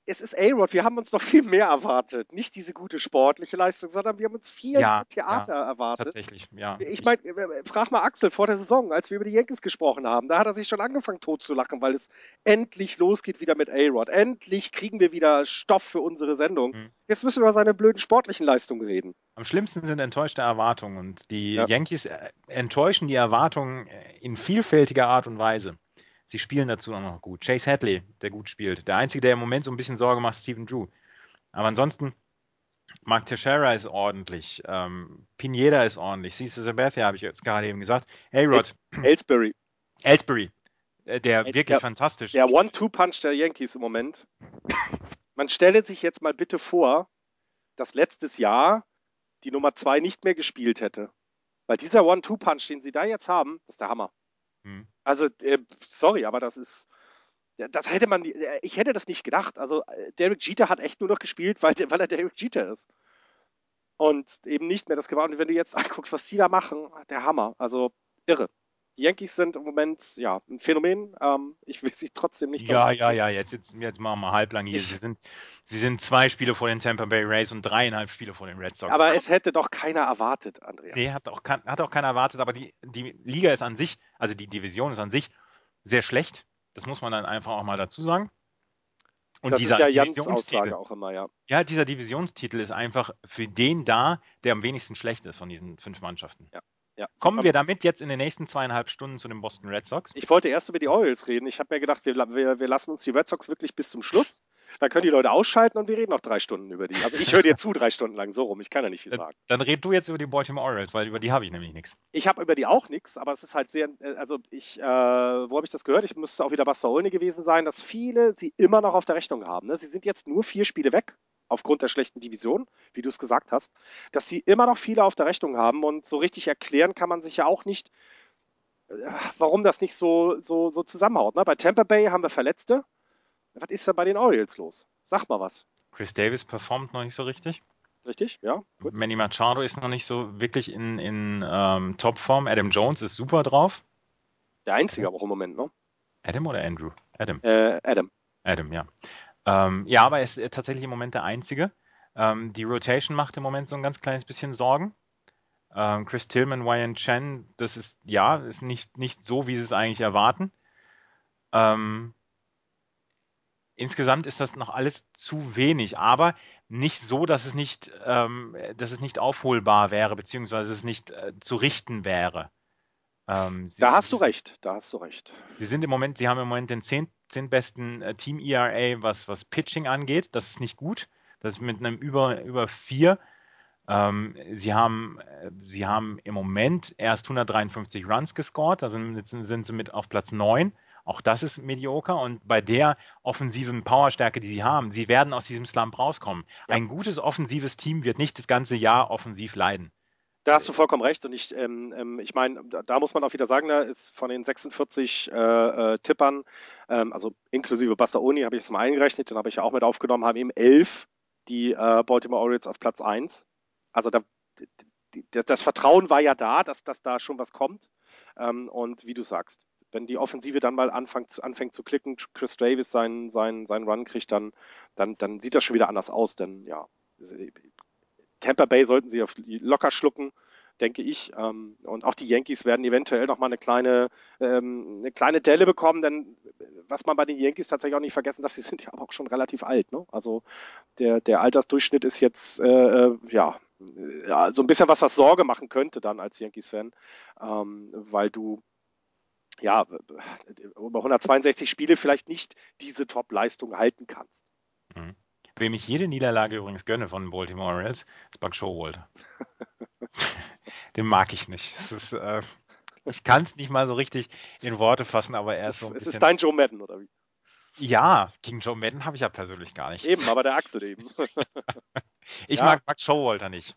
es ist A-Rod. Wir haben uns noch viel mehr erwartet. Nicht diese gute sportliche Leistung, sondern wir haben uns viel Ja, Theater erwartet. Tatsächlich, ja. Ich meine, frag mal Axel vor der Saison, als wir über die Yankees gesprochen haben, da hat er sich schon angefangen tot zu lachen, weil es endlich losgeht wieder mit A-Rod. Endlich kriegen wir wieder Stoff für unsere Sendung. Mhm. Jetzt müssen wir über seine blöden sportlichen Leistungen reden. Am schlimmsten sind enttäuschte Erwartungen und die Ja. Yankees äh, enttäuschen die Erwartungen äh, in vielfältiger Art und Weise. Sie spielen dazu auch noch gut. Chase Hadley, der gut spielt. Der Einzige, der im Moment so ein bisschen Sorge macht, ist Stephen Drew. Aber ansonsten, Mark Teixeira ist ordentlich. Ähm, Pineda ist ordentlich. Cesar Sabathia habe ich jetzt gerade eben gesagt. A-Rod, Ellsbury, Ellsbury, äh, der El- wirklich der- fantastisch der One-Two-Punch der Yankees im Moment. Man stelle sich jetzt mal bitte vor, dass letztes Jahr die Nummer zwei nicht mehr gespielt hätte. Weil dieser One-Two-Punch, den sie da jetzt haben, ist der Hammer. Hm. Also, äh, sorry, aber das ist. Das hätte man, äh, ich hätte das nicht gedacht. Also, äh, Derek Jeter hat echt nur noch gespielt, weil, weil er Derek Jeter ist. Und eben nicht mehr das gemacht. Und wenn du jetzt anguckst, was die da machen, der Hammer. Also, irre. Die Yankees sind im Moment, ja, ein Phänomen. Ähm, ich will sie trotzdem nicht. Ja, ja, ja, jetzt, jetzt, jetzt machen wir halblang hier. Sie sind, sie sind zwei Spiele vor den Tampa Bay Rays und dreieinhalb Spiele vor den Red Sox. Aber es hätte doch keiner erwartet, Andreas. Nee, hat auch, hat auch keiner erwartet, aber die, die Liga ist an sich, also die Division ist an sich sehr schlecht. Das muss man dann einfach auch mal dazu sagen. Und das dieser ist ja Jans Aussage auch immer, ja. ja, dieser Divisionstitel ist einfach für den da, der am wenigsten schlecht ist von diesen fünf Mannschaften. ja. Ja. Kommen wir damit jetzt in den nächsten zweieinhalb Stunden zu den Boston Red Sox? Ich wollte erst über die Orioles reden. Ich habe mir gedacht, wir, wir, wir lassen uns die Red Sox wirklich bis zum Schluss. Dann können die Leute ausschalten und wir reden noch drei Stunden über die. Also ich höre dir zu drei Stunden lang, so rum. Ich kann ja nicht viel Dann, sagen. dann red du jetzt über die Baltimore Orioles, weil über die habe ich nämlich nichts. Ich habe über die auch nichts, aber es ist halt sehr, äh, also ich, äh, wo habe ich das gehört? Ich müsste auch wieder Barcelona gewesen sein, dass viele sie immer noch auf der Rechnung haben. Ne? Sie sind jetzt nur vier Spiele weg aufgrund der schlechten Division, wie du es gesagt hast, dass sie immer noch viele auf der Rechnung haben und so richtig erklären kann man sich ja auch nicht, äh, warum das nicht so, so, so zusammenhaut. Ne? Bei Tampa Bay haben wir Verletzte. Was ist da bei den Orioles los? Sag mal was. Chris Davis performt noch nicht so richtig. Richtig, ja. Gut. Manny Machado ist noch nicht so wirklich in, in ähm, Topform. Adam Jones ist super drauf. Der einzige aber auch im Moment, ne? Adam oder Andrew? Adam. Äh, Adam. Adam, ja. Ähm, ja, aber er ist tatsächlich im Moment der Einzige. Ähm, die Rotation macht im Moment so ein ganz kleines bisschen Sorgen. Ähm, Chris Tillman, Ryan Chen, das ist, ja, ist nicht, nicht so, wie sie es eigentlich erwarten. Ähm, insgesamt ist das noch alles zu wenig, aber nicht so, dass es nicht, ähm, dass es nicht aufholbar wäre, beziehungsweise es nicht äh, zu richten wäre. Ähm, da hast du recht, da hast du recht. Sie sind im Moment, sie haben im Moment den zehn, zehn besten äh, Team ERA, was, was Pitching angeht. Das ist nicht gut. Das ist mit einem über, über vier. Ähm, sie, haben, äh, sie haben im Moment erst 153 Runs gescored, da sind, sind sie mit auf Platz 9. Auch das ist medioker und bei der offensiven Powerstärke, die sie haben, sie werden aus diesem Slump rauskommen. Ja. Ein gutes offensives Team wird nicht das ganze Jahr offensiv leiden. Da hast du vollkommen recht. Und ich, ähm, ähm ich meine, da, muss man auch wieder sagen, da ist von den 46 äh, äh, Tippern, ähm, also inklusive Bastaoni, habe ich jetzt mal eingerechnet, den habe ich ja auch mit aufgenommen, haben eben elf die äh, Baltimore Orioles auf Platz 1. Also da, das Vertrauen war ja da, dass, dass da schon was kommt. Ähm, und wie du sagst, wenn die Offensive dann mal anfängt, anfängt zu klicken, Chris Davis seinen, seinen, seinen Run kriegt, dann, dann, dann sieht das schon wieder anders aus. Denn ja, Tampa Bay sollten sie locker schlucken, denke ich. Ähm, und auch die Yankees werden eventuell noch mal eine kleine, ähm, eine kleine Delle bekommen, denn was man bei den Yankees tatsächlich auch nicht vergessen darf, sie sind ja auch schon relativ alt. Ne? Also der, der Altersdurchschnitt ist jetzt äh, äh ja, ja so ein bisschen was, was Sorge machen könnte dann als Yankees-Fan, ähm, weil du ja, über 162 Spiele vielleicht nicht diese Top-Leistung halten kannst. Mhm. Wem ich jede Niederlage übrigens gönne von Baltimore Orioles, ist Buck Showalter. Den mag ich nicht. Ist, äh, ich kann es nicht mal so richtig in Worte fassen, aber er ist, ist so ein Es ist dein Joe Madden, oder wie? Ja, gegen Joe Madden habe ich ja persönlich gar nicht. Eben, aber der Axel eben. ich ja. mag Buck Showalter nicht.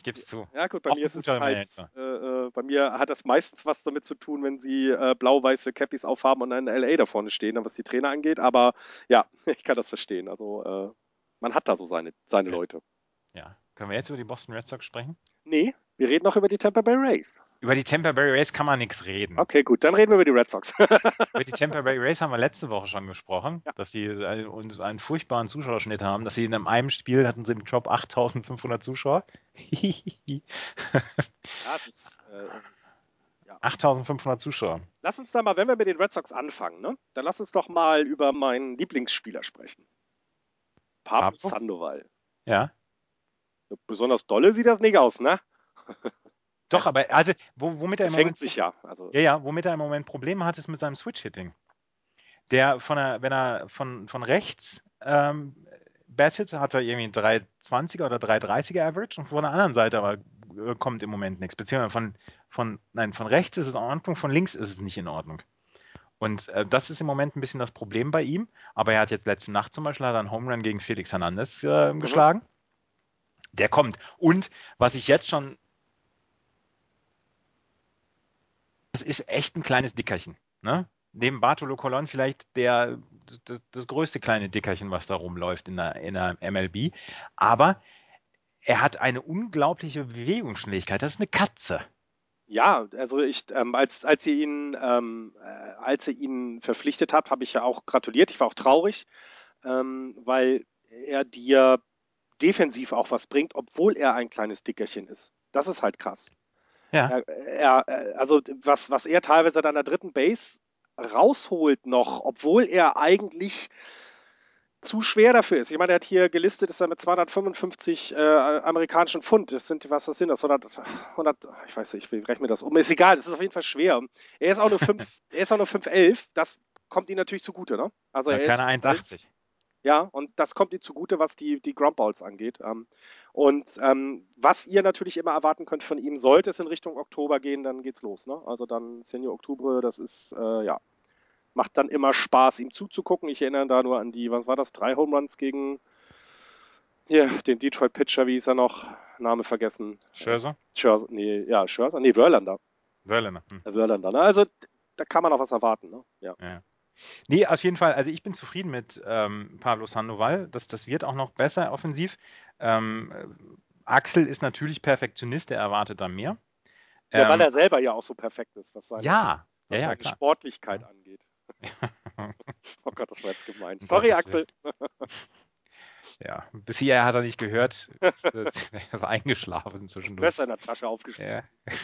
Ich gebe es zu. Ja gut, bei Auch mir ist es halt, äh, äh, bei mir hat das meistens was damit zu tun, wenn sie äh, blau-weiße Cappies aufhaben und ein LA da vorne stehen, was die Trainer angeht. Aber ja, ich kann das verstehen. Also äh, man hat da so seine, seine okay. Leute. Ja. Können wir jetzt über die Boston Red Sox sprechen? Nee, wir reden noch über die Tampa Bay Rays. Über die Tampa Bay Rays kann man nichts reden. Okay, gut, dann reden wir über die Red Sox. über die Tampa Bay Rays haben wir letzte Woche schon gesprochen, ja. dass sie uns einen furchtbaren Zuschauerschnitt haben, dass sie in einem Spiel hatten sie im Job 8500 Zuschauer. ja, das ist, äh, ja. 8500 Zuschauer. Lass uns da mal, wenn wir mit den Red Sox anfangen, ne? dann lass uns doch mal über meinen Lieblingsspieler sprechen. Pablo, Pablo? Sandoval. Ja. Besonders dolle sieht das nicht aus, ne? Doch, aber also, womit er im Moment. sich ja. Also, ja, ja, womit er im Moment Probleme hat, ist mit seinem Switch-Hitting. Der von der, wenn er von, von rechts ähm, battet, hat er irgendwie 320er oder 330er Average und von der anderen Seite aber äh, kommt im Moment nichts. Beziehungsweise von, von, nein, von rechts ist es in Ordnung, von links ist es nicht in Ordnung. Und äh, das ist im Moment ein bisschen das Problem bei ihm. Aber er hat jetzt letzte Nacht zum Beispiel einen Home Run gegen Felix Hernandez äh, mhm. geschlagen. Der kommt. Und was ich jetzt schon das ist echt ein kleines Dickerchen. Ne? Neben Bartolo Colon vielleicht der, das, das, größte kleine Dickerchen, was da rumläuft in der, in der MLB. Aber er hat eine unglaubliche Bewegungsschnelligkeit. Das ist eine Katze. Ja, also ich, ähm, als, als ihr ihn, ähm, äh, als ihr ihn verpflichtet habt, habe ich ja auch gratuliert. Ich war auch traurig, ähm, weil er dir defensiv auch was bringt, obwohl er ein kleines Dickerchen ist. Das ist halt krass. Ja. Er, er, also was, was er teilweise an der dritten Base rausholt noch, obwohl er eigentlich zu schwer dafür ist. Ich meine, er hat hier gelistet, ist er mit 255 äh, amerikanischen Pfund. Das sind, was das sind das? 100, 100 ich weiß nicht, ich rechne mir das um. Ist egal, das ist auf jeden Fall schwer. Er ist auch nur 5, er ist auch nur 5'11. Das kommt ihm natürlich zugute, ne? Also ja, er keine 1,80. Ja, und das kommt ihr zugute, was die, die Groundballs angeht. Ähm, und ähm, was ihr natürlich immer erwarten könnt von ihm, sollte es in Richtung Oktober gehen, dann geht's los. Ne? Also dann Senior Oktober, das ist, äh, ja, macht dann immer Spaß, ihm zuzugucken. Ich erinnere da nur an die, was war das, drei Home Runs gegen, Hier, den Detroit Pitcher, wie ist er noch? Name vergessen. Scherzer? Scherzer, nee, ja, Scherzer, nee, Verlander. Verlander. Hm. Verlander, ne? Also, da kann man auch was erwarten, ne? Ja. Ja. Nee, auf jeden Fall, also ich bin zufrieden mit ähm, Pablo Sandoval. Das, das wird auch noch besser offensiv. Ähm, äh, Axel ist natürlich Perfektionist, der erwartet da mehr. Ja, weil Ähm, er selber ja auch so perfekt ist, was seine, ja, was ja, ja, seine. Sportlichkeit angeht. Oh Gott, das war jetzt gemeint. Das Sorry, Axel. Ja, bisher hat er nicht gehört. Jetzt er ist eingeschlafen zwischendurch. Besser in der Tasche aufgeschrieben. Ja.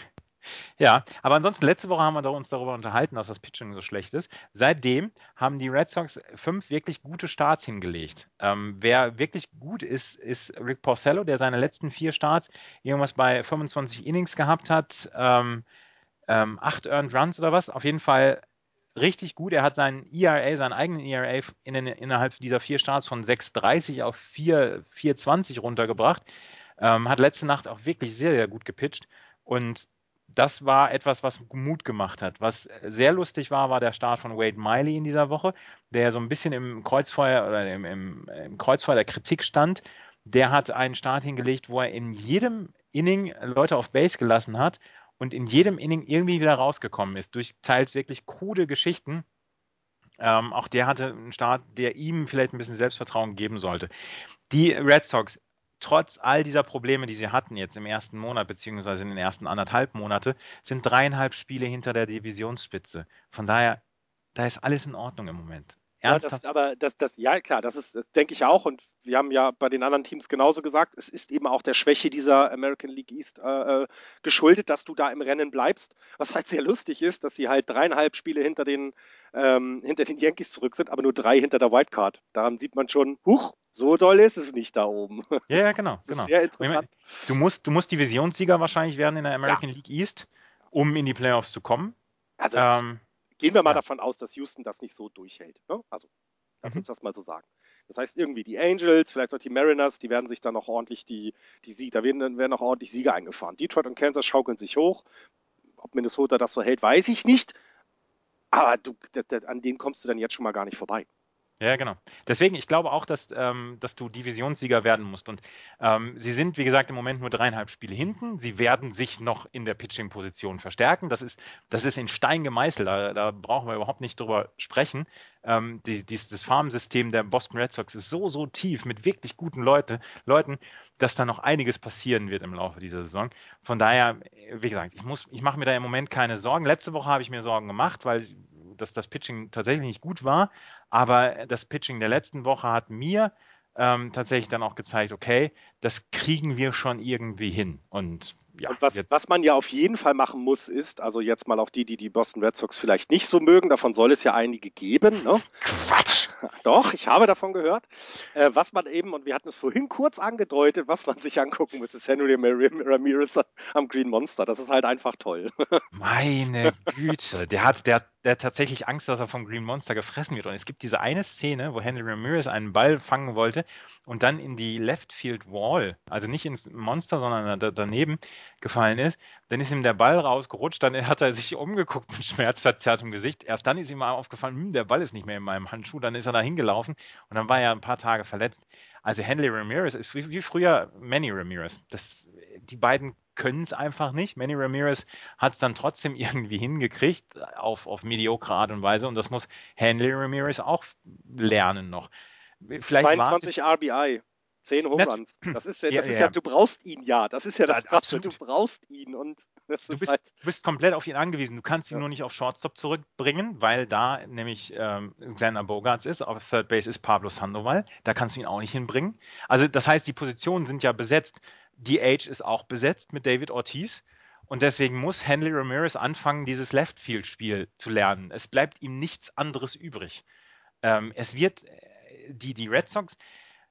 Ja, aber ansonsten, letzte Woche haben wir uns darüber unterhalten, dass das Pitching so schlecht ist. Seitdem haben die Red Sox fünf wirklich gute Starts hingelegt. Ähm, wer wirklich gut ist, ist Rick Porcello, der seine letzten vier Starts irgendwas bei 25 Innings gehabt hat. Ähm, ähm, acht Earned Runs oder was. Auf jeden Fall richtig gut. Er hat seinen ERA, seinen eigenen ERA in, den- innerhalb dieser vier Starts von 6,30 auf 4, 4,20 runtergebracht. Ähm, hat letzte Nacht auch wirklich sehr, sehr gut gepitcht. Und das war etwas, was Mut gemacht hat. Was sehr lustig war, war der Start von Wade Miley in dieser Woche, der so ein bisschen im Kreuzfeuer oder im, im, im Kreuzfeuer der Kritik stand. Der hat einen Start hingelegt, wo er in jedem Inning Leute auf Base gelassen hat und in jedem Inning irgendwie wieder rausgekommen ist, durch teils wirklich krude Geschichten. Ähm, auch der hatte einen Start, der ihm vielleicht ein bisschen Selbstvertrauen geben sollte. Die Red Sox, trotz all dieser Probleme, die sie hatten jetzt im ersten Monat, beziehungsweise in den ersten anderthalb Monate, sind dreieinhalb Spiele hinter der Divisionsspitze. Von daher, da ist alles in Ordnung im Moment. Ja, Ernsthaft? das, aber das, das, ja, klar, das ist, das denke ich auch. Und wir haben ja bei den anderen Teams genauso gesagt, es ist eben auch der Schwäche dieser American League East äh, äh, geschuldet, dass du da im Rennen bleibst. Was halt sehr lustig ist, dass sie halt dreieinhalb Spiele hinter den, ähm, hinter den Yankees zurück sind, aber nur drei hinter der Wildcard. Daran sieht man schon, huch, so doll ist es nicht da oben. ja, ja, genau. Das genau. ist sehr interessant. Du musst, du musst Divisionssieger wahrscheinlich werden in der American League East, um in die Playoffs zu kommen. Also Ähm, gehen wir mal ja. davon aus, dass Houston das nicht so durchhält. Ne? Also, lass Mhm. uns das mal so sagen. Das heißt, irgendwie die Angels, vielleicht auch die Mariners, die werden sich dann noch ordentlich die, die Sieg, da werden, dann werden noch ordentlich Sieger eingefahren. Detroit und Kansas schaukeln sich hoch. Ob Minnesota das so hält, weiß ich nicht. Aber du, an denen kommst du dann jetzt schon mal gar nicht vorbei. Ja, genau. Deswegen, ich glaube auch, dass, ähm, dass du Divisionssieger werden musst. Und ähm, sie sind, wie gesagt, im Moment nur dreieinhalb Spiele hinten. Sie werden sich noch in der Pitching-Position verstärken. Das ist, das ist in Stein gemeißelt. Da, da brauchen wir überhaupt nicht drüber sprechen. Ähm, die, dies, das Farmsystem der Boston Red Sox ist so, so tief mit wirklich guten Leute, Leuten, dass da noch einiges passieren wird im Laufe dieser Saison. Von daher, wie gesagt, ich, ich mache mir da im Moment keine Sorgen. Letzte Woche habe ich mir Sorgen gemacht, weil dass das Pitching tatsächlich nicht gut war. Aber das Pitching der letzten Woche hat mir ähm, tatsächlich dann auch gezeigt, okay, das kriegen wir schon irgendwie hin. Und ja, und was, was man ja auf jeden Fall machen muss, ist, also jetzt mal auch die, die die Boston Red Sox vielleicht nicht so mögen, davon soll es ja einige geben. Ne? Quatsch! Doch, ich habe davon gehört. Äh, was man eben, und wir hatten es vorhin kurz angedeutet, was man sich angucken muss, ist Henry Ramirez am Green Monster. Das ist halt einfach toll. Meine Güte, der hat, der, der tatsächlich Angst, dass er vom Green Monster gefressen wird. Und es gibt diese eine Szene, wo Henry Ramirez einen Ball fangen wollte und dann in die Left Field Wall, also nicht ins Monster, sondern da, daneben gefallen ist. Dann ist ihm der Ball rausgerutscht, dann hat er sich umgeguckt mit schmerzverzerrtem Gesicht. Erst dann ist ihm aufgefallen, hm, der Ball ist nicht mehr in meinem Handschuh. Dann ist er da hingelaufen und dann war er ein paar Tage verletzt. Also Henry Ramirez ist wie, wie früher Manny Ramirez. Das, die beiden können es einfach nicht. Manny Ramirez hat es dann trotzdem irgendwie hingekriegt, auf, auf mediokre Art und Weise. Und das muss Henry Ramirez auch lernen noch. Vielleicht war es 22 RBI, 10 Home Nat- Runs. Das ist ja, Ja, das ist ja, ja, ja. du brauchst ihn ja. Das ist ja das Ja, Krasse. Du brauchst ihn und Du ist bist, halt. bist komplett auf ihn angewiesen. Du kannst ihn Ja. nur nicht auf Shortstop zurückbringen, weil da nämlich ähm, Xander Bogarts ist. Auf Third Base ist Pablo Sandoval. Da kannst du ihn auch nicht hinbringen. Also das heißt, die Positionen sind ja besetzt. DH ist auch besetzt mit David Ortiz. Und deswegen muss Henry Ramirez anfangen, dieses Left-Field-Spiel zu lernen. Es bleibt ihm nichts anderes übrig. Ähm, es wird, äh, die, die Red Sox,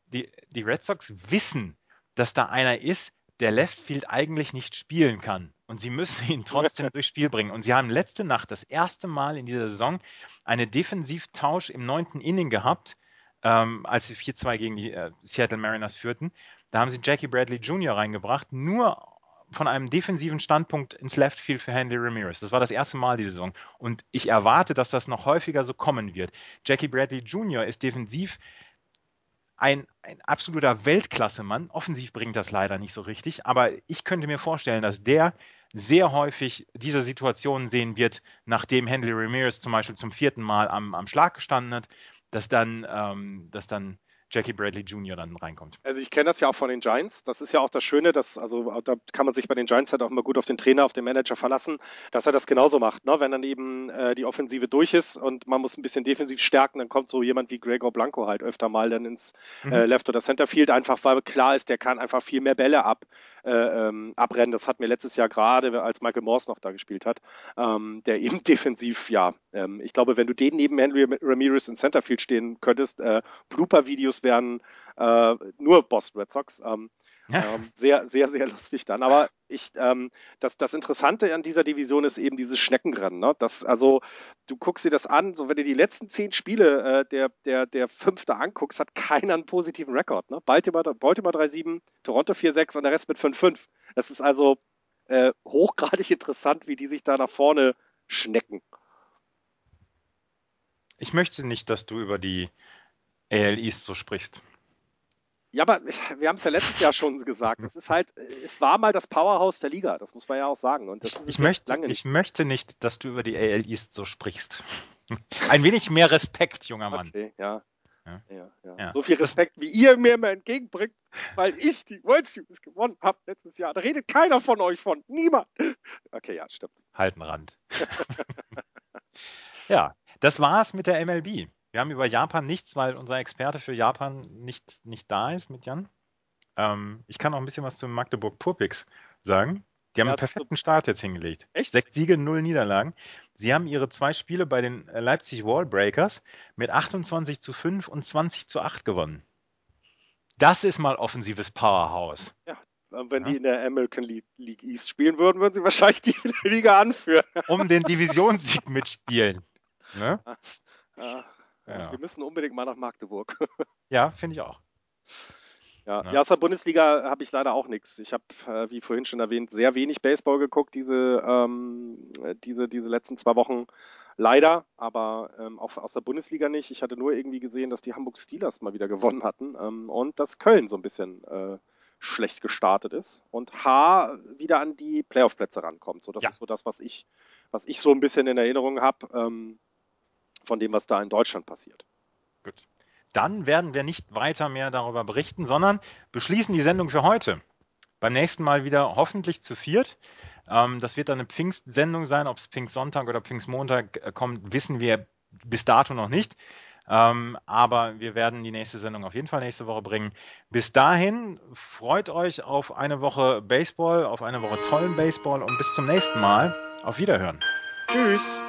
die, die Red Sox wissen, dass da einer ist, der Left Field eigentlich nicht spielen kann. Und sie müssen ihn trotzdem durchs Spiel bringen. Und sie haben letzte Nacht das erste Mal in dieser Saison eine Defensivtausch im neunten Inning gehabt, ähm, als sie 4-2 gegen die äh, Seattle Mariners führten. Da haben sie Jackie Bradley Jr. reingebracht, nur von einem defensiven Standpunkt ins Left Field für Henry Ramirez. Das war das erste Mal die Saison. Und ich erwarte, dass das noch häufiger so kommen wird. Jackie Bradley Jr. ist defensiv ein, ein absoluter Weltklasse-Mann. Offensiv bringt das leider nicht so richtig, aber ich könnte mir vorstellen, dass der sehr häufig diese Situation sehen wird, nachdem Henry Ramirez zum Beispiel zum vierten Mal am, am Schlag gestanden hat, dass dann, ähm, dass dann Jackie Bradley Jr. dann reinkommt. Also ich kenne das ja auch von den Giants. Das ist ja auch das Schöne, dass, also da kann man sich bei den Giants halt auch immer gut auf den Trainer, auf den Manager verlassen, dass er das genauso macht. Ne? Wenn dann eben äh, die Offensive durch ist und man muss ein bisschen defensiv stärken, dann kommt so jemand wie Gregor Blanco halt öfter mal dann ins mhm. äh, Left- oder Centerfield, einfach weil klar ist, der kann einfach viel mehr Bälle ab, ähm, abrennen. Das hat mir letztes Jahr gerade, als Michael Morse noch da gespielt hat, ähm, der eben defensiv, ja, ähm, ich glaube, wenn du den neben Henry Ramirez in Centerfield stehen könntest, äh, Blooper-Videos wären äh, nur Boston Red Sox. Ähm, ähm, sehr, sehr, sehr lustig dann. Aber ich, ähm, das, das Interessante an dieser Division ist eben dieses Schneckenrennen. Ne? Das, also, du guckst dir das an, so wenn du die letzten zehn Spiele äh, der, der, der Fünfte anguckst, hat keiner einen positiven Rekord. Ne? Baltimore, Baltimore 3-7, Toronto 4-6 und der Rest mit 5-5. Das ist also äh, hochgradig interessant, wie die sich da nach vorne schnecken. Ich möchte nicht, dass du über die AL East so sprichst. Ja, aber wir haben es ja letztes Jahr schon gesagt. Es ist halt, es war mal das Powerhouse der Liga, das muss man ja auch sagen. Und das ist ich, möchte, lange nicht. ich möchte nicht, dass du über die AL East so sprichst. Ein wenig mehr Respekt, junger Mann. Okay, ja. Ja. Ja, ja. So viel Respekt, wie ihr mir immer entgegenbringt, weil ich die World Series gewonnen habe letztes Jahr. Da redet keiner von euch von. Niemand. Okay, ja, stimmt. Halten Rand. ja, das war's mit der MLB. Wir haben über Japan nichts, weil unser Experte für Japan nicht, nicht da ist mit Jan. Ähm, ich kann auch ein bisschen was zu Magdeburg Purpix sagen. Die haben ja, einen perfekten Start jetzt hingelegt. Echt? Sechs Siege, null Niederlagen. Sie haben ihre zwei Spiele bei den Leipzig Wallbreakers mit 28 zu 5 und 20 zu 8 gewonnen. Das ist mal offensives Powerhouse. Ja, wenn ja. die in der American League East spielen würden, würden sie wahrscheinlich die Liga anführen. Um den Divisionssieg mitspielen. Ne? Ja. Ja. Wir müssen unbedingt mal nach Magdeburg. ja, finde ich auch. Ja, ja. aus der Bundesliga habe ich leider auch nichts. Ich habe, äh, wie vorhin schon erwähnt, sehr wenig Baseball geguckt, diese, ähm, diese, diese letzten zwei Wochen. Leider, aber ähm, auch aus der Bundesliga nicht. Ich hatte nur irgendwie gesehen, dass die Hamburg Steelers mal wieder gewonnen hatten ähm, und dass Köln so ein bisschen äh, schlecht gestartet ist und H wieder an die Playoff-Plätze rankommt. So, das ja. ist so das, was ich, was ich so ein bisschen in Erinnerung habe. Ähm, von dem, was da in Deutschland passiert. Gut. Dann werden wir nicht weiter mehr darüber berichten, sondern beschließen die Sendung für heute. Beim nächsten Mal wieder hoffentlich zu viert. Ähm, das wird dann eine Pfingstsendung sein. Ob es Pfingstsonntag oder Pfingstmontag äh, kommt, wissen wir bis dato noch nicht. Ähm, aber wir werden die nächste Sendung auf jeden Fall nächste Woche bringen. Bis dahin freut euch auf eine Woche Baseball, auf eine Woche tollen Baseball und bis zum nächsten Mal. Auf Wiederhören. Tschüss.